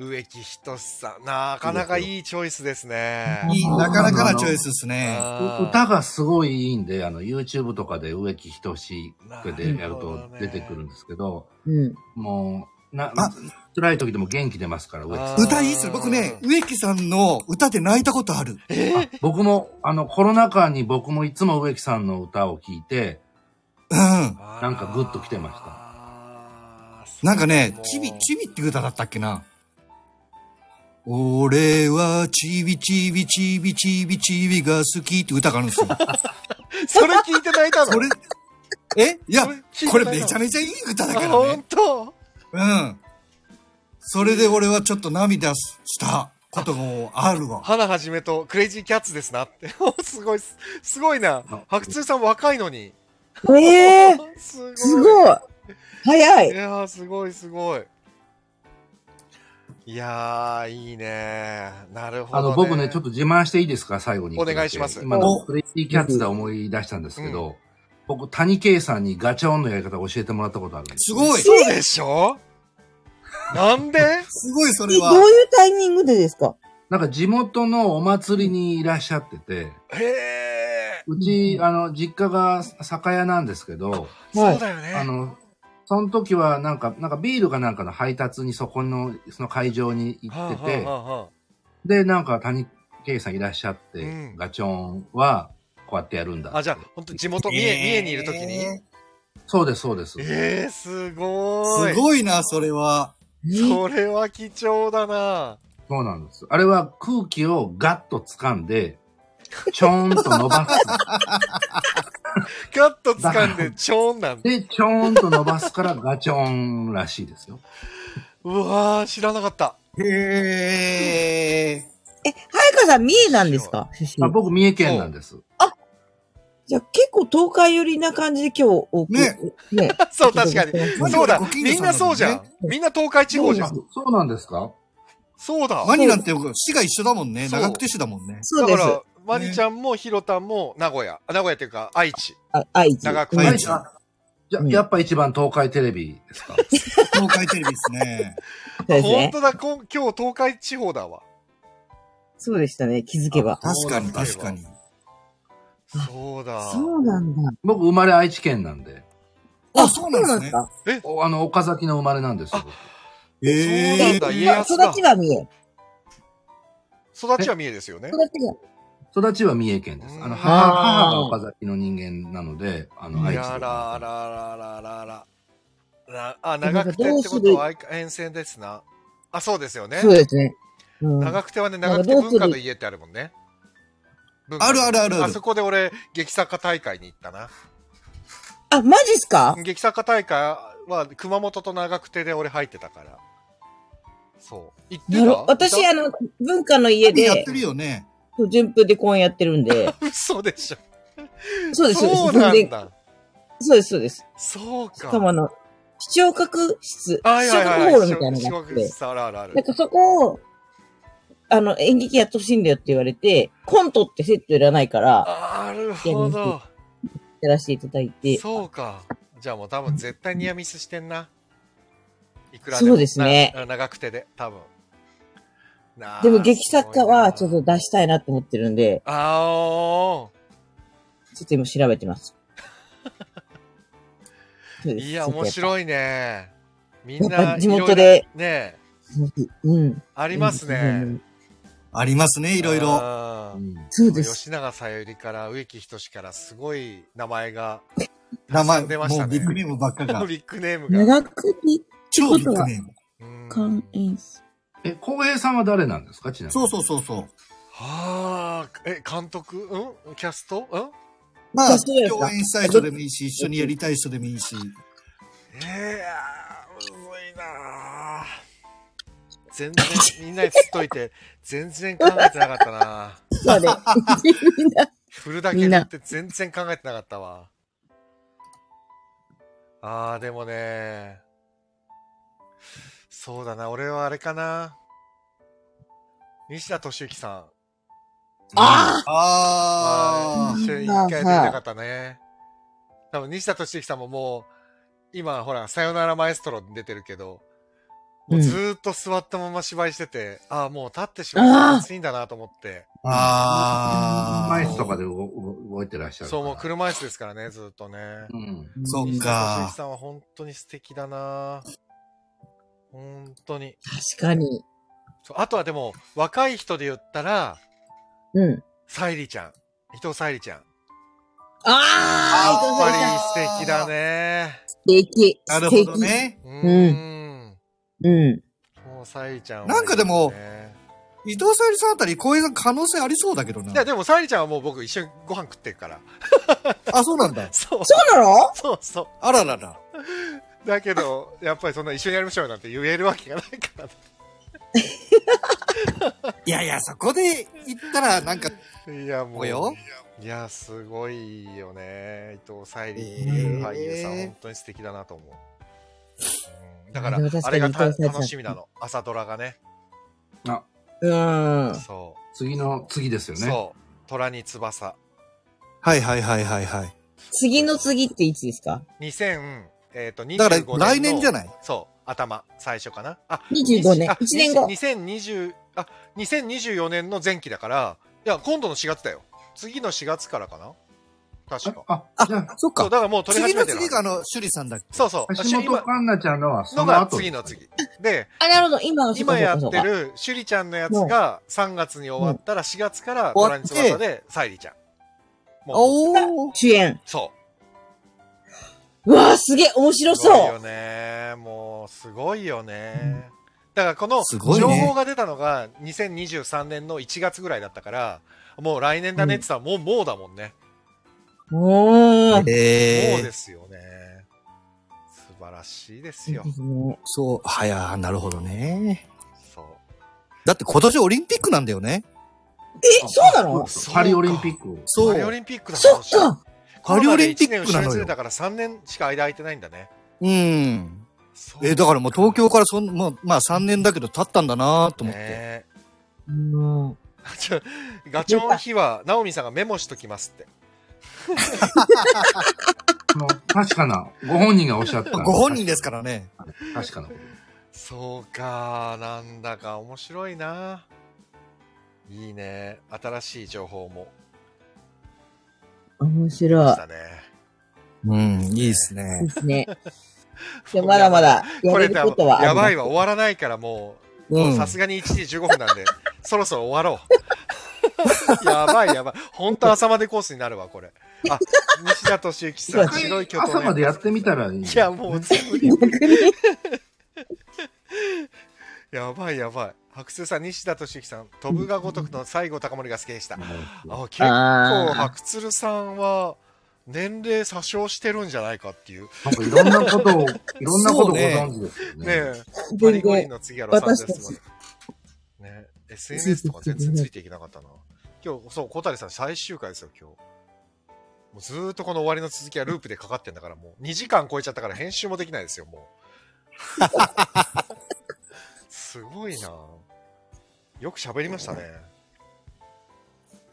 植木仁さん。なかなかいいチョイスですね。いい、なかなかなチョイスですね。歌がすごいいいんで、あの、YouTube とかで植木仁でやると出てくるんですけど、うん。もう、なあ、辛い時でも元気出ますから、植木さん歌いいっすよ。僕ね、植木さんの歌で泣いたことある。あ僕も、あの、コロナ禍に僕もいつも植木さんの歌を聴いて、うん。なんかグッと来てましたたなんかね、チビ、チビって歌だったっけな。俺はチビチビチビチビチビが好きって歌があるんですよ。[LAUGHS] それ聞いて泣いたの？それ、え？いやこれめちゃめちゃいい歌だあ、からほんね。とうん。それで俺はちょっと涙したこともあるわ。花はじめとクレイジーキャッツですなって。[LAUGHS] すごい、すすごいな。白通さん若いのに。ええ [LAUGHS] すごい。すごい。早い。いやー、すごいすごい。いやー、いいねなるほど、ね。あの、僕ね、ちょっと自慢していいですか？最後に。お願いします今のクレイジーキャッツで思い出したんですけど、僕、谷圭さんにガチャオンのやり方を教えてもらったことあるんですすごい。そうでしょ？なんで？すごいそえどういうタイミングでですか？なんか地元のお祭りにいらっしゃってて、へえ。うち、あの、実家が酒屋なんですけど、そうだよね。あの、その時はなんか、なんかビールかなんかの配達にそこの、その会場に行ってて、はあはあはあで、なんか谷圭さんいらっしゃって、うんガチョンはこうやってやるんだ。あ、じゃあ、本当地元、三重、三重にいるときに？そうです、そうです。えー、すごい。すごいな、それは。それは貴重だなそうなんです。あれは空気をガッと掴んで、ちょーんと伸ばす。[LAUGHS] [LAUGHS] ガッと掴んで、ちょんなんだ。で、ちょーんと伸ばすからガチョーンらしいですよ。うわー、知らなかった。へえ。え、早川さん、三重なんですか？あ。僕、三重県なんです。じゃあ結構東海寄りな感じで今日多く。ね。ね。[LAUGHS] そう、確かに。そうだみんなそうじゃん。みんな東海地方じゃん。そうなんですか？そうだ。マニなんて市が一緒だもんね。長久手市だもんね。そうです。だから、マニちゃんもヒロタンも名古屋。あ名古屋っていうか、愛知。あ愛知。長久うん愛知あじゃ、うんやっぱ一番東海テレビですか？[LAUGHS] 東海テレビですね。本当だ、今日東海地方だわ。そうでしたね。気づけば。確かにそうなんだ確かに。そうだ。そうなんだ。僕、生まれ愛知県なんで。あ、そうなんですね。か。おあの、岡崎の生まれなんですよ。僕ええそうなんだ、家康だ育。ちは三重。育ちは三重ですよね。育ちが。育ちは三重県です。あの、うん母、母が岡崎の人間なので、あの、愛知で。やらららららら。なあ、長くてってことは沿線ですな。あ、そうですよね。そうですね。うん。長くてはね、長くて文化の家ってあるもんね。あるあるあるあそこで俺、劇作家大会に行ったな。あ、マジっすか？劇作家大会は熊本と長久手で俺入ってたから。そう。行ってた？私、あの、文化の家でやって、るよね。順風で公演やってるんで、[LAUGHS] 嘘でしょ。そうです、そうです。そうです、そうです。そうか。しかもあの、視聴覚室、はい視聴覚ホールみたいなのがあって、なん。かそこを、あの、演劇やってほしいんだよって言われて、コントってセットいらないから、なるほど。やらせていただいて、そうか。じゃあもう多分絶対ニアミスしてんな。いくらそうですねな長くてで、多分。でも劇作家はちょっと。と出したいなって思ってるんで、あーちょっと今調べてます。[LAUGHS] いや、面い。白いね。みんな、ぱ地元でね、うん。ありますうね。んありますね、いろいろ。そうです。吉永小百合から植木仁からすごい名前が名前、出ましたねもうビッグネームばっかが。[LAUGHS] ビッグネームが。長くて超ビッグネーム。うん関演出。え、浩平さんは誰なんですか？ちなみに。そうそうそうそう。はあ、え、監督？うん？キャスト？うん？まあ、共演したい人でもいいし、一緒にやりたい人でもいいし。ええむずいなあ全然、みんなにつっといて、全然考えてなかったなそうで。みんな。振るだけって全然考えてなかったわ。ああ、でもね、そうだな、俺はあれかな。西田敏行さん。ああ一緒に一回出たかったね。多分西田敏行さんももう、今ほら、さよならマエストロに出てるけど、もうずーっと座ったまま芝居してて、ああ、もう立ってしまっていいんだなと思って。あ。ああ。マイスとかで動動いてらっしゃる。そう、もう車椅子ですからね、ずーっとね。うん。そっ西田敏行か。さんは本当に素敵だな本当に。確かに。あとはでも、若い人で言ったら、うん。沙莉ちゃん。伊藤沙莉ちゃん。やっあぱり素敵だね。素敵。なるほどね。うーん。うん。もう沙莉ちゃんは、なんかでもね伊藤沙莉さんあたり、こういう可能性ありそうだけどな。いや、でも、沙莉ちゃんはもう僕一緒にご飯食ってるから。あ、そうなんだ。[LAUGHS] そう。そうなの？そうそう。あららら。だけど、やっぱりそんな一緒にやりましょうよなんて言えるわけがないから。[LAUGHS] いやいや、そこで言ったら、なんか、いや、もう。およ？いや、すごいよね。伊藤沙莉ってえいうー俳優さん、本当に素敵だなと思う。うん、だから、あれが楽しみなの。朝ドラがね。あ、うん。そ次の、次ですよう。ね。そう。虎に翼。はいはいはいはいはい。次の次っていつですか？2000、えっ、と、25年だの。から来年じゃない？そう。頭、最初かな。あ、25年あ1年後2020、あ、2024年の前期だから、いや、今度の4月だよ。次の4月からかな？確か。あ、あじゃあ、そっかそう、。だからもう撮り次の始めてる次があの、趣里さんだっけ？そうそう。橋本環奈ちゃんのはそのが。次の次。で、あ、なるほど。今の今やってそうかる、趣里ちゃんのやつが3月に終わったら4月からトラニツバサで沙莉ちゃん。もう、おー。主演。そう。うわーすげえ面白すごいよそう。ね。もう、すごいよね。だからこのすごいね情報が出たのが2023年の1月ぐらいだったから、もう来年だねって言ったらもう、もうだもんね。おうええ。ですよね。素晴らしいですよそう、はや、なるほどね。そう。だって今年オリンピックなんだよね。え、そうなの？そうパリオリンピック。そう。パリオリンピックだそっか。パリオリンピックなのよ一年後ろにずれたから3年しか間空いてないんだね。うん。そうえ、だからもう東京からそん、まあ、まあ3年だけど経ったんだなと思って。ねうん。ガチョンの日は、ナオミさんがメモしときますって。[LAUGHS] 確かな、ご本人がおっしゃった。ご本人ですからね。確かな。そうか、なんだか面白いな。いいね。新しい情報も面来白い。ましたね。うん、い。い。ですい。い。ね。ですね。でまだまだやこれれることはやばい。わ、終わらない。からもう、うん。さすがに1時15分なんで、そろそろ終わろう。やばい。やばい。ほんと朝までコースになるわ、これ。あ、西田敏行さん、白い。巨朝までやってみたらい。い。い。や、もう全部。やばい。やばい。白通さん、西田敏行さん、飛ぶが如くの西郷隆盛が好きでした。あ、結構、白鶴さんは、年齢詐称してるんじゃないかっていう。なんかいろんなことを、いろんなことをご存知ですよねね。[LAUGHS] え、全パリ五輪然。の次はロサンゼル私スまで。ね SNS とか全然ついていけなかったな。今日、そう、小谷さん最終回ですよ、今日。もうずーっとこの終わりの続きはループでかかってんだから、もう2時間超えちゃったから編集もできないですよ、もう。[LAUGHS] すごいなよく喋りましたね。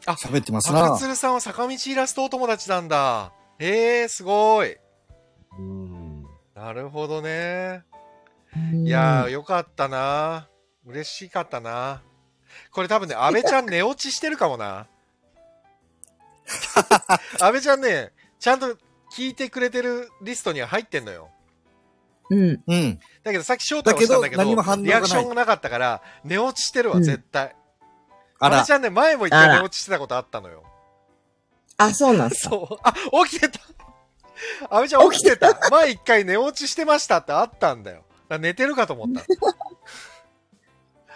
喋ってます白な。鶴さんは坂道イラストお友達なんだ。えー、すごい。うん。なるほどね。いいやー、よかったな。嬉しかったな。これ多分ね、安倍ちゃん寝落ちしてるかもな。[LAUGHS] 安倍ちゃんね、ちゃんと聞いてくれてるリストには入ってんのよ。うん。うん。だけどさっき翔太がしたんだけど、だけど何も反応がないリアクションがなかったから、寝落ちしてるわ、うん絶対。あら安倍ち。ゃんね、前も一回寝落ちしてたことあったのよ。あ、そうなんすか。そう。あ、起きてた安倍ちゃん起きてた前一回寝落ちしてましたってあったんだよ。だ寝てるかと思った。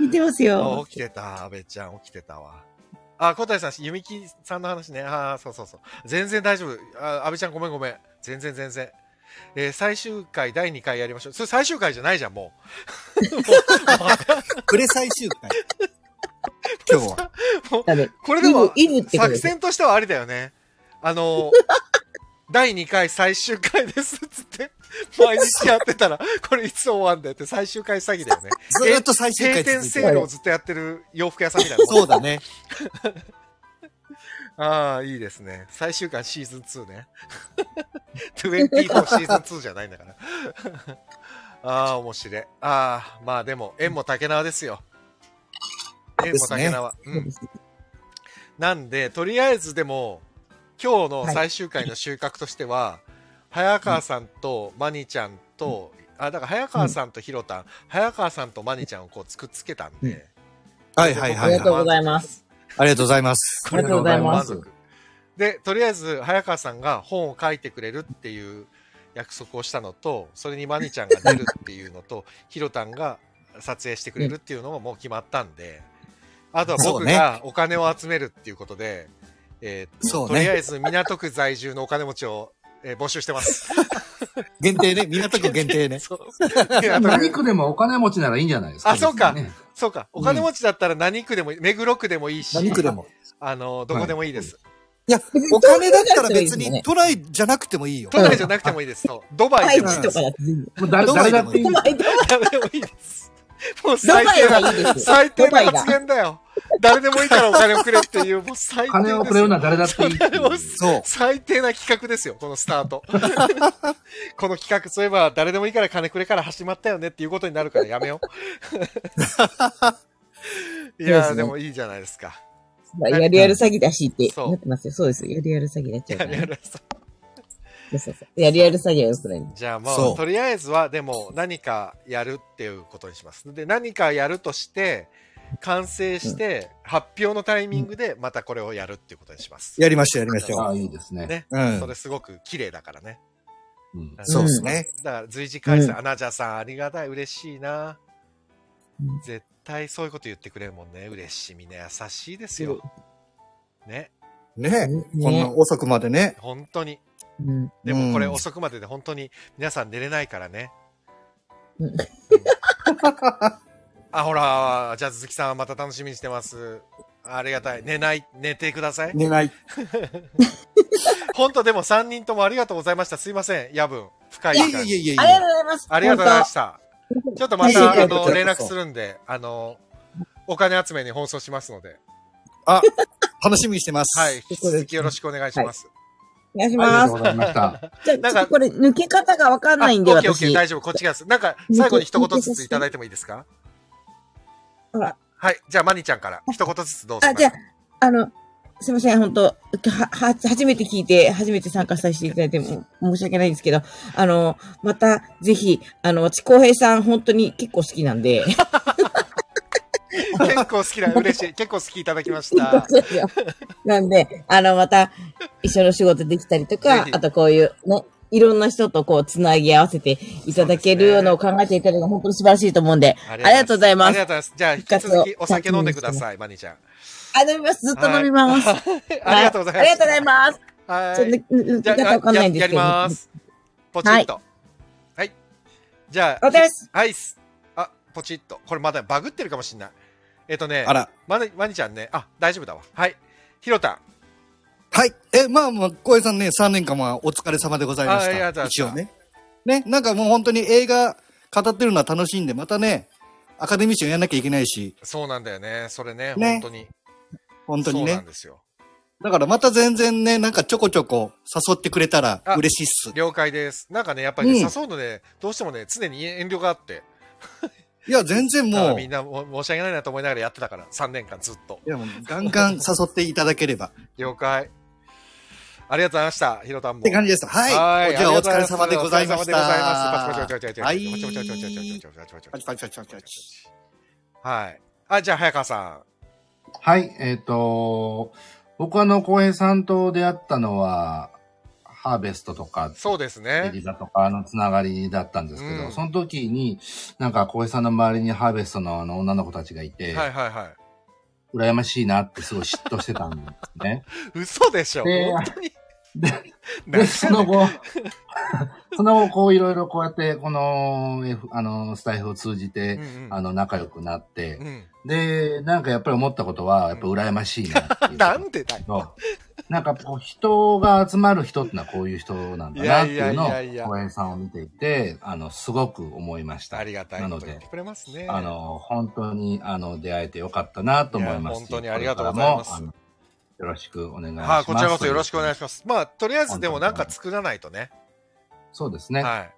見てますあよ。起きてた、安倍ちゃん起きてたわ。あ、小谷さん、弓木さんの話ね。ああ、そうそうそう。全然大丈夫。あ安倍ちゃんごめんごめん。全然全然。えー最終回第2回やりましょう。それ最終回じゃないじゃん、もプレ [LAUGHS] 最終回。今日は。だねう。これでも、作戦としてはありだよね。あの、[LAUGHS] 第2回最終回ですっつって、毎日やってたら、これいつ終わんだよって最終回詐欺だよね。ずーっと最終閉回続いて店セールをずっとやってる洋服屋さんみたいな。そうだね。ああ、いいですね。最終回シーズン2ね。24シーズン2じゃないんだから。ああ、面白い。ああ、まあでも、縁も竹縄ですよ。縁も竹縄。うん。なんで、とりあえずでも、今日の最終回の収穫としては、早川さんとマニちゃんと、あ、だから早川さんとひろたん、早川さんとマニちゃんをこうくっつけたんで、はいはいはいはい。ありがとうございます。ありがとうございます。ありがとうございます。で、とりあえず、早川さんが本を書いてくれるっていう約束をしたのと、それにマニちゃんが出るっていうのと、[LAUGHS] ヒロタンが撮影してくれるっていうのももう決まったんで、あとは僕がお金を集めるっていうことで、えーそうねとりあえず港区在住のお金持ちを、えー募集してます。限定ね。港区限定ね。そう [LAUGHS] 何区でもお金持ちならいいんじゃないですか。あそうかそうか。お金持ちだったら何区でもいい、目黒区でもいいし、何区でも。あの、どこでもいいです。いや、お金だったら別別にに都内じゃなくてもいいよ。都内じゃなくてもいいです。そうドバハイイでもいいです。チとかだっていいド。バイ、でもいいです。もうバ最低な。最低な発言だよ。誰でもいいからお金をくれっていう、もう最低金をくれるのは誰だっていいそう。最低な企画ですよ、このスタート。[LAUGHS] この企画、そういえば誰でもいいから金くれから始まったよねっていうことになるからやめよう。[LAUGHS] いやでもいいじゃないですか。やるやる詐欺だしってそうなってますよ。そうです。やるやる詐欺になっちゃうからね。やるやるそうそうそうやるやる詐欺はよくないじゃあもそうう、とりあえずは、でも何かやるっていうことにします。で、何かやるとして、完成して、発表のタイミングでまたこれをやるっていうことにします。やりましょう、やりましょああ、いいですね。ね。う。うんそ。れすごく綺麗だからね。うんそうですね。だから随時開催、うんアナジャさんありがたい、嬉しいな。うん絶対そういうこと言ってくれるもんね。嬉しい。みんな優しいですよ。ね。ねねこんな遅くまでね。本当に。うん。でもこれうん遅くまでで本当に皆さん寝れないからね。あ、ほら、じゃあ鈴木さんまた楽しみにしてます。ありがたい。寝ない、寝てください。寝ない。[LAUGHS] 本当でも3人ともありがとうございました。すいません。夜分。深いい時間やいやいやいありがやとうございます。ありがとうございました。ちょっとまた、はいあの、連絡するんで、あの、お金集めに放送しますので、あ、楽しみにしてます。はい。引き続きよろしくお願いします。お願いしありがますとう。ございました。じゃあ、なんかちょっとこれ抜け方がわかんないんで、あオッケーオッケー、私。大丈夫。こっちがです。なんか、最後に一言ずついただいてもいいですか？ほら。はい。じゃあ、マニちゃんから一言ずつどうぞ。あ、じゃあ、あの、すいません、本当は、は、初めて聞いて、初めて参加させていただいても申し訳ないんですけど、あの、また、ぜひ、あの、私、浩平さん、本当に結構好きなんで、[LAUGHS] 結構好きな、[LAUGHS] 嬉しい。結構好きいただきました。[LAUGHS] なんで、あの、また、一緒の仕事できたりとかあとこういう、ね、いろんな人とこう、つなぎ合わせていただけるのを考えていただくのが本当に素晴らしいと思うんで、ありがとうございますありが。とうございます。じゃあ、引き続きお酒飲んでください、マニちゃん。あ、飲みます。ずっと飲みます。はい [LAUGHS] ありがとうございます。ありがとうございます。はい。ちょっと方わかんないんですけど。ややります。ポチッと。はい。じゃあ。はい。あ、ポチッと。これまだバグってるかもしんない。えっ、とね、あら。まに、まにちゃんね、あ、大丈夫だわ。はい。ひろたん。はい。え、まあまあ、小江さんね、3年間はお疲れ様でございましあありがとうござた。いました一応ね。ね、なんかもう本当に映画語ってるのは楽しいんで、またね、アカデミー賞やんなきゃいけないし、そうなんだよね。それね、ね本当に。本当にねそうなん。ですよ。だからまた全然ね、なんかちょこちょこ誘ってくれたらあ嬉しいっす。了解です。なんかね、やっぱりね、うん誘うのね、どうしてもね、常に遠慮があって、いや、全然もう。みんな申し訳ないなと思いながらやってたから、3年間ずっと。いや、もう、ガンガン誘っていただければ。了解。ありがとうございました。ひろたんも。って感じです。はい。はい今お疲れ様でございました。お疲れ様でございます。パチパチパチパチパチ。はい。パチパチパチパチ。はい。あ、じゃあ、早川さん。はい。えっ、と、僕はあの、浩平さんと出会ったのは、ハーベストとか、そうですエね。リザとかのつながりだったんですけど、うんその時に、なんか浩平さんの周りにハーベストのあの女の子たちがいて、はいはいはい。羨ましいなってすごい嫉妬してたんですね。[LAUGHS] 嘘でしょで本当に。で、で、その後、その後、[LAUGHS] こういろいろこうやって、この、F、あの、スタイフを通じて、うんうんあの、仲良くなってう、ん。で、なんかやっぱり思ったことは、やっぱ羨ましいなっていう。[LAUGHS] なんでだよ。なんかこう人が集まる人ってのはこういう人なんだなっていうのを小林さんを見ていて、あの、すごく思いました。ありがたいなのでね。あの、本当に、あの、出会えてよかったなと思います本当にありがとうございますよろしくお願いします。はい、こちらこそよろしくお願いしします。まあ、とりあえずでもなんか作らないとね。そうですね。はい。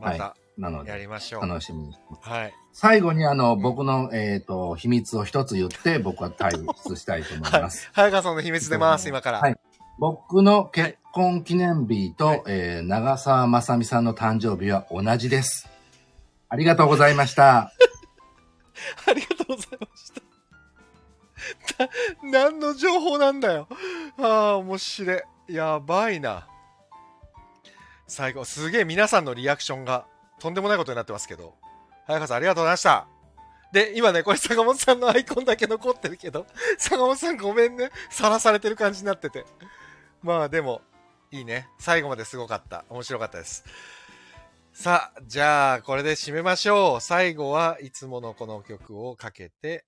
またはなのやで、りましょう。楽しみにしてます。はい。最後に、あの、僕の、えっ、と、秘密を一つ言って、僕は退出したいと思います。[LAUGHS] 早川さんの秘密出ます、今から。はい僕の結婚記念日と、はいえー長澤まさみさんの誕生日は同じです。ありがとうございました。[LAUGHS] ありがとうございました。[LAUGHS] な何の情報なんだよ。ああ、面白い。やばいな。最後、すげえ皆さんのリアクションがとんでもないことになってますけど。早川さん、ありがとうございました。で、今ね、これ坂本さんのアイコンだけ残ってるけど、坂本さんごめんね。さらされてる感じになってて。まあでも、いいね。最後まですごかった。面白かったです。さあ、じゃあ、これで締めましょう。最後はいつものこの曲をかけて、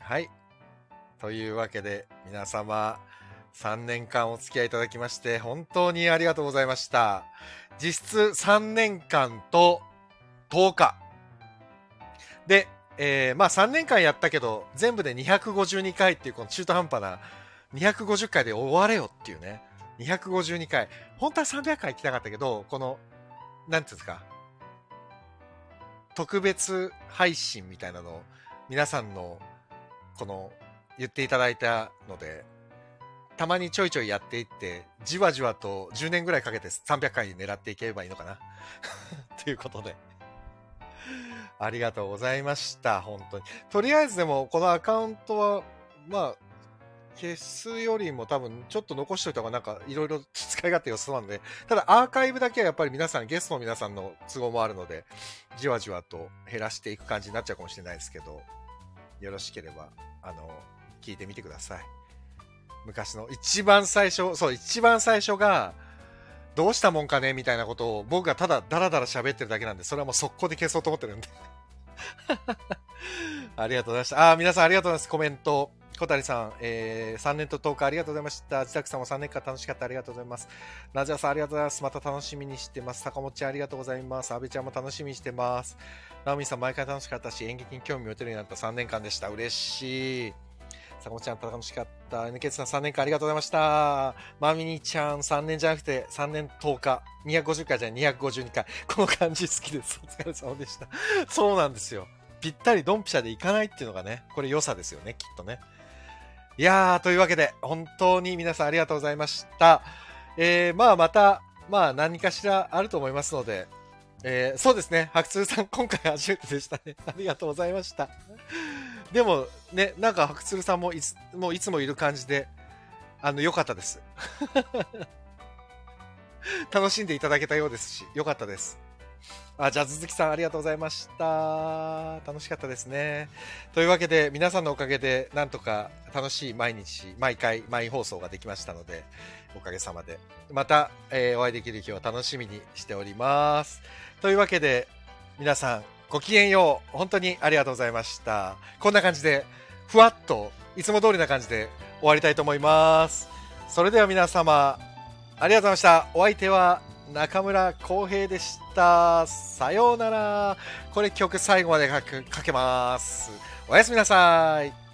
はい。というわけで、皆様、3年間お付き合いいただきまして、本当にありがとうございました。実質3年間と10日。で、えーまあ3年間やったけど、全部で252回っていうこの中途半端な250回で終われよっていうね。252回。本当は300回行きたかったけど、この、なんていうんですか。特別配信みたいなのを皆さんのこの言っていただいたので、たまにちょいちょいやっていって、じわじわと10年ぐらいかけて300回狙っていければいいのかな。[LAUGHS] ということで。ありがとうございました。本当に。とりあえずでも、このアカウントは、まあ、消すよりも多分ちょっと残しといた方がなんかいろいろ使い勝手良さそうなので、ただアーカイブだけはやっぱり皆さん、ゲストの皆さんの都合もあるので、じわじわと減らしていく感じになっちゃうかもしれないですけど、よろしければ、あの、聞いてみてください。昔の一番最初、そう、一番最初が、どうしたもんかねみたいなことを僕がただダラダラ喋ってるだけなんで、それはもう速攻で消そうと思ってるんで。[LAUGHS] ありがとうございました。あ、皆さんありがとうございます。コメント。小谷さん、えー、3年と10日ありがとうございました。自宅さんも3年間楽しかった。ありがとうございます。ラジャさんありがとうございます。また楽しみにしてます。坂本ちゃんありがとうございます。阿部ちゃんも楽しみにしてます。ナオミさん毎回楽しかったし、演劇に興味を持てるようになった3年間でした。嬉しい。坂本ちゃん楽しかった。NK さん3年間ありがとうございました。マミニちゃん3年じゃなくて3年10日。250回じゃない252回。この感じ好きです。[LAUGHS] お疲れ様でした。そうなんですよ。ぴったりドンピシャでいかないっていうのがね、これ良さですよね、きっとね。いやー、というわけで、本当に皆さんありがとうございました。えー、まあまた、まあ何かしらあると思いますので、えー、そうですね、白鶴さん今回初めてでしたね。[LAUGHS] ありがとうございました。でもね、なんか白鶴さんもいつもいつもいる感じで、あの、良かったです。[LAUGHS] 楽しんでいただけたようですし、良かったです。あ、じゃあ、鈴木さんありがとうございました。楽しかったですね。というわけで、皆さんのおかげで、なんとか楽しい毎日、毎回、毎放送ができましたので、おかげさまで。また、えーお会いできる日を楽しみにしております。というわけで、皆さん、ごきげんよう。本当にありがとうございました。こんな感じで、ふわっと、いつも通りな感じで終わりたいと思います。それでは皆様、ありがとうございました。お相手は中村浩平でした。さようなら。これ曲最後までかけかけます。おやすみなさい。